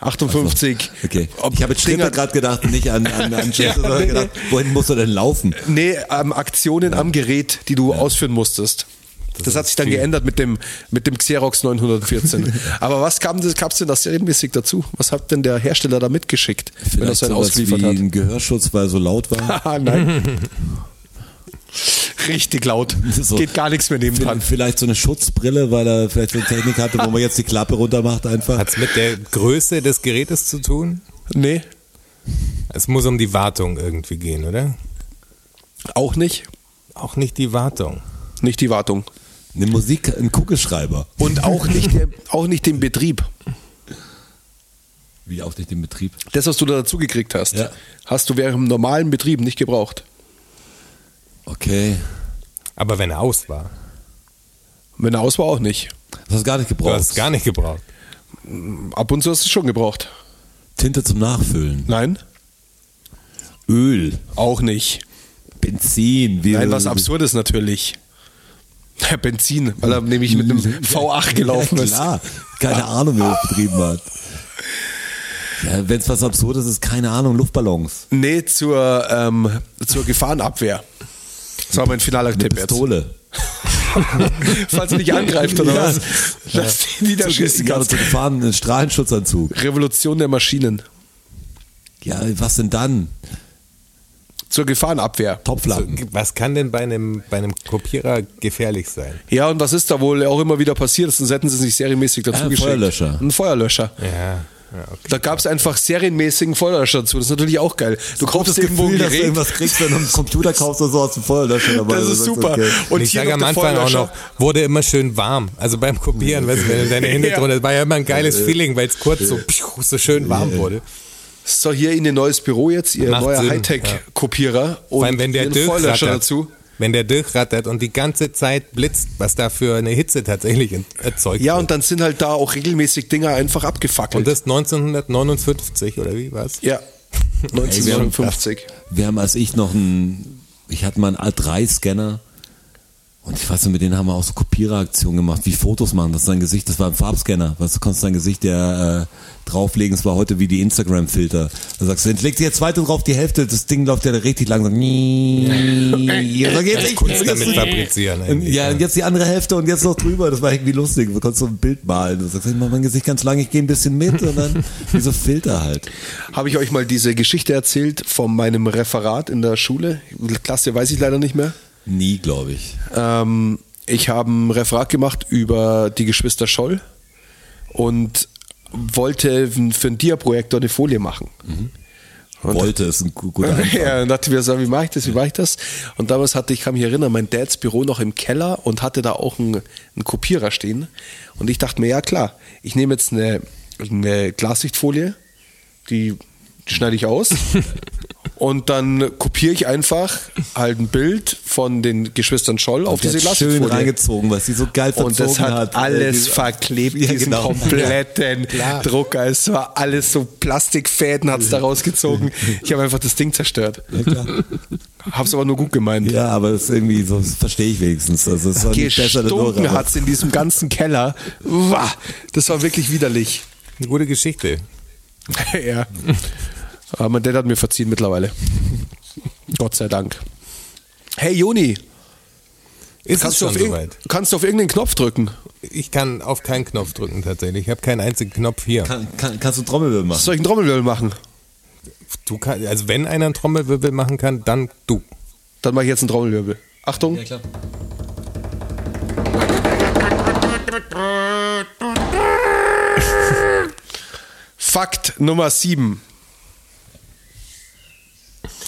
58.
Okay.
Ob
Ich habe jetzt
Dinger-
gerade gedacht, nicht an, an, an Schritte,
Ja, nee,
gedacht, wohin muss er denn laufen?
Nee, ähm, Aktionen am Gerät, die du ausführen musstest. Das, hat sich dann geändert mit dem, mit dem Xerox 914. Aber was kam das, gab's denn das serienmäßig dazu? Was hat denn der Hersteller da mitgeschickt, wenn er
Vielleicht
so einen ausgeliefert
wie
hat?
ein Gehörschutz, weil er so laut war.
Haha, nein. Richtig laut.
So.
Geht gar nichts mehr nebendran.
Vielleicht so eine Schutzbrille, weil er vielleicht so eine Technik hatte, wo man jetzt die Klappe runter macht einfach.
Hat es mit der Größe des Gerätes zu tun?
Nee,
Es muss um die Wartung irgendwie gehen, oder?
auch nicht.
Auch nicht die Wartung.
Nicht die Wartung.
Eine Musik, ein Kugelschreiber.
Und auch nicht, der, auch nicht den Betrieb.
Wie auch nicht den Betrieb.
Das, was du da dazu gekriegt hast,
Ja.
hast du während dem normalen Betrieb nicht gebraucht.
Okay.
Aber wenn er aus war.
Wenn er aus war, auch nicht.
Das hast du gar nicht
Du
gebraucht.
hast es gar nicht gebraucht.
Ab und zu hast du es schon gebraucht.
Tinte zum Nachfüllen.
Nein?
Öl.
Auch nicht.
Benzin. Wie
Nein, was Absurdes natürlich. Ja, Benzin, weil er nämlich mit einem V8 gelaufen
ja,
ist.
klar. Keine Ahnung, wer das betrieben hat. Ja, wenn es was Absurdes ist, keine Ahnung, Luftballons.
Nee, zur, ähm, zur Gefahrenabwehr. Das war mein finaler
Eine
Tipp jetzt.
Pistole.
Falls er dich angreift oder
Ja.
was. Lass die niederschießen
Ja,
kannst.
zu gefahren, einen Strahlenschutzanzug.
Revolution der Maschinen.
Ja, was denn dann?
Zur Gefahrenabwehr.
Topflappen.
Was kann denn bei einem, bei einem Kopierer gefährlich sein?
Ja, und was ist da wohl auch immer wieder passiert? Sonst hätten sie es nicht serienmäßig dazu
Ja, ein
geschickt.
Feuerlöscher.
Ein Feuerlöscher.
Ja, ja okay.
Da gab es einfach serienmäßigen Feuerlöscher dazu. Das ist natürlich auch geil. Du kaufst irgendwo ein
dass du
Gerät.
irgendwas kriegst, wenn du einen Computer kaufst oder so aus dem Feuerlöscher dabei.
Das ist super.
okay.
Und
ich
hier
sage am Anfang auch noch, wurde immer schön warm. Also beim Kopieren, weißt du, wenn du deine Hände
Ja.
drunter, das war ja immer ein geiles Feeling, weil es kurz so, pschuh, so schön warm wurde.
So, hier in ihr neues Büro jetzt, ihr
Macht
neuer Hightech-Kopierer und
Vor allem, wenn der durchrattert,
dazu.
wenn der durchrattert und die ganze Zeit blitzt, was da für eine Hitze tatsächlich erzeugt
Ja,
wird.
und dann sind halt da auch regelmäßig Dinger einfach abgefackelt.
Und das 1959 oder wie war's?
ja, 1959.
Wir haben, als ich noch ein, ich hatte mal einen A3-Scanner und ich weiß nicht, mit denen haben wir auch so Kopiereraktionen gemacht, wie Fotos machen, das ist dein Gesicht, das war ein Farbscanner, weißt du, konntest dein Gesicht ja äh, drauflegen, es war heute wie die Instagram-Filter. Da sagst du, jetzt leg dir jetzt zweite drauf, die Hälfte, das Ding läuft ja richtig langsam. Ja, so geht's nicht.
Kunst damit fabrizieren.
Ja, und jetzt die andere Hälfte und jetzt noch drüber. Das war irgendwie lustig. Du konntest so ein Bild malen. Du sagst, ich mach mein Gesicht ganz lang, ich gehe ein bisschen mit und dann wie so Filter halt.
Habe ich euch mal diese Geschichte erzählt von meinem Referat in der Schule? Klasse weiß ich leider nicht mehr.
Nie, glaube ich.
Ähm, ich habe ein Referat gemacht über die Geschwister Scholl und wollte für einen Dia-Projektor eine Folie machen. Und-
Wollte ist ein gu- guter Einfall.
Ja, und dachte mir so, wie mache ich das, wie mache ich das? Und damals hatte ich, kann mich erinnern, mein Dads Büro noch im Keller und hatte da auch einen, einen Kopierer stehen. Und ich dachte mir, ja klar, ich nehme jetzt eine, eine Glassichtfolie, die schneide ich aus. Und dann kopiere ich einfach halt ein Bild von den Geschwistern Scholl auf
Die
diese
hat schön
Glasfolie.
reingezogen, was sie so geil verzogen
Und das hat, alles
Äh,
verklebt,
Ja,
diesen
genau.
kompletten
Klar.
Drucker. Es war alles so Plastikfäden, hat es da rausgezogen. Ich habe einfach das Ding zerstört. Hab's aber nur gut gemeint.
Ja, aber das ist irgendwie so, das verstehe ich wenigstens. Also es war
Gestunken
aber-
hat's in diesem ganzen Keller. Uah, das war wirklich widerlich.
Eine gute Geschichte.
ja. Aber mein Dad hat mir verziehen mittlerweile. Gott sei Dank. Hey Joni,
Ist
kannst du, auf
soweit?
kannst du auf irgendeinen Knopf drücken?
Ich kann auf keinen Knopf drücken tatsächlich. Ich habe keinen einzigen Knopf hier.
Kann, kann, kannst du Trommelwirbel machen?
Soll ich einen Trommelwirbel machen?
Du kann, also wenn einer einen Trommelwirbel machen kann, dann du.
Dann mache ich jetzt einen Trommelwirbel. Achtung.
klar.
Fakt Nummer 7.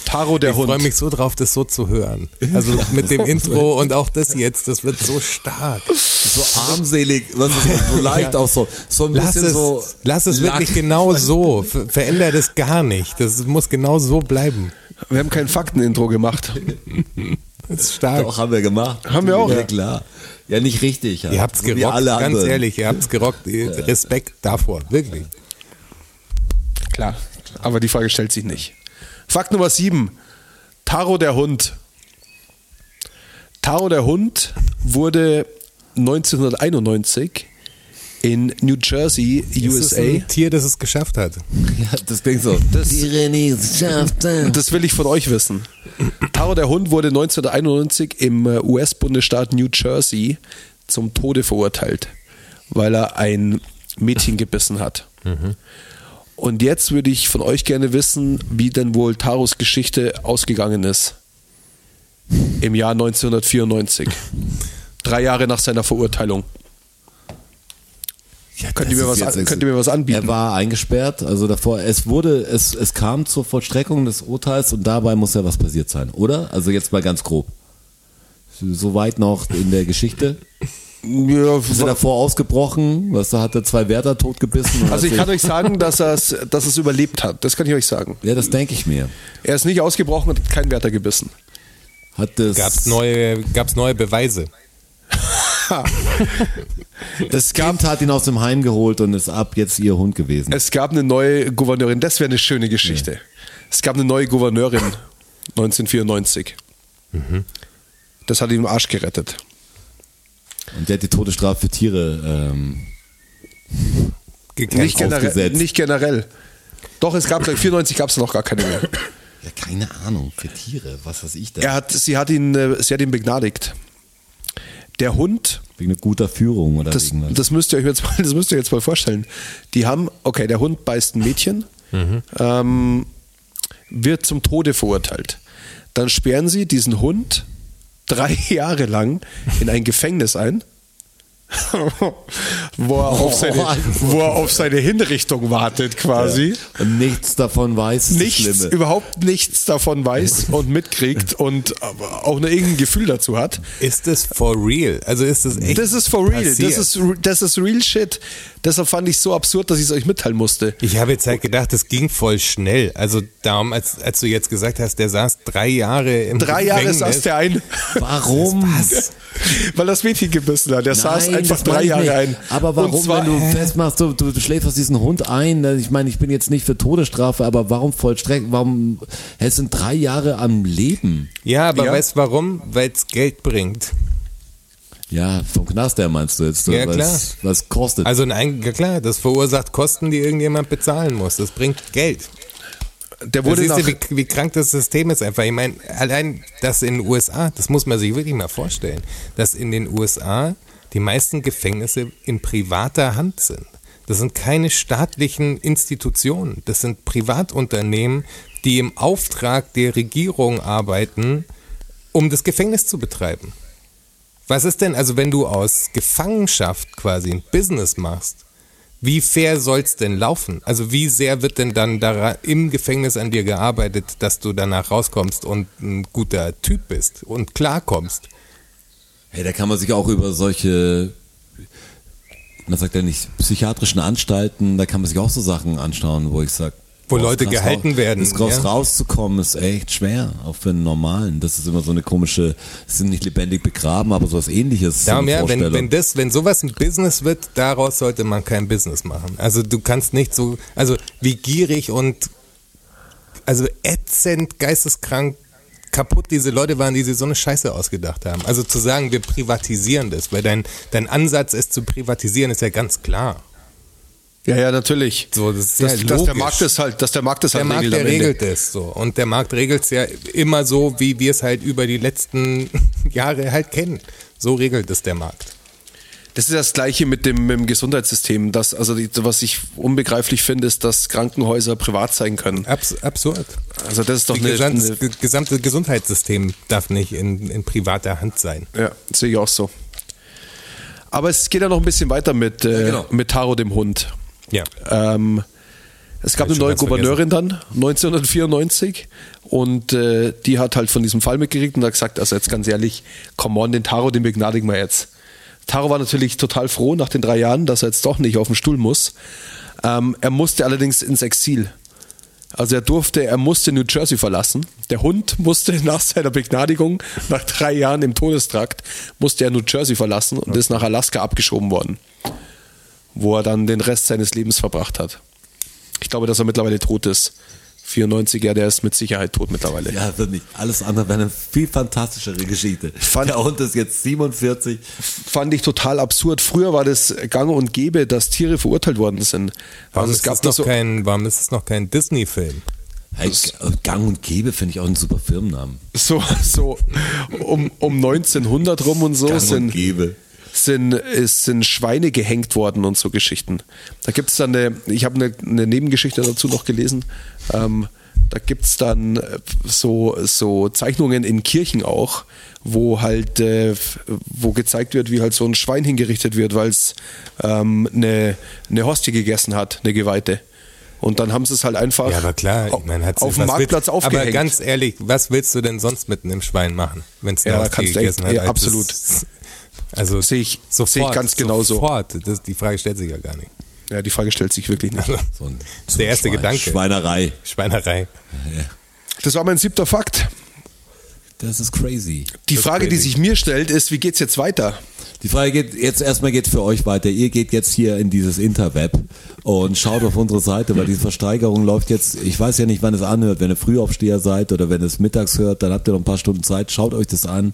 Taro der
Ich freue
Hund.
mich so drauf, das so zu hören. Also mit dem Intro und auch das jetzt, das wird so stark.
So armselig, was ist das, so leicht auch so. So ein
Lass
bisschen
es,
so.
lass es wirklich genau so. Ver veränder das gar nicht. Das muss genau so bleiben.
Wir haben kein Faktenintro gemacht.
Das ist stark.
Doch, haben wir gemacht.
Haben wir auch.
Ja, klar. Ja, nicht richtig. Halt.
Ihr habt's
So wie
gerockt,
alle
ganz
anderen.
ehrlich, ihr habt's gerockt. Respekt davor, wirklich.
Klar. Aber die Frage stellt sich nicht. Fakt Nummer 7. Taro der Hund. Taro der Hund wurde 1991 in New Jersey,
Es ist
USA.
ein Tier, das es geschafft hat.
Ja, das Ding so.
Das-
die Renés schafften.
Das will ich von euch wissen. Taro der Hund wurde 1991 im äh, US-Bundesstaat New Jersey zum Tode verurteilt, weil er ein Mädchen gebissen hat. Und jetzt würde ich von euch gerne wissen, wie denn wohl Taros Geschichte ausgegangen ist. Im Jahr 1994. Drei Jahre nach seiner Verurteilung.
Ja,
Könnt ihr mir was- könnt ihr mir was anbieten?
Er war eingesperrt, also davor, es wurde, es, es kam zur Vollstreckung des Urteils und dabei muss ja was passiert sein, oder? Also jetzt mal ganz grob. Soweit noch in der Geschichte.
Ja,
Ist er davor ausgebrochen? Was, da hat er zwei Wärter totgebissen?
also ich kann euch sagen, dass er es dass er's überlebt hat. Das kann ich euch sagen.
Ja, das denke ich mir.
Er ist nicht ausgebrochen und hat keinen Wärter gebissen.
Hat das,
Gab's neue, gab's neue Beweise?
das Kind hat ihn aus dem Heim geholt und ist ab jetzt ihr Hund gewesen.
Es gab eine neue Gouverneurin, das wäre eine schöne Geschichte. Es gab eine neue Gouverneurin 1994. Das hat ihm den Arsch gerettet.
Und der hat die Todesstrafe für Tiere ähm.
Nicht generell, nicht generell. Doch, es gab 94 gab es noch gar keine mehr.
Ja, keine Ahnung, für Tiere, was weiß ich denn?
Er hat, sie, hat ihn, äh, sie hat ihn begnadigt. Der Hund,
Wegen guter Führung oder
das,
wegen was?
das, müsst ihr euch jetzt mal, das müsst ihr jetzt mal vorstellen. Die haben, okay, der Hund beißt ein Mädchen, ähm, wird zum Tode verurteilt. Dann sperren sie diesen Hund drei Jahre lang in ein Gefängnis ein, wo, er auf seine, wo er auf seine Hinrichtung wartet quasi.
Und nichts davon weiß,
Nichts,
Schlimme.
überhaupt nichts davon weiß und mitkriegt und auch nur irgendein Gefühl dazu hat.
Ist das for real? Also ist das echt
Das ist for real.
passiert?
Das ist, das ist real shit. Deshalb fand ich es so absurd, dass ich es euch mitteilen musste.
Ich habe jetzt halt gedacht, das ging voll schnell. Also darum, als, als du jetzt gesagt hast, der saß drei Jahre im
Drei Jahre
Gefängnis.
saß der ein,
Warum? Was?
weil das Mädchen gebissen hat. Der saß einfach
das
drei Jahre
nicht.
ein.
Aber warum,
zwar,
wenn du festmachst, du, du schläfst diesen Hund ein? ne? Ich meine, ich bin jetzt nicht für Todesstrafe, aber warum vollstrecken? Warum? Es sind drei Jahre am Leben.
Ja, aber
Ja.
weißt du warum? Weil es Geld bringt.
Ja, vom Knast her meinst du jetzt?
Ja,
was,
klar.
Was kostet?
Also ein, ja klar, das verursacht Kosten, die irgendjemand bezahlen muss. Das bringt Geld.
der
Da
wurde
siehst
nach,
du, wie, wie krank das System ist einfach. Ich meine, allein das in den USA, das muss man sich wirklich mal vorstellen, dass in den USA die meisten Gefängnisse in privater Hand sind. Das sind keine staatlichen Institutionen, das sind Privatunternehmen, die im Auftrag der Regierung arbeiten, um das Gefängnis zu betreiben. Was ist denn, also wenn du aus Gefangenschaft quasi ein Business machst, wie fair soll's denn laufen? Also wie sehr wird denn dann da im Gefängnis an dir gearbeitet, dass du danach rauskommst und ein guter Typ bist und klarkommst?
Hey, da kann man sich auch über solche, man sagt ja nicht, psychiatrischen Anstalten, da kann man sich auch so Sachen anschauen, wo ich sage,
Wo Leute gehalten
raus-
werden,
Das
ja.
rauszukommen ist echt schwer, auch für einen normalen. Das ist immer so eine komische, sind nicht lebendig begraben, aber sowas ähnliches. so
Darum ja, wenn, wenn das, wenn sowas ein Business wird, daraus sollte man kein Business machen. Also du kannst nicht so, also wie gierig und also ätzend, geisteskrank kaputt diese Leute waren, die sich so eine Scheiße ausgedacht haben. Also zu sagen, wir privatisieren das, weil dein, dein Ansatz ist zu privatisieren, ist ja ganz klar.
Ja, ja, natürlich.
So, das ist
dass,
ja
dass der. Markt es halt, dass der Markt es
Der
halt
Markt,
regelt
der
am Ende.
regelt es so. Und der Markt regelt es ja immer so, wie wir es halt über die letzten Jahre halt kennen. So regelt es der Markt.
Das ist das Gleiche mit dem, mit dem Gesundheitssystem. Das, also die, was ich unbegreiflich finde, ist, dass Krankenhäuser privat sein können.
Abs absurd.
Also das ist doch
Die
eine,
gesamte,
eine
gesamte Gesundheitssystem darf nicht in, in privater Hand sein.
Ja, sehe ich auch so. Aber es geht ja noch ein bisschen weiter mit, äh,
genau.
mit Taro dem Hund.
Ja.
Ähm, es gab eine neue Gouverneurin dann, 1994, und äh, die hat halt von diesem Fall mitgekriegt und hat gesagt, also jetzt ganz ehrlich, come on, den Taro, den begnadigen wir jetzt. Taro war natürlich total froh nach den drei Jahren, dass er jetzt doch nicht auf den Stuhl muss. Ähm, er musste allerdings ins Exil. Also er durfte, er musste New Jersey verlassen. Der Hund musste nach seiner Begnadigung, nach drei Jahren im Todestrakt, musste er New Jersey verlassen und ist nach Alaska abgeschoben worden, wo er dann den Rest seines Lebens verbracht hat. Ich glaube, dass er mittlerweile tot ist. 94er, der ist mit Sicherheit tot mittlerweile.
Ja, wird nicht. Alles andere wäre eine viel fantastischere Geschichte.
Fand-
der Hund ist jetzt 47.
Fand ich total absurd. Früher war das gang und gäbe, dass Tiere verurteilt worden sind.
Warum,
Also es
ist
gab
es noch
so,
kein, warum ist es noch kein Disney-Film?
Hey, Gang und Gäbe finde ich auch einen super Firmennamen.
so, so um, um 1900 rum und so
Gang und
sind,
Gäbe.
Sind, es sind Schweine gehängt worden und so Geschichten. Da gibt es dann eine, ich habe eine, eine Nebengeschichte dazu noch gelesen. Ähm, da gibt es dann äh, so, so Zeichnungen in Kirchen auch, wo halt, äh, wo gezeigt wird, wie halt so ein Schwein hingerichtet wird, weil es ähm, eine, eine Hostie gegessen hat, eine Geweihte. Und dann haben sie es halt einfach
Ja, aber klar, ich hat's-
auf dem Marktplatz
willst,
aufgehängt.
Aber ganz ehrlich, was willst du denn sonst mit einem Schwein machen, wenn es
Ja, da kannst du echt- ja, absolut.
Also
Sehe ich-
sofort,
sehe ich ganz genauso.
Sofort, das, die Frage stellt sich ja gar nicht.
ja, die Frage stellt sich wirklich nicht.
So ein,
Das ist der erste
Schwein-
Gedanke.
Schweinerei.
Schweinerei.
Das war mein siebter Fakt.
Das ist crazy.
Die
Das
Frage, die
crazy.
sich mir stellt, ist, wie geht's jetzt weiter?
Die Frage geht jetzt erstmal geht für euch weiter. Ihr geht jetzt hier in dieses Interweb und schaut auf unsere Seite, weil diese Versteigerung läuft jetzt, ich weiß ja nicht, wann es anhört, wenn ihr Frühaufsteher seid oder wenn ihr es mittags hört, dann habt ihr noch ein paar Stunden Zeit, schaut euch das an,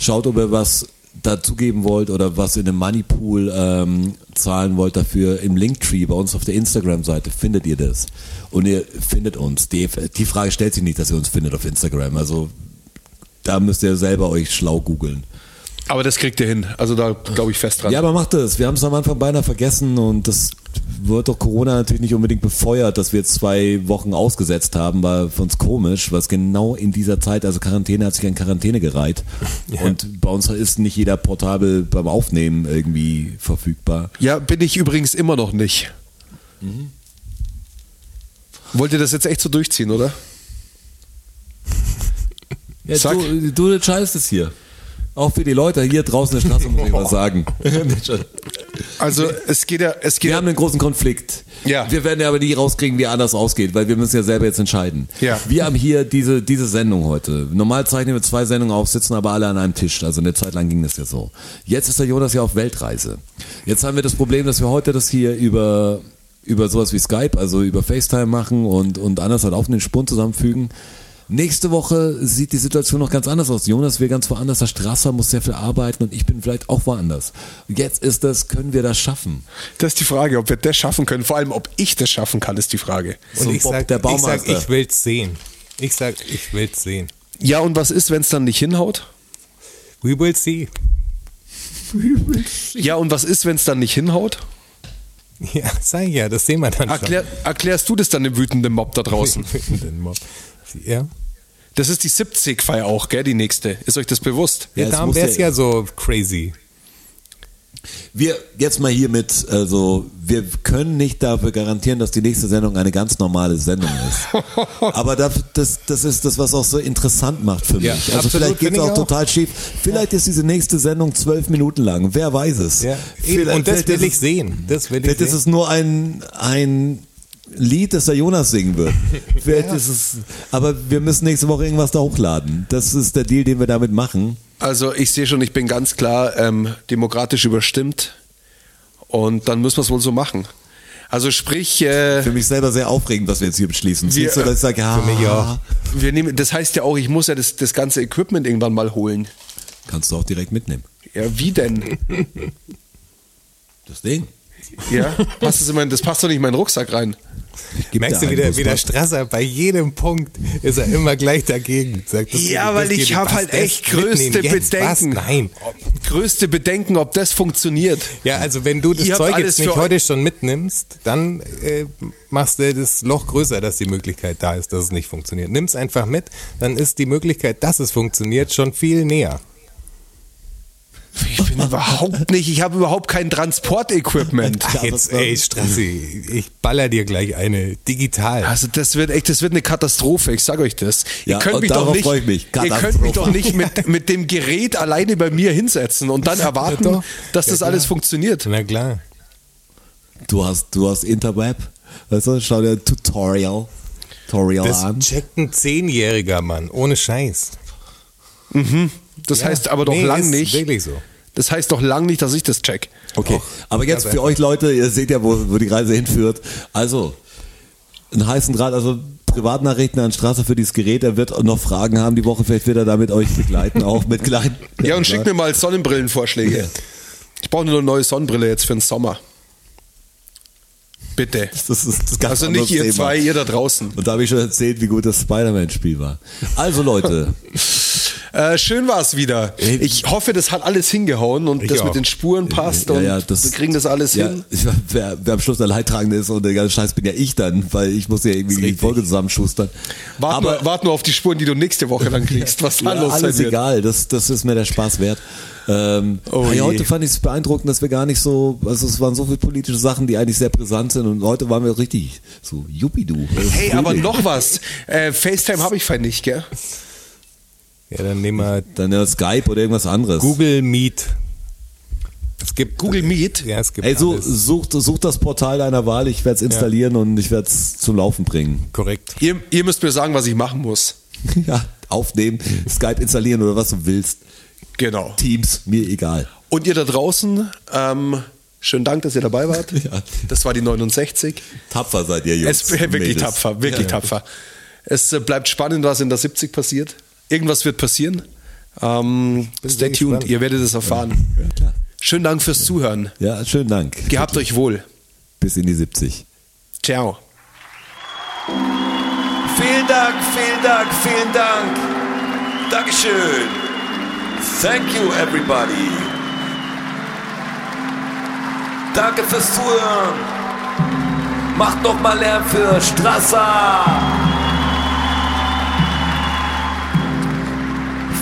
schaut, ob ihr was dazugeben wollt oder was in dem Moneypool ähm, zahlen wollt dafür im Linktree bei uns auf der Instagram-Seite findet ihr das und ihr findet uns. Die, die Frage stellt sich nicht, dass ihr uns findet auf Instagram, also da müsst ihr selber euch schlau googeln.
Aber das kriegt ihr hin. Also da glaube ich fest dran.
Ja, aber macht das. Wir haben es am Anfang beinahe vergessen und das wird doch Corona natürlich nicht unbedingt befeuert, dass wir jetzt zwei Wochen ausgesetzt haben, war für uns komisch, was genau in dieser Zeit, also Quarantäne hat sich an Quarantäne gereiht und bei uns ist nicht jeder portabel beim Aufnehmen irgendwie verfügbar.
Ja, bin ich übrigens immer noch nicht.
Mhm.
Wollt ihr das jetzt echt so durchziehen, oder?
Ja, du, du entscheidest es hier. Auch für die Leute hier draußen in der Straße muss ich was sagen.
Also es geht ja, es geht
Wir
ja,
haben einen großen Konflikt.
Ja.
Wir werden ja aber nie rauskriegen, wie anders ausgeht, weil wir müssen ja selber jetzt entscheiden.
Ja.
Wir haben hier diese, diese Sendung heute. Normal zeichnen wir zwei Sendungen auf, sitzen aber alle an einem Tisch. Also eine Zeit lang ging das ja so. Jetzt ist der Jonas ja auf Weltreise. Jetzt haben wir das Problem, dass wir heute das hier über, über sowas wie Skype, also über FaceTime machen und, und anders halt auf den Spuren zusammenfügen. Nächste Woche sieht die Situation noch ganz anders aus. Jonas will ganz woanders, der Strasser muss sehr viel arbeiten und ich bin vielleicht auch woanders. Jetzt ist das, können wir das schaffen?
das ist die Frage, ob wir das schaffen können. Vor allem, ob ich das schaffen kann, ist die Frage.
Und
So
ich
Bob,
sag,
der
ich sag,
Baumeister.
ich will's sehen. Ich sag, ich will's sehen.
Ja, und was ist, wenn es dann nicht hinhaut?
We will see.
Ja, und was ist, wenn es dann nicht hinhaut?
Ja, sag ich ja, das sehen wir dann
Erklär, erklärst du das dann dem wütenden Mob da draußen?
schon. Den Mob. Ja.
Das ist die 70-Feier auch, gell, die nächste. Ist euch das bewusst?
Ja,
es
darum
muss
wäre es
ja-
ja so crazy.
Wir jetzt mal hier mit, also wir können nicht dafür garantieren, dass die nächste Sendung eine ganz normale Sendung ist. Aber das, das, das ist das, was auch so interessant macht für mich.
Ja,
also
absolut,
vielleicht geht es auch,
auch.
total schief. Vielleicht ist diese nächste Sendung zwölf Minuten lang. Wer weiß es?
Ja. Und das will
ist
ich sehen. Das will ich
Vielleicht ist
sehen.
es nur ein, ein Lied, das der Jonas singen wird. Vielleicht ist es, aber wir müssen nächste Woche irgendwas da hochladen. Das ist der Deal, den wir damit machen.
Also ich sehe schon, ich bin ganz klar ähm, demokratisch überstimmt und dann müssen wir es wohl so machen. Also sprich, äh,
Für mich selber sehr aufregend, was wir jetzt hier beschließen.
Wir-
Siehst du, dass ich sage, ja,
Für mich auch.
wir nehmen, das heißt ja auch, ich muss ja das, das ganze Equipment irgendwann mal holen.
kannst du auch direkt mitnehmen.
Ja, wie denn?
Das Ding.
Ja, passt das, in mein, das passt doch nicht in meinen Rucksack rein.
Merkst du, wie der, Strasser bei jedem Punkt ist er immer gleich dagegen. Sagt, das
Ja, weil ich habe halt echt größte? Bedenken.
Nein.
Größte Bedenken, ob das funktioniert.
Ja, also wenn du das
Ich
Zeug
alles
jetzt nicht
für-
heute schon mitnimmst, dann äh, machst du das Loch größer, dass die Möglichkeit da ist, dass es nicht funktioniert. Nimm es einfach mit, dann ist die Möglichkeit, dass es funktioniert, schon viel näher.
Ich bin überhaupt nicht, ich habe überhaupt kein Transportequipment.
Jetzt, ey, Strassi, ich baller dir gleich eine digital.
Also das wird echt, das wird eine Katastrophe, ich sage euch das.
Ja,
ihr könnt mich doch nicht,
mich.
ihr könnt mich doch nicht mit, mit dem Gerät alleine bei mir hinsetzen und dann erwarten,
Ja,
dass
Ja,
das
klar.
alles funktioniert.
Na klar.
Du hast, du hast Interweb. Weißt du, schau dir ein Tutorial, Tutorial
Das
an.
checkt ein Zehnjähriger Mann, ohne Scheiß.
Das
Ja.
heißt aber doch
Nee,
lang nicht.
wirklich so.
Das heißt doch lang nicht, dass ich das check.
Okay, aber jetzt für euch Leute, ihr seht ja, wo, wo die Reise hinführt. Also, einen heißen Draht, also Privatnachrichten an Straße für dieses Gerät. Er wird noch Fragen haben die Woche, vielleicht wird er damit euch begleiten, auch mit kleinen.
Ja, und schick mir mal Sonnenbrillenvorschläge. Ich brauche nur eine neue Sonnenbrille jetzt für den Sommer. Bitte.
Das ist das ganz
Also nicht ihr
Thema.
zwei, ihr da draußen.
Und da habe ich schon erzählt, wie gut das Spider-Man-Spiel war. Also Leute,
Äh, schön war es wieder. Ich hoffe, das hat alles hingehauen und
Ich
das
auch.
mit den Spuren passt und wir kriegen das alles
ja,
hin.
Wer, wer am Schluss der Leidtragende ist und der ganze Scheiß bin ja ich dann, weil ich muss ja irgendwie die. Folge zusammenschustern.
Wart,
Aber
nur, wart nur auf die Spuren, die du nächste Woche dann kriegst, was da
ja,
los
alles
wird.
egal, das, das ist mir der Spaß wert. Ähm,
Oh
hey, heute fand ich es beeindruckend, dass wir gar nicht so, also es waren so viele politische Sachen, die eigentlich sehr brisant sind und heute waren wir richtig so Jupidu.
Hey, aber noch was. Äh, FaceTime habe ich fein nicht, gell?
Ja, dann nehmen wir
Dann ja Skype oder irgendwas anderes.
Google Meet. Es gibt
Google Meet?
Ja, es gibt
Ey, so,
alles.
such, such das Portal deiner Wahl, ich werde es installieren und ich werde es zum Laufen bringen.
korrekt.
Ihr, ihr müsst mir sagen, was ich machen muss.
ja, aufnehmen, Skype installieren oder was du willst.
Genau.
Teams, mir egal.
Und ihr da draußen, ähm, schönen Dank, dass ihr dabei wart.
Ja.
Das war die 69.
Tapfer seid ihr, Jungs.
Es wirklich
Mädels.
tapfer, wirklich tapfer. Es äh, bleibt spannend, was in der 70 passiert. Irgendwas wird passieren. Ähm, stay tuned,
gespannt.
ihr werdet es erfahren.
klar.
Schönen Dank fürs Zuhören.
Ja, schönen Dank.
Gehabt euch wohl.
Bis in die 70.
Ciao.
Vielen Dank, vielen Dank, vielen Dank. Dankeschön. Thank you, everybody. Danke fürs Zuhören. Macht noch mal Lärm für Strasser.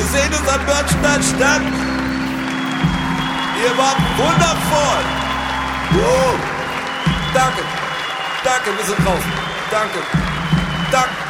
Wir sehen uns am Börnstein statt. Ihr wart wundervoll. Uh, danke, danke, wir sind draußen. Danke, danke.